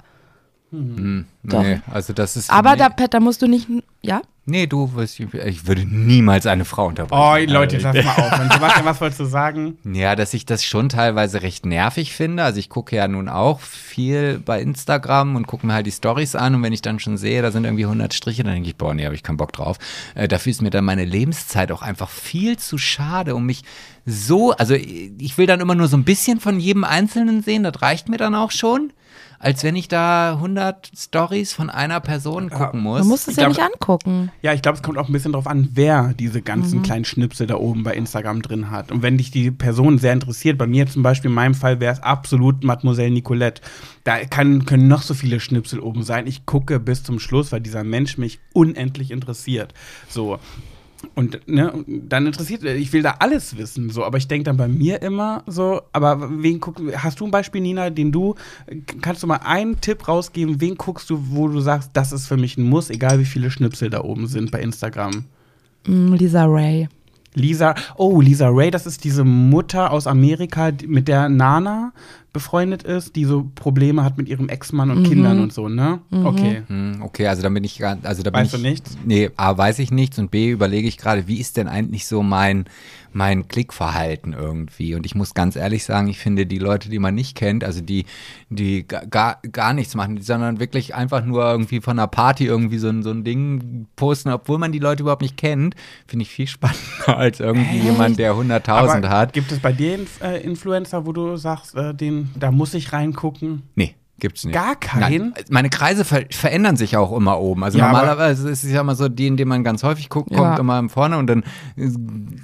Hm, Doch. nee, also das ist. Aber nee, da, Pat, da musst du nicht, ja? Nee, du, ich, ich würde niemals eine Frau Oh, unterbrechen. Leute, jetzt Also, lass mal auf. Und Sebastian, was wolltest du sagen? Ja, dass ich das schon teilweise recht nervig finde. Also ich gucke ja nun auch viel bei Instagram und gucke mir halt die Stories an und wenn ich dann schon sehe, da sind irgendwie 100 Striche, dann denke ich, boah, nee, habe ich keinen Bock drauf. Äh, dafür ist mir dann meine Lebenszeit auch einfach viel zu schade, um mich so, also ich will dann immer nur so ein bisschen von jedem Einzelnen sehen, das reicht mir dann auch schon. Als wenn ich da 100 Stories von einer Person gucken muss. Du musst es Ich ja glaub- nicht angucken. Ja, ich glaube, es kommt auch ein bisschen drauf an, wer diese Mhm. ganzen kleinen Schnipsel da oben bei Instagram drin hat. Und wenn dich die Person sehr interessiert, bei mir zum Beispiel, in meinem Fall wäre es absolut Mademoiselle Nicolette. Da kann, können noch so viele Schnipsel oben sein. Ich gucke bis zum Schluss, weil dieser Mensch mich unendlich interessiert. So. Und ne, dann interessiert, ich will da alles wissen, so, aber ich denke dann bei mir immer so, aber wen guck, hast du ein Beispiel, Nina, den du, kannst du mal einen Tipp rausgeben, wen guckst du, wo du sagst, das ist für mich ein Muss, egal wie viele Schnipsel da oben sind bei Instagram? Mm, Lisa Ray. Lisa, oh, Lisa Ray, das ist diese Mutter aus Amerika, mit der Nana befreundet ist, die so Probleme hat mit ihrem Ex-Mann und Kindern und so, ne? Okay. Hm, Okay, also da bin ich also da bin Weißt ich, du nichts? Nee, A, weiß ich nichts und B, überlege ich gerade, wie ist denn eigentlich so mein, mein Klickverhalten irgendwie? Und ich muss ganz ehrlich sagen, ich finde die Leute, die man nicht kennt, also die, die ga- gar, gar nichts machen, sondern wirklich einfach nur irgendwie von einer Party irgendwie so ein, so ein Ding posten, obwohl man die Leute überhaupt nicht kennt, finde ich viel spannender als irgendwie jemand, der 100.000 Aber hat. Gibt es bei dir Inf äh, Influencer, wo du sagst, äh, den, da muss ich reingucken? Nee. Gibt's nicht. Gar keinen? Nein, meine Kreise ver verändern sich auch immer oben. Also Ja, normalerweise ist es ja immer so, die, in denen man ganz häufig guckt, Ja. kommt immer vorne und dann,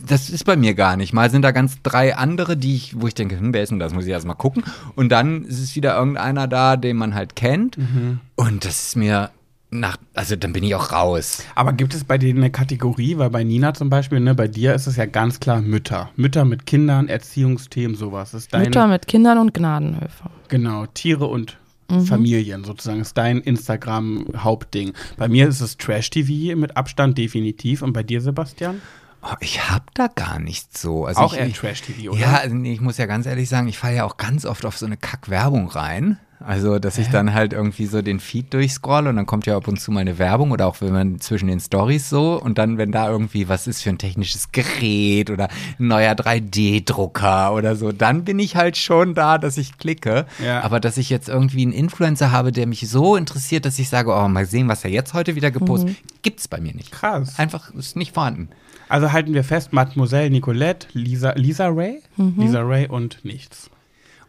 das ist bei mir gar nicht. Mal sind da ganz drei andere, die ich, wo ich denke, hm, wer ist denn das? Muss ich erst mal gucken. Und dann ist es wieder irgendeiner da, den man halt kennt. Mhm. Und das ist mir nach, also dann bin ich auch raus. Aber gibt es bei denen eine Kategorie, weil bei Nina zum Beispiel, ne, bei dir ist es ja ganz klar Mütter. Mütter mit Kindern, Erziehungsthemen, sowas. Ist dein, Mütter mit Kindern und Gnadenhöfe. Genau, Tiere und Mhm. Familien sozusagen ist dein Instagram-Hauptding. Bei mir ist es Trash-TV mit Abstand definitiv. Und bei dir, Sebastian? Oh, ich hab da gar nichts so. Also Auch ich, eher Trash-TV, oder? Ja, also nee, ich muss ja ganz ehrlich sagen, ich falle ja auch ganz oft auf so eine Kack-Werbung rein. Also, dass ich dann halt irgendwie so den Feed durchscroll und dann kommt ja ab und zu mal eine Werbung oder auch wenn man zwischen den Stories so und dann, wenn da irgendwie was ist für ein technisches Gerät oder ein neuer 3D-Drucker oder so, dann bin ich halt schon da, dass ich klicke. Ja. Aber dass ich jetzt irgendwie einen Influencer habe, der mich so interessiert, dass ich sage, oh, mal sehen, was er jetzt heute wieder gepostet, gibt's bei mir nicht. Krass. Einfach ist nicht vorhanden. Also halten wir fest, Mademoiselle Nicolette, Lisa, Lisa Ray? Lisa Ray und nichts.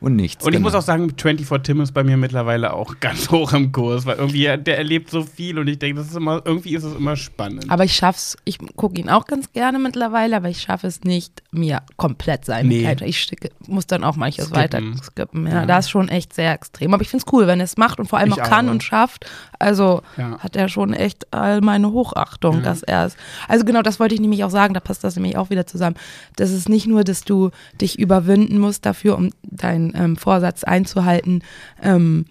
Und nichts. Und ich genau. muss auch sagen, 24 Tim ist bei mir mittlerweile auch ganz hoch im Kurs, weil irgendwie der erlebt so viel und ich denke, das ist immer, irgendwie ist es immer spannend. Aber ich schaff's, ich gucke ihn auch ganz gerne mittlerweile, aber ich schaffe es nicht, mir komplett seine Nee. Ich muss dann auch manches Skippen. weiter skippen. Ja, Ja. das ist schon echt sehr extrem. Aber ich finde es cool, wenn er es macht und vor allem Ich auch kann auch. und schafft. Also Ja. hat er schon echt all meine Hochachtung, Ja. dass er es. Also genau, das wollte ich nämlich auch sagen, da passt das nämlich auch wieder zusammen. Das ist nicht nur, dass du dich überwinden musst dafür, um deinen ähm, Vorsatz einzuhalten, ähm,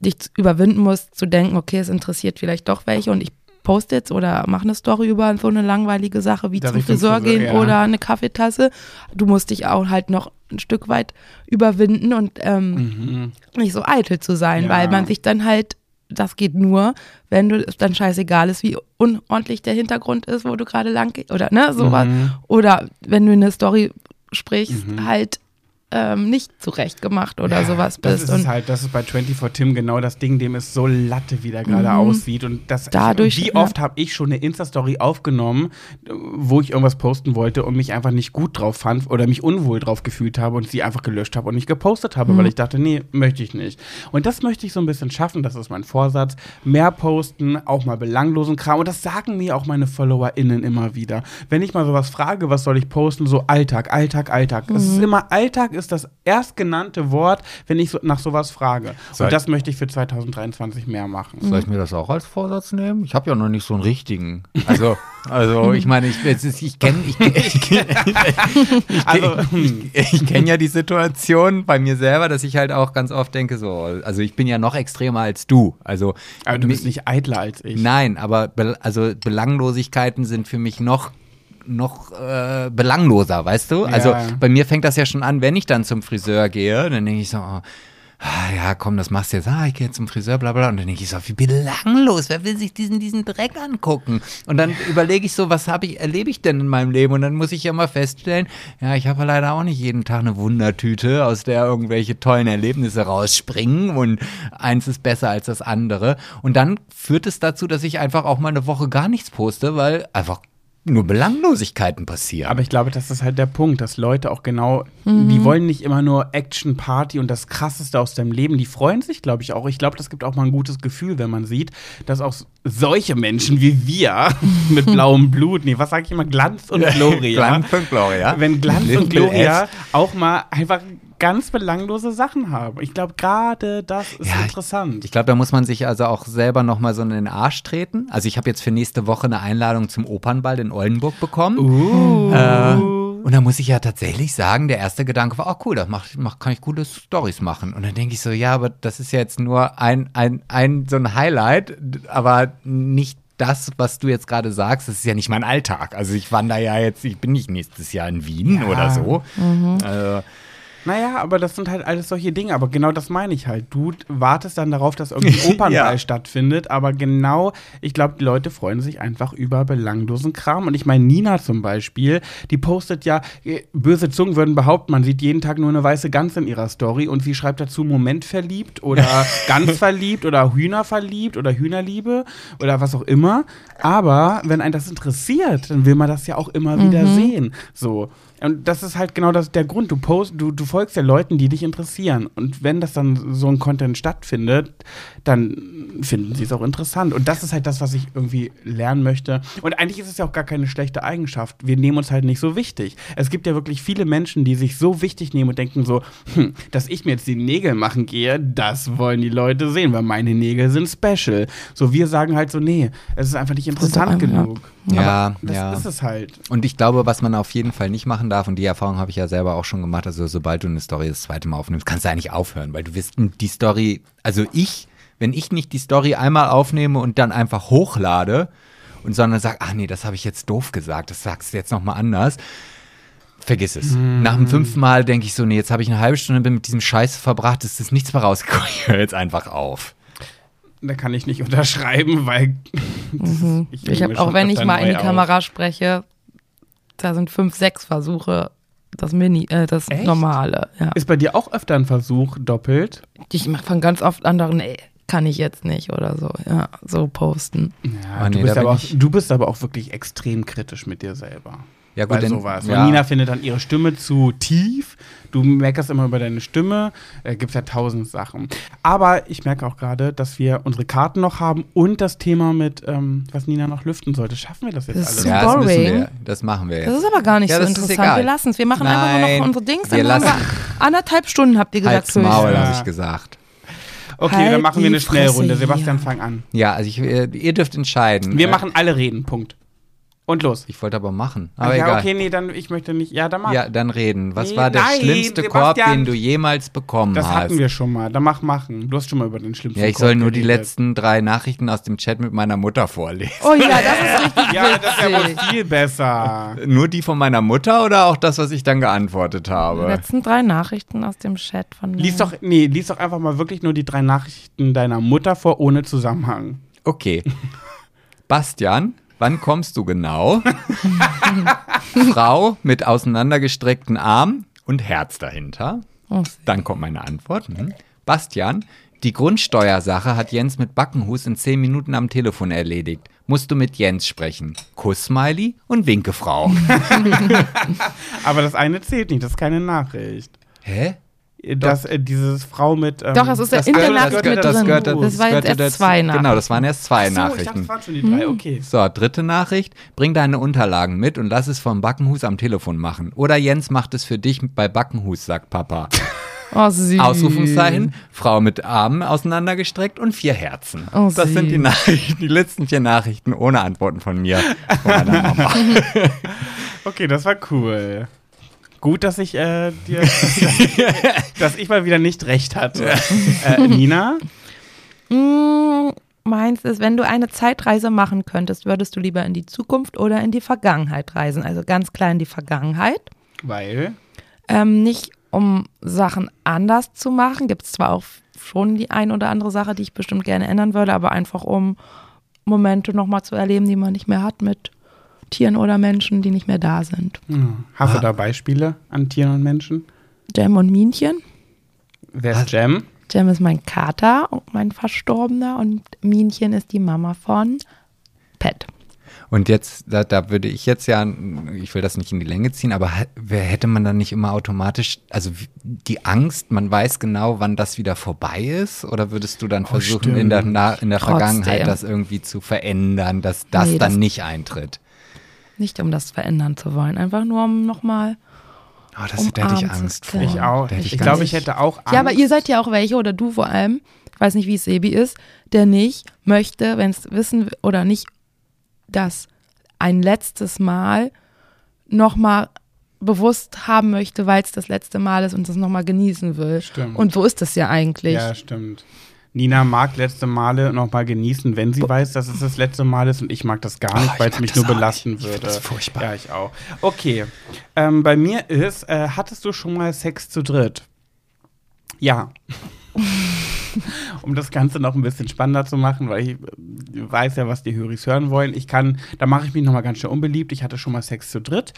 dich zu- überwinden musst, zu denken, okay, es interessiert vielleicht doch welche und ich poste jetzt oder mache eine Story über so eine langweilige Sache wie zum Friseur gehen ja. oder eine Kaffeetasse. Du musst dich auch halt noch ein Stück weit überwinden und ähm, Mhm. nicht so eitel zu sein, Ja. weil man sich dann halt das geht nur, wenn du es dann scheißegal ist, wie unordentlich der Hintergrund ist, wo du gerade lang gehst, oder ne, sowas. Mhm. Oder wenn du eine Story sprichst, halt ähm, nicht zurecht gemacht oder Ja, sowas Das bist. ist Und es halt, das ist bei 24 Tim genau das Ding, dem ist so Latte, wie der gerade aussieht. Und das, Mhm. Dadurch, wie ja. oft habe ich schon eine Insta-Story aufgenommen, wo ich irgendwas posten wollte und mich einfach nicht gut drauf fand oder mich unwohl drauf gefühlt habe und sie einfach gelöscht habe und nicht gepostet habe, Mhm. weil ich dachte, nee, möchte ich nicht. Und das möchte ich so ein bisschen schaffen, das ist mein Vorsatz. Mehr posten, auch mal belanglosen Kram. Und das sagen mir auch meine FollowerInnen immer wieder. Wenn ich mal sowas frage, was soll ich posten, so Alltag, Alltag, Alltag. Es Mhm. ist immer Alltag ist das erstgenannte Wort, wenn ich so nach sowas frage. Soll- Und das möchte ich für 2023 mehr machen. Soll ich mir das auch als Vorsatz nehmen? Ich habe ja noch nicht so einen richtigen. Also, also ich meine, ich, ich kenne ich, ich, ich, Also, ich, ich kenne ja die Situation bei mir selber, dass ich halt auch ganz oft denke, so, also ich bin ja noch extremer als du. Also aber du bist nicht eitler als ich. Nein, aber be also Belanglosigkeiten sind für mich noch noch äh, belangloser, weißt du? Also Ja. bei mir fängt das ja schon an, wenn ich dann zum Friseur gehe, dann denke ich so, oh, ah, ja, komm, das machst du jetzt. Ah, ich gehe jetzt zum Friseur, bla bla. Und dann denke ich so, wie belanglos, wer will sich diesen, diesen Dreck angucken? Und dann überlege ich so, was habe ich, erlebe ich denn in meinem Leben? Und dann muss ich ja mal feststellen, ja, ich habe leider auch nicht jeden Tag eine Wundertüte, aus der irgendwelche tollen Erlebnisse rausspringen und eins ist besser als das andere. Und dann führt es dazu, dass ich einfach auch mal eine Woche gar nichts poste, weil einfach nur Belanglosigkeiten passieren. Aber ich glaube, das ist halt der Punkt, dass Leute auch genau, Mhm. die wollen nicht immer nur Action, Party und das Krasseste aus deinem Leben. Die freuen sich, glaube ich, auch. Ich glaube, das gibt auch mal ein gutes Gefühl, wenn man sieht, dass auch solche Menschen wie wir mit blauem Blut, nee, was sage ich immer, Glanz und Gloria. Glanz und Gloria. Wenn Glanz und Gloria S. auch mal einfach ganz belanglose Sachen haben. Ich glaube, gerade das ist Ja, ich- interessant. Ich glaube, da muss man sich also auch selber nochmal so in den Arsch treten. Also ich habe jetzt für nächste Woche eine Einladung zum Opernball in Oldenburg bekommen. uh. Äh, und da muss ich ja tatsächlich sagen, der erste Gedanke war, oh cool, da mach, mach, kann ich coole Stories machen. Und dann denke ich so, ja, aber das ist ja jetzt nur ein, ein, ein so ein Highlight, aber nicht das, was du jetzt gerade sagst, das ist ja nicht mein Alltag. Also ich wandere ja jetzt, ich bin nicht nächstes Jahr in Wien Ja. oder so. Äh, Naja, aber das sind halt alles solche Dinge. Aber genau das meine ich halt. Du wartest dann darauf, dass irgendwie ein Opernball Ja. stattfindet. Aber genau, ich glaube, die Leute freuen sich einfach über belanglosen Kram. Und ich meine, Nina zum Beispiel, die postet ja, äh, böse Zungen würden behaupten, man sieht jeden Tag nur eine weiße Gans in ihrer Story. Und sie schreibt dazu Moment verliebt oder ganz verliebt oder Hühner verliebt oder Hühnerliebe oder was auch immer. Aber wenn einen das interessiert, dann will man das ja auch immer wieder sehen. So. Und das ist halt genau das, der Grund. Du, post, du, du folgst ja Leuten, die dich interessieren. Und wenn das dann so ein Content stattfindet, dann finden sie es auch interessant. Und das ist halt das, was ich irgendwie lernen möchte. Und eigentlich ist es ja auch gar keine schlechte Eigenschaft. Wir nehmen uns halt nicht so wichtig. Es gibt ja wirklich viele Menschen, die sich so wichtig nehmen und denken so, hm, dass ich mir jetzt die Nägel machen gehe, das wollen die Leute sehen, weil meine Nägel sind special. So, wir sagen halt so, nee, es ist einfach nicht interessant genug. Ja, Aber das ja. ist es halt. Und ich glaube, was man auf jeden Fall nicht machen darf, und die Erfahrung habe ich ja selber auch schon gemacht, also sobald du eine Story das zweite Mal aufnimmst, kannst du eigentlich aufhören, weil du wirst die Story, also ich, wenn ich nicht die Story einmal aufnehme und dann einfach hochlade und sondern sag, ach nee, das habe ich jetzt doof gesagt, das sagst du jetzt nochmal anders. Vergiss es. Nach dem fünften Mal denke ich so, nee, jetzt habe ich eine halbe Stunde mit diesem Scheiß verbracht, es ist nichts mehr rausgekommen. Ich höre jetzt einfach auf. Da kann ich nicht unterschreiben, weil Mhm. Ich nehme habe auch wenn ich mal in die auf. Kamera spreche, da sind fünf, sechs Versuche, das Mini, äh, das Echt? normale. Ja. Ist bei dir auch öfter ein Versuch doppelt? Ich mache von ganz oft anderen, ey, kann ich jetzt nicht oder so, ja, so posten. Ja, Ah, du, nee, bist aber auch, du bist aber auch wirklich extrem kritisch mit dir selber. Ja, Bei denn- sowas. ja. Weil Nina findet dann ihre Stimme zu tief. Du meckerst immer über deine Stimme. Äh, Gibt ja tausend Sachen. Aber ich merke auch gerade, dass wir unsere Karten noch haben und das Thema mit, ähm, was Nina noch lüften sollte. Schaffen wir das jetzt Das alles? ist Ja, das müssen wir. Das machen wir jetzt. Das ist aber gar nicht Ja, so interessant. Wir lassen es. Wir machen einfach nur Nein, noch unsere Dings. wir Dann haben lassen- wir anderthalb Stunden, habt ihr gesagt, Halt's Maul, höchstens. habe Ja. ich gesagt. Okay, Halt dann machen wir eine Schnellrunde. Sebastian, fang an. Ja, also ich, äh, ihr dürft entscheiden. Wir Äh, machen alle reden. Punkt. Und los. Ich wollte aber machen. Ach Aber ja, egal. okay, nee, dann ich möchte nicht. Ja, dann mach. Ja, dann reden. Was Nee, war der nein, schlimmste Korb, den du jemals bekommen das hast? hatten wir schon mal. Dann mach machen. Du hast schon mal über den schlimmsten ja, ich Korb soll nur die geredet. letzten drei Nachrichten aus dem Chat mit meiner Mutter vorlesen. Oh ja, das ist richtig Ja, das ist ja wohl viel besser. Nur die von meiner Mutter oder auch das, was ich dann geantwortet Die habe? letzten drei Nachrichten aus dem Chat von Lies doch, nee, lies doch einfach mal wirklich nur die drei Nachrichten deiner Mutter vor, ohne Zusammenhang. Okay. Bastian, wann kommst du genau? Frau mit auseinandergestreckten Armen und Herz dahinter. Oh, Dann kommt meine Antwort. Hm. Bastian, die Grundsteuersache hat Jens mit Backenhus in zehn Minuten am Telefon erledigt. Musst du mit Jens sprechen. Kuss-Smiley und Winkefrau. Aber das eine zählt nicht, das ist keine Nachricht. Hä? Das, äh, dieses Frau mit. Ähm, Doch, das ist ja in der Nacht das mit das drin. gehört- das war jetzt gehörte erst dazu. zwei Nachrichten. Genau, das waren erst zwei Ach so, ich dachte, Nachrichten. das waren schon die drei, Hm. okay. So, dritte Nachricht. Bring deine Unterlagen mit und lass es vom Backenhus am Telefon machen. Oder Jens macht es für dich bei Backenhus, sagt Papa. Oh, süß. Ausrufungszeichen, Frau mit Armen auseinandergestreckt und vier Herzen. Oh, das sind die süß. Nachrichten, die letzten vier Nachrichten ohne Antworten von mir. Von meiner Mama. Okay, das war cool. Gut, dass ich äh, dir, dass ich mal wieder nicht recht hatte. Äh, Nina? Mm, Meins ist, wenn du eine Zeitreise machen könntest, würdest du lieber in die Zukunft oder in die Vergangenheit reisen? Also ganz klar in die Vergangenheit. Weil. Ähm, nicht um Sachen anders zu machen. Gibt es zwar auch schon die ein oder andere Sache, die ich bestimmt gerne ändern würde, aber einfach um Momente nochmal zu erleben, die man nicht mehr hat mit Tieren oder Menschen, die nicht mehr da sind. Hm, Hast du da Beispiele an Tieren und Menschen? Jam und Minchen. Wer ist Jem? Jam ist mein Kater, mein Verstorbener und Minchen ist die Mama von Pet. Und jetzt, da, da würde ich jetzt ja, ich will das nicht in die Länge ziehen, aber hätte man dann nicht immer automatisch, also die Angst, man weiß genau, wann das wieder vorbei ist? Oder würdest du dann versuchen, in der, in der. Vergangenheit das irgendwie zu verändern, dass das Nee, dann das- nicht eintritt? Nicht um das verändern zu wollen, einfach nur um nochmal. Oh, das da hätte ich Umarmt Angst zu vor. Ich auch. Ich, ganz- glaube, ich hätte auch Angst. Ja, aber ihr seid ja auch welche, oder du vor allem, ich weiß nicht, wie es Sebi ist, der nicht möchte, wenn es wissen will- oder nicht, das ein letztes Mal nochmal bewusst haben möchte, weil es das letzte Mal ist und das nochmal genießen will. Stimmt. Und so ist es ja eigentlich. Ja, stimmt. Nina mag letzte Male noch mal genießen, wenn sie weiß, dass es das letzte Mal ist. Und ich mag das gar nicht, Oh, ich weil es mich nur belasten nicht. Ich würde. das furchtbar. Ja, ich auch. Okay. Ähm, bei mir ist, äh, hattest du schon mal Sex zu dritt? Ja. um das Ganze noch ein bisschen spannender zu machen, weil ich äh, weiß ja, was die Höris hören wollen. Ich kann, da mache ich mich noch mal ganz schön unbeliebt. Ich hatte schon mal Sex zu dritt.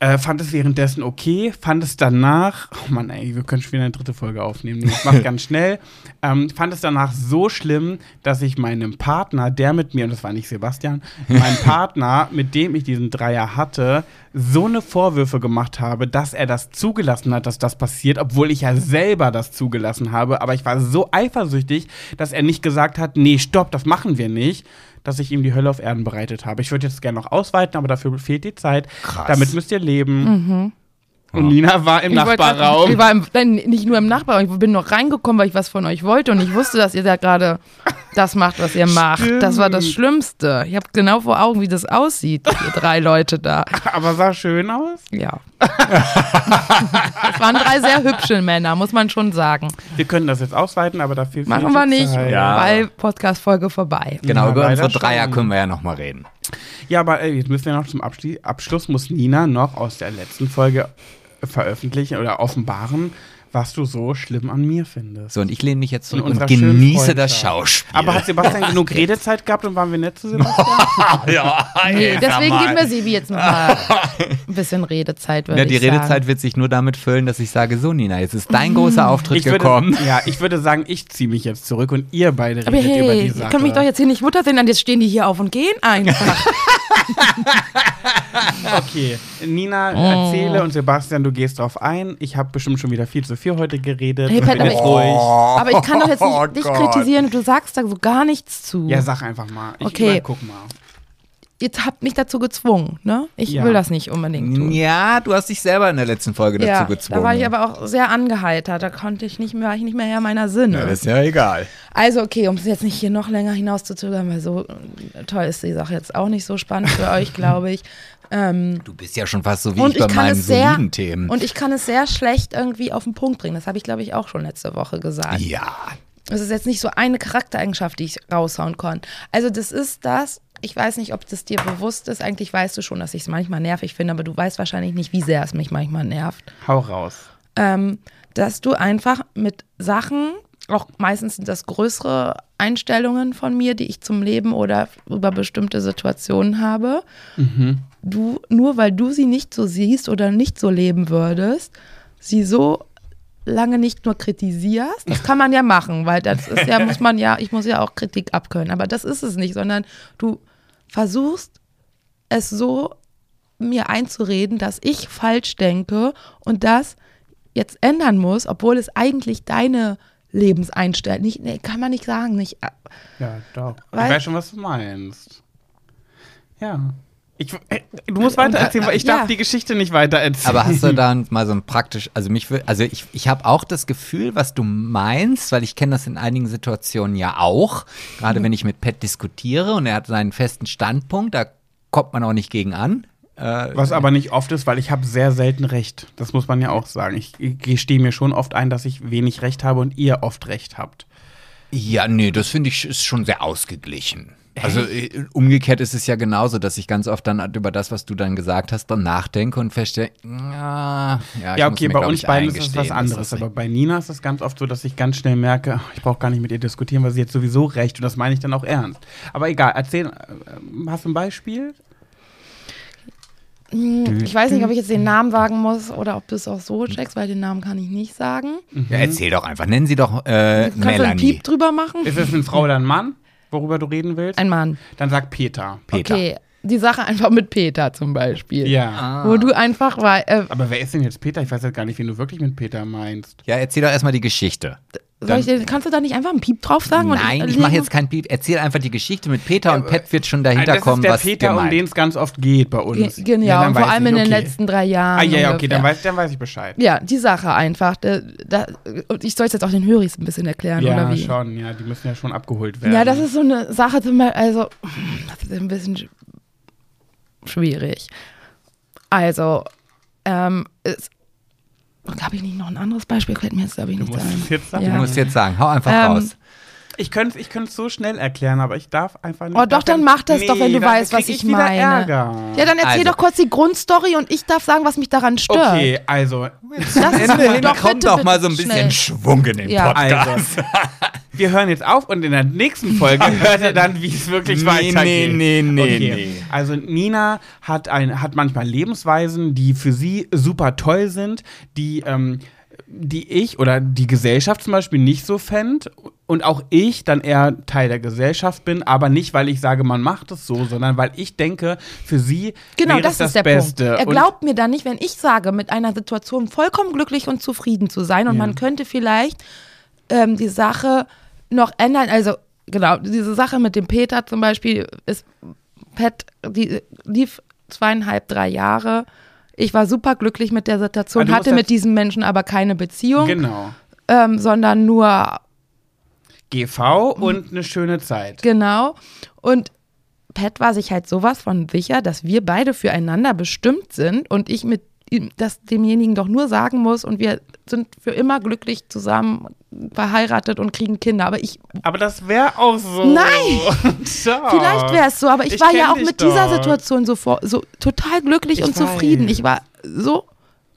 Äh, fand es währenddessen okay, fand es danach, oh Mann, ey, wir können schon wieder eine dritte Folge aufnehmen. Ich mach ganz schnell. Ähm, fand es danach so schlimm, dass ich meinem Partner, der mit mir, und das war nicht Sebastian, meinem Partner, mit dem ich diesen Dreier hatte, so eine Vorwürfe gemacht habe, dass er das zugelassen hat, dass das passiert, obwohl ich ja selber das zugelassen habe. Aber ich war so eifersüchtig, dass er nicht gesagt hat, nee, stopp, das machen wir nicht, dass ich ihm die Hölle auf Erden bereitet habe. Ich würde jetzt gerne noch ausweiten, aber dafür fehlt die Zeit. Krass. Damit müsst ihr leben. Mhm. Und Nina war im Ich wollte grad- Nachbarraum. Ich war im, nein, nicht nur im Nachbarraum, ich bin noch reingekommen, weil ich was von euch wollte und ich wusste, dass ihr da gerade das macht, was ihr macht. Das war das Stimmt. Schlimmste. Ich habe genau vor Augen, wie das aussieht, ihr drei Leute da. aber sah schön aus. Ja. Es waren drei sehr hübsche Männer, muss man schon sagen. Wir können das jetzt ausweiten, aber dafür Machen fehlt wir die nicht. Ja. weil Podcast-Folge vorbei. Genau, Ja, über unsere Dreier schon. können wir ja noch mal reden. Ja, aber ey, jetzt müssen wir noch zum Abschli Abschluss, muss Nina noch aus der letzten Folge veröffentlichen oder offenbaren, was du so schlimm an mir findest. So, und ich lehne mich jetzt zurück und genieße das. Schauspiel. Aber hat Sebastian genug Redezeit gehabt und waren wir nett zu Sebastian? ja, Nee, deswegen geben wir Sebi jetzt nochmal ein bisschen Redezeit, würde Ja, die ich sagen. Redezeit wird sich nur damit füllen, dass ich sage, so Nina, jetzt ist dein großer Auftritt Ich würde, gekommen. ja, ich würde sagen, ich ziehe mich jetzt zurück und ihr beide redet Aber über hey, die ihr Sache. könnt mich doch jetzt hier nicht Mutter sehen, dann jetzt stehen die hier auf und gehen einfach. Okay, Nina, Oh. erzähle und Sebastian, du gehst drauf ein. Ich habe bestimmt schon wieder viel zu viel heute geredet. Hey, Pat, aber ich- ruhig. Aber ich kann doch jetzt Oh nicht dich Gott. kritisieren, du sagst da so gar nichts zu. Ja, sag einfach mal. Ich Okay. guck mal. Ihr habt mich dazu gezwungen, ne? Ich Ja. will das nicht unbedingt tun. Ja, du hast dich selber in der letzten Folge dazu Ja, gezwungen. da war ich aber auch sehr angeheitert. Da konnte ich nicht mehr, war ich nicht mehr Herr meiner Sinne. ja, das ist ja egal. Also okay, um es jetzt nicht hier noch länger hinauszuzögern, weil so äh, toll ist die Sache jetzt auch nicht so spannend für euch, glaube ich. Ähm, Du bist ja schon fast so wie ich bei ich kann meinen sehr soliden Themen. und ich kann es sehr schlecht irgendwie auf den Punkt bringen. Das habe ich glaube ich auch schon letzte Woche gesagt. ja. Es ist jetzt nicht so eine Charaktereigenschaft, die ich raushauen konnte. Also das ist das. Ich weiß nicht, ob das dir bewusst ist. Eigentlich weißt du schon, dass ich es manchmal nervig finde, aber du weißt wahrscheinlich nicht, wie sehr es mich manchmal nervt. Hau raus. ähm, dass du einfach mit Sachen, auch meistens sind das größere Einstellungen von mir, die ich zum Leben oder über bestimmte Situationen habe, du, nur weil du sie nicht so siehst oder nicht so leben würdest, sie so lange nicht nur kritisierst, das kann man ja machen, weil das ist ja, muss man ja, ich muss ja auch Kritik abkönnen, aber das ist es nicht, sondern du versuchst es so mir einzureden, dass ich falsch denke und das jetzt ändern muss, obwohl es eigentlich deine Lebenseinstellung, nicht, nee, kann man nicht sagen, nicht, äh, Ja, doch. Weil- ich weiß schon, was du meinst. Ja. Ich, äh, du musst weiter erzählen, weil ich Ja. darf die Geschichte nicht weiter erzählen. Aber hast du dann mal so ein praktisch, also mich, also ich, ich habe auch das Gefühl, was du meinst, weil ich kenne das in einigen Situationen ja auch, gerade wenn ich mit Pat diskutiere und er hat seinen festen Standpunkt, da kommt man auch nicht gegen an. Äh, Was aber nicht oft ist, weil ich habe sehr selten recht. Das muss man ja auch sagen. Ich, ich gestehe mir schon oft ein, dass ich wenig recht habe und ihr oft recht habt. Ja, nee, das finde ich ist schon sehr ausgeglichen. Also äh, umgekehrt ist es ja genauso, dass ich ganz oft dann über das, was du dann gesagt hast, dann nachdenke und feststelle, ja, ja, Ja, muss okay, mir, bei uns beiden ist es was anderes. Aber bei Nina ist es ganz oft so, dass ich ganz schnell merke, ach, ich brauche gar nicht mit ihr diskutieren, weil sie jetzt sowieso recht und das meine ich dann auch ernst. Aber egal, erzähl, äh, hast du ein Beispiel? hm, ich weiß nicht, ob ich jetzt den Namen sagen muss oder ob du es auch so checkst, weil den Namen kann ich nicht sagen. Ja, erzähl doch einfach, nennen sie doch äh, Kannst du einen Melanie. Piep drüber machen? Ist es eine Frau oder ein Mann, worüber du reden willst? Ein Mann. Dann sag Peter. Peter. Okay, die Sache einfach mit Peter zum Beispiel. Ja. Wo du einfach, weil, äh, Aber wer ist denn jetzt Peter? Ich weiß jetzt gar nicht, wen du wirklich mit Peter meinst. Ja, erzähl doch erstmal die Geschichte. Soll ich, den- kannst du da nicht einfach einen Piep drauf sagen? und Nein, ich lege- mache jetzt keinen Piep. Erzähl einfach die Geschichte mit Peter und Pat wird schon dahinter das ist kommen, der was Peter, um den es ganz oft geht bei uns. Ge- Genau, dann und vor allem ich, in den okay. letzten drei Jahren. Ah, ja, ja, okay, dann weiß, dann weiß ich Bescheid. Ja, die Sache einfach. Da, da, und ich soll es jetzt auch den Höris ein bisschen erklären, Ja, oder wie? schon, ja, die müssen ja schon abgeholt werden. Ja, das ist so eine Sache, zum Beispiel, also, das ist ein bisschen sch- schwierig. Also, ähm, habe ich nicht noch ein anderes Beispiel? Fällt mir jetzt, glaube ich, Du nicht musst ein. es jetzt sagen. Du Ja. musst jetzt sagen, hau einfach Ähm, raus. Ich könnte es ich so schnell erklären, aber ich darf einfach nicht. Oh, doch, dann mach das doch, wenn du weißt, was ich wieder meine. Ärger. Ja, dann erzähl Also. doch kurz die Grundstory und ich darf sagen, was mich daran stört. Okay, also, Das ist Ende hin Doch, kommt bitte, doch mal so ein bisschen schnell. Schwung in den Ja. Podcast. also. Wir hören jetzt auf und in der nächsten Folge hört ihr dann, wie es wirklich Nee, weitergeht. nee, nee, nee, okay. nee. Also Nina hat, ein, hat manchmal Lebensweisen, die für sie super toll sind, die, ähm, die ich oder die Gesellschaft zum Beispiel nicht so fänd und auch ich dann eher Teil der Gesellschaft bin, aber nicht, weil ich sage, man macht es so, sondern weil ich denke, für sie Genau, wäre das das ist der Beste. Punkt. Er Und- glaubt mir dann nicht, wenn ich sage, mit einer Situation vollkommen glücklich und zufrieden zu sein und Ja. man könnte vielleicht ähm, die Sache noch ändern. Also genau, diese Sache mit dem Peter zum Beispiel ist, Pet, die lief zweieinhalb, drei Jahre. Ich war super glücklich mit der Situation, musst hatte das- mit diesem Menschen aber keine Beziehung, Genau. ähm, sondern nur GV und eine schöne Zeit. Genau. Und Pat war sich halt sowas von sicher, dass wir beide füreinander bestimmt sind und ich mit ihm das demjenigen doch nur sagen muss und wir sind für immer glücklich zusammen verheiratet und kriegen Kinder. Aber ich, Aber das wäre auch so. Nein! Doch. vielleicht wäre es so, aber ich, Ich war ja auch mit dieser doch. Situation so, vor, so total glücklich Ich und zufrieden. weiß. Ich war so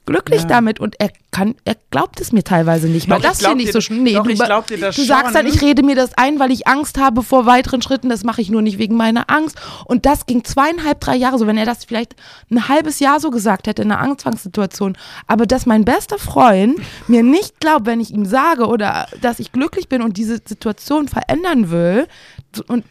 glücklich Ja. damit und er kann, er glaubt es mir teilweise nicht mal. Doch, Das finde ich so schön. Nee, doch, du, ich glaub dir das du sagst dann, schon. ich rede mir das ein, weil ich Angst habe vor weiteren Schritten. Das mache ich nur nicht wegen meiner Angst. Und das ging zweieinhalb, drei Jahre so. Wenn er das vielleicht ein halbes Jahr so gesagt hätte in einer Anfangssituation, aber dass mein bester Freund mir nicht glaubt, wenn ich ihm sage oder dass ich glücklich bin und diese Situation verändern will, Und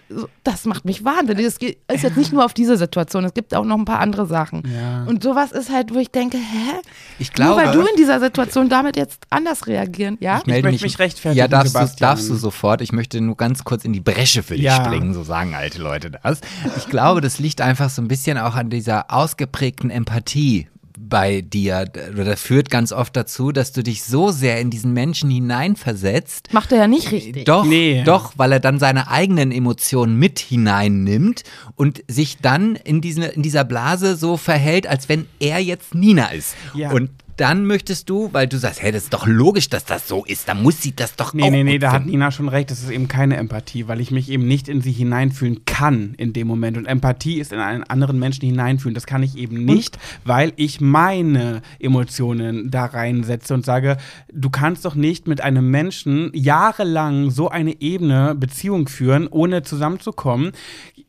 das macht mich wahnsinnig. Das geht- ist jetzt nicht nur auf diese Situation, es gibt auch noch ein paar andere Sachen. Ja. Und sowas ist halt, wo ich denke, hä? Ich glaube, nur weil du in dieser Situation damit jetzt anders reagieren, ja? Ich melde möchte mich rechtfertigen, Ja, darfst du, darfst du sofort. Ich möchte nur ganz kurz in die Bresche für dich Ja. springen, so sagen alte Leute das. Ich glaube, das liegt einfach so ein bisschen auch an dieser ausgeprägten Empathie bei dir. Oder das führt ganz oft dazu, dass du dich so sehr in diesen Menschen hineinversetzt, Macht er ja nicht richtig. Doch, Nee. doch, weil er dann seine eigenen Emotionen mit hineinnimmt und sich dann in, diesen, in dieser Blase so verhält, als wenn er jetzt Nina ist. Ja. Und dann möchtest du, weil du sagst, hey, das ist doch logisch, dass das so ist, dann muss sie das doch Nee, auch nee, nee, gut da hat. Nina schon recht. Das ist eben keine Empathie, weil ich mich eben nicht in sie hineinfühlen kann in dem Moment. Und Empathie ist in einen anderen Menschen hineinfühlen. Das kann ich eben nicht, weil ich meine Emotionen da reinsetze und sage, du kannst doch nicht mit einem Menschen jahrelang so eine Ebene Beziehung führen, ohne zusammenzukommen.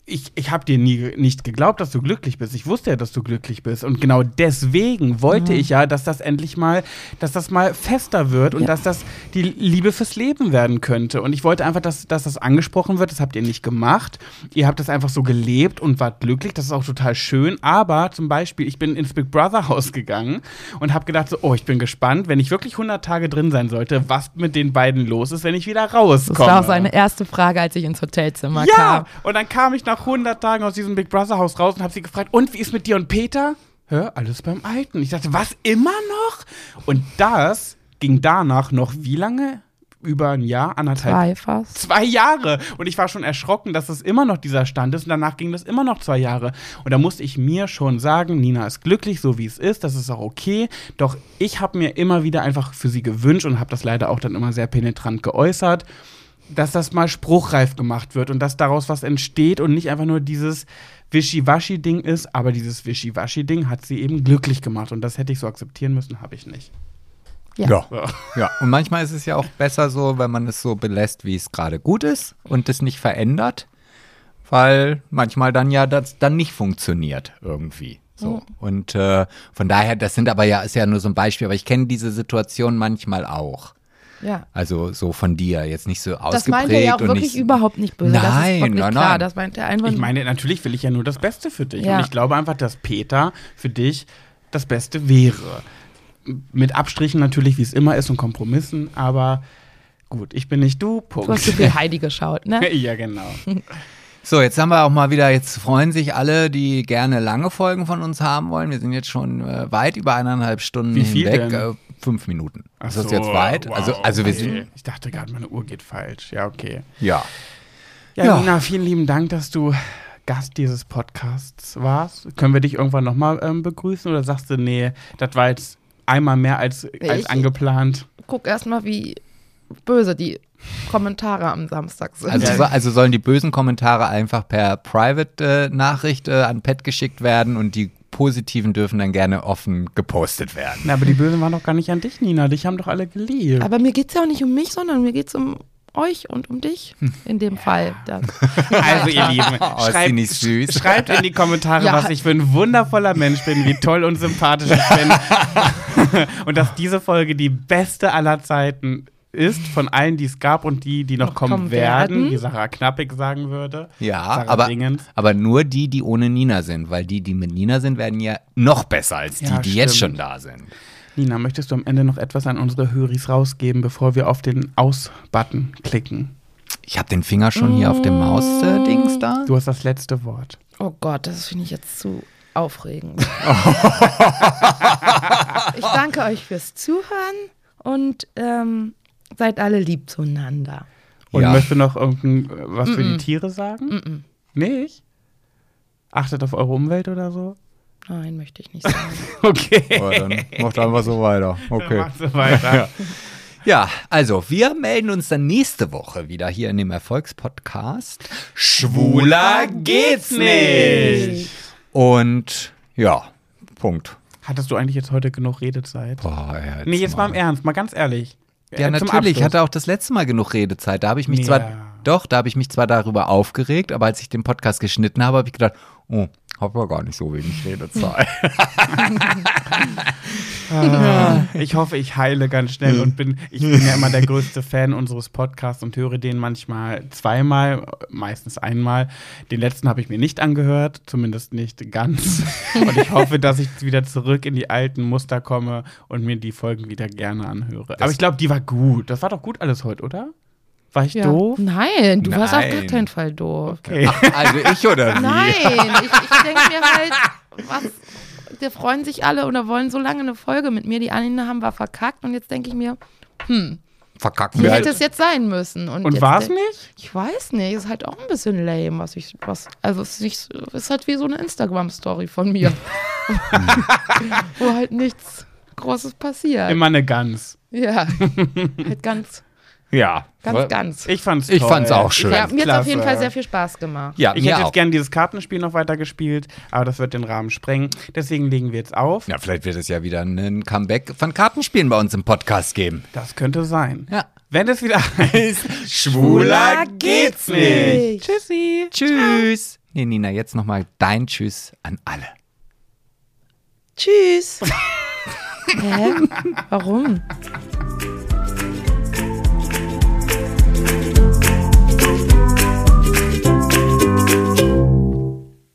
Ich, ich habe dir nie nicht geglaubt, dass du glücklich bist. Ich wusste ja, dass du glücklich bist. Und genau deswegen wollte ich ja, dass das endlich mal, dass das mal fester wird und Ja. dass das die Liebe fürs Leben werden könnte. Und ich wollte einfach, dass, dass das angesprochen wird. Das habt ihr nicht gemacht. Ihr habt das einfach so gelebt und wart glücklich. Das ist auch total schön. Aber zum Beispiel, ich bin ins Big Brother Haus gegangen und habe gedacht, so, oh, ich bin gespannt, wenn ich wirklich 100 Tage drin sein sollte, was mit den beiden los ist, wenn ich wieder rauskomme. Das war auch seine erste Frage, als ich ins Hotelzimmer Ja, kam. und dann kam ich nach 100 Tagen aus diesem Big Brother Haus raus und habe sie gefragt, und wie ist mit dir und Peter? Hör, alles beim Alten. Ich dachte, was, immer noch? Und das ging danach noch wie lange? Über ein Jahr, anderthalb Zwei fast. Zwei Jahre. Und ich war schon erschrocken, dass es immer noch dieser Stand ist. Und danach ging das immer noch zwei Jahre. Und da musste ich mir schon sagen, Nina ist glücklich, so wie es ist. Das ist auch okay. Doch ich habe mir immer wieder einfach für sie gewünscht und habe das leider auch dann immer sehr penetrant geäußert, dass das mal spruchreif gemacht wird und dass daraus was entsteht und nicht einfach nur dieses Wischiwaschi-Ding ist. Aber dieses Wischiwaschi-Ding hat sie eben glücklich gemacht. Und das hätte ich so akzeptieren müssen, habe ich nicht. Ja. Ja. So. ja, und manchmal ist es ja auch besser so, wenn man es so belässt, wie es gerade gut ist und es nicht verändert, weil manchmal dann ja das dann nicht funktioniert irgendwie. So. Und äh, von daher, das sind aber ja, ist ja nur so ein Beispiel, aber ich kenne diese Situation manchmal auch. Ja. Also so von dir, jetzt nicht so ausgeprägt. Das meint er ja auch und wirklich nicht, überhaupt nicht böse. das ist Nein, wirklich nein, klar. nein. Das meint er einfach Ich meine, natürlich will ich ja nur das Beste für dich. Ja. Und ich glaube einfach, dass Peter für dich das Beste wäre. Mit Abstrichen natürlich, wie es immer ist und Kompromissen, aber gut, ich bin nicht du, Punkt. Du hast so viel Heidi geschaut, ne? ja, genau. So, jetzt haben wir auch mal wieder, jetzt freuen sich alle, die gerne lange Folgen von uns haben wollen. Wir sind jetzt schon äh, weit über eineinhalb Stunden Wie viel hinweg. denn? Äh, fünf Minuten. Ach ist das so, jetzt weit? wow, also, also wir okay. sind. Ich dachte gerade, meine Uhr geht falsch. Ja, okay. Ja. Ja, Ja. Nina, vielen lieben Dank, dass du Gast dieses Podcasts warst. Können wir dich irgendwann nochmal ähm, begrüßen oder sagst du, nee, das war jetzt einmal mehr als, als Ich- angeplant? Guck erstmal, wie böse die Kommentare am Samstag sind. Also, so- also sollen die bösen Kommentare einfach per Private-Nachricht äh, an Pet geschickt werden und die positiven dürfen dann gerne offen gepostet werden. Na, aber die Bösen waren doch gar nicht an dich, Nina. Dich haben doch alle geliebt. Aber mir geht es ja auch nicht um mich, sondern mir geht es um euch und um dich in dem Fall. Das. Also, ihr Lieben, Oh, ist nicht süß? schreibt in die Kommentare, Ja. was ich für ein wundervoller Mensch bin, wie toll und sympathisch ich bin. und dass diese Folge die beste aller Zeiten ist, von allen, die es gab und die, die noch, Noch kommen, kommen werden, werden. wie Sarah Knappig sagen würde. Ja, Sarah aber, Dingens. aber nur die, die ohne Nina sind, weil die, die mit Nina sind, werden ja noch besser als die, Ja, die jetzt schon da sind. Nina, möchtest du am Ende noch etwas an unsere Höris rausgeben, bevor wir auf den Aus-Button klicken? Ich habe den Finger schon hier auf dem Maus-Dings da. Du hast das letzte Wort. Oh Gott, das finde ich jetzt zu aufregend. ich danke euch fürs Zuhören und ähm, seid alle lieb zueinander. Und Ja. möchtest du noch irgendein, äh, was für die Tiere sagen? Nicht? Achtet auf eure Umwelt oder so? Nein, möchte ich nicht sagen. Okay. Oh, dann macht einfach so weiter. Okay. Macht so weiter. Ja, also wir melden uns dann nächste Woche wieder hier in dem Erfolgspodcast. Schwuler geht's nicht. Und ja, Punkt. Hattest du eigentlich jetzt heute genug Redezeit? Boah, ja, nee, jetzt mal im Ernst, mal ganz ehrlich. Ja, zum natürlich. Ich hatte auch das letzte Mal genug Redezeit. Da habe ich mich Ja. zwar, doch, da habe ich mich zwar darüber aufgeregt, aber als ich den Podcast geschnitten habe, habe ich gedacht, oh, Hab ja gar nicht so wenig Redezeit. Ich hoffe, ich heile ganz schnell und bin, ich bin ja immer der größte Fan unseres Podcasts und höre den manchmal zweimal, meistens einmal. Den letzten habe ich mir nicht angehört, zumindest nicht ganz. Und ich hoffe, dass ich wieder zurück in die alten Muster komme und mir die Folgen wieder gerne anhöre. Aber ich glaube, die war gut. Das war doch gut alles heute, oder? War ich doof? Nein, du warst auf gar Nein. keinen Fall doof. Okay. also ich oder wie? Nein, ich, ich denke mir halt, was, wir freuen sich alle oder wollen so lange eine Folge mit mir. Die eine haben wir verkackt und jetzt denke ich mir, Verkacken wie wir hätte halt. es jetzt sein müssen? Und jetzt war es nicht? Ich weiß nicht, ist halt auch ein bisschen lame, was ich, was, also es ist, nicht, ist halt wie so eine Instagram-Story von mir. Wo halt nichts Großes passiert. Immer eine Gans. Ja, halt ganz, Ja. ganz, ganz. Ich fand's Ich toll. fand's auch schön. Ja, mir hat auf jeden. Fall sehr viel Spaß gemacht. Ja, Ich mir hätte auch. jetzt gern dieses Kartenspiel noch weiter gespielt, aber das wird den Rahmen sprengen. Deswegen legen wir jetzt auf. Ja, vielleicht wird es ja wieder ein Comeback von Kartenspielen bei uns im Podcast geben. Das könnte sein. Ja. Wenn es wieder heißt, Schwuler geht's nicht. Tschüssi. Tschüss. Nee, Nina, jetzt nochmal dein Tschüss an alle. Tschüss. Hä? Warum?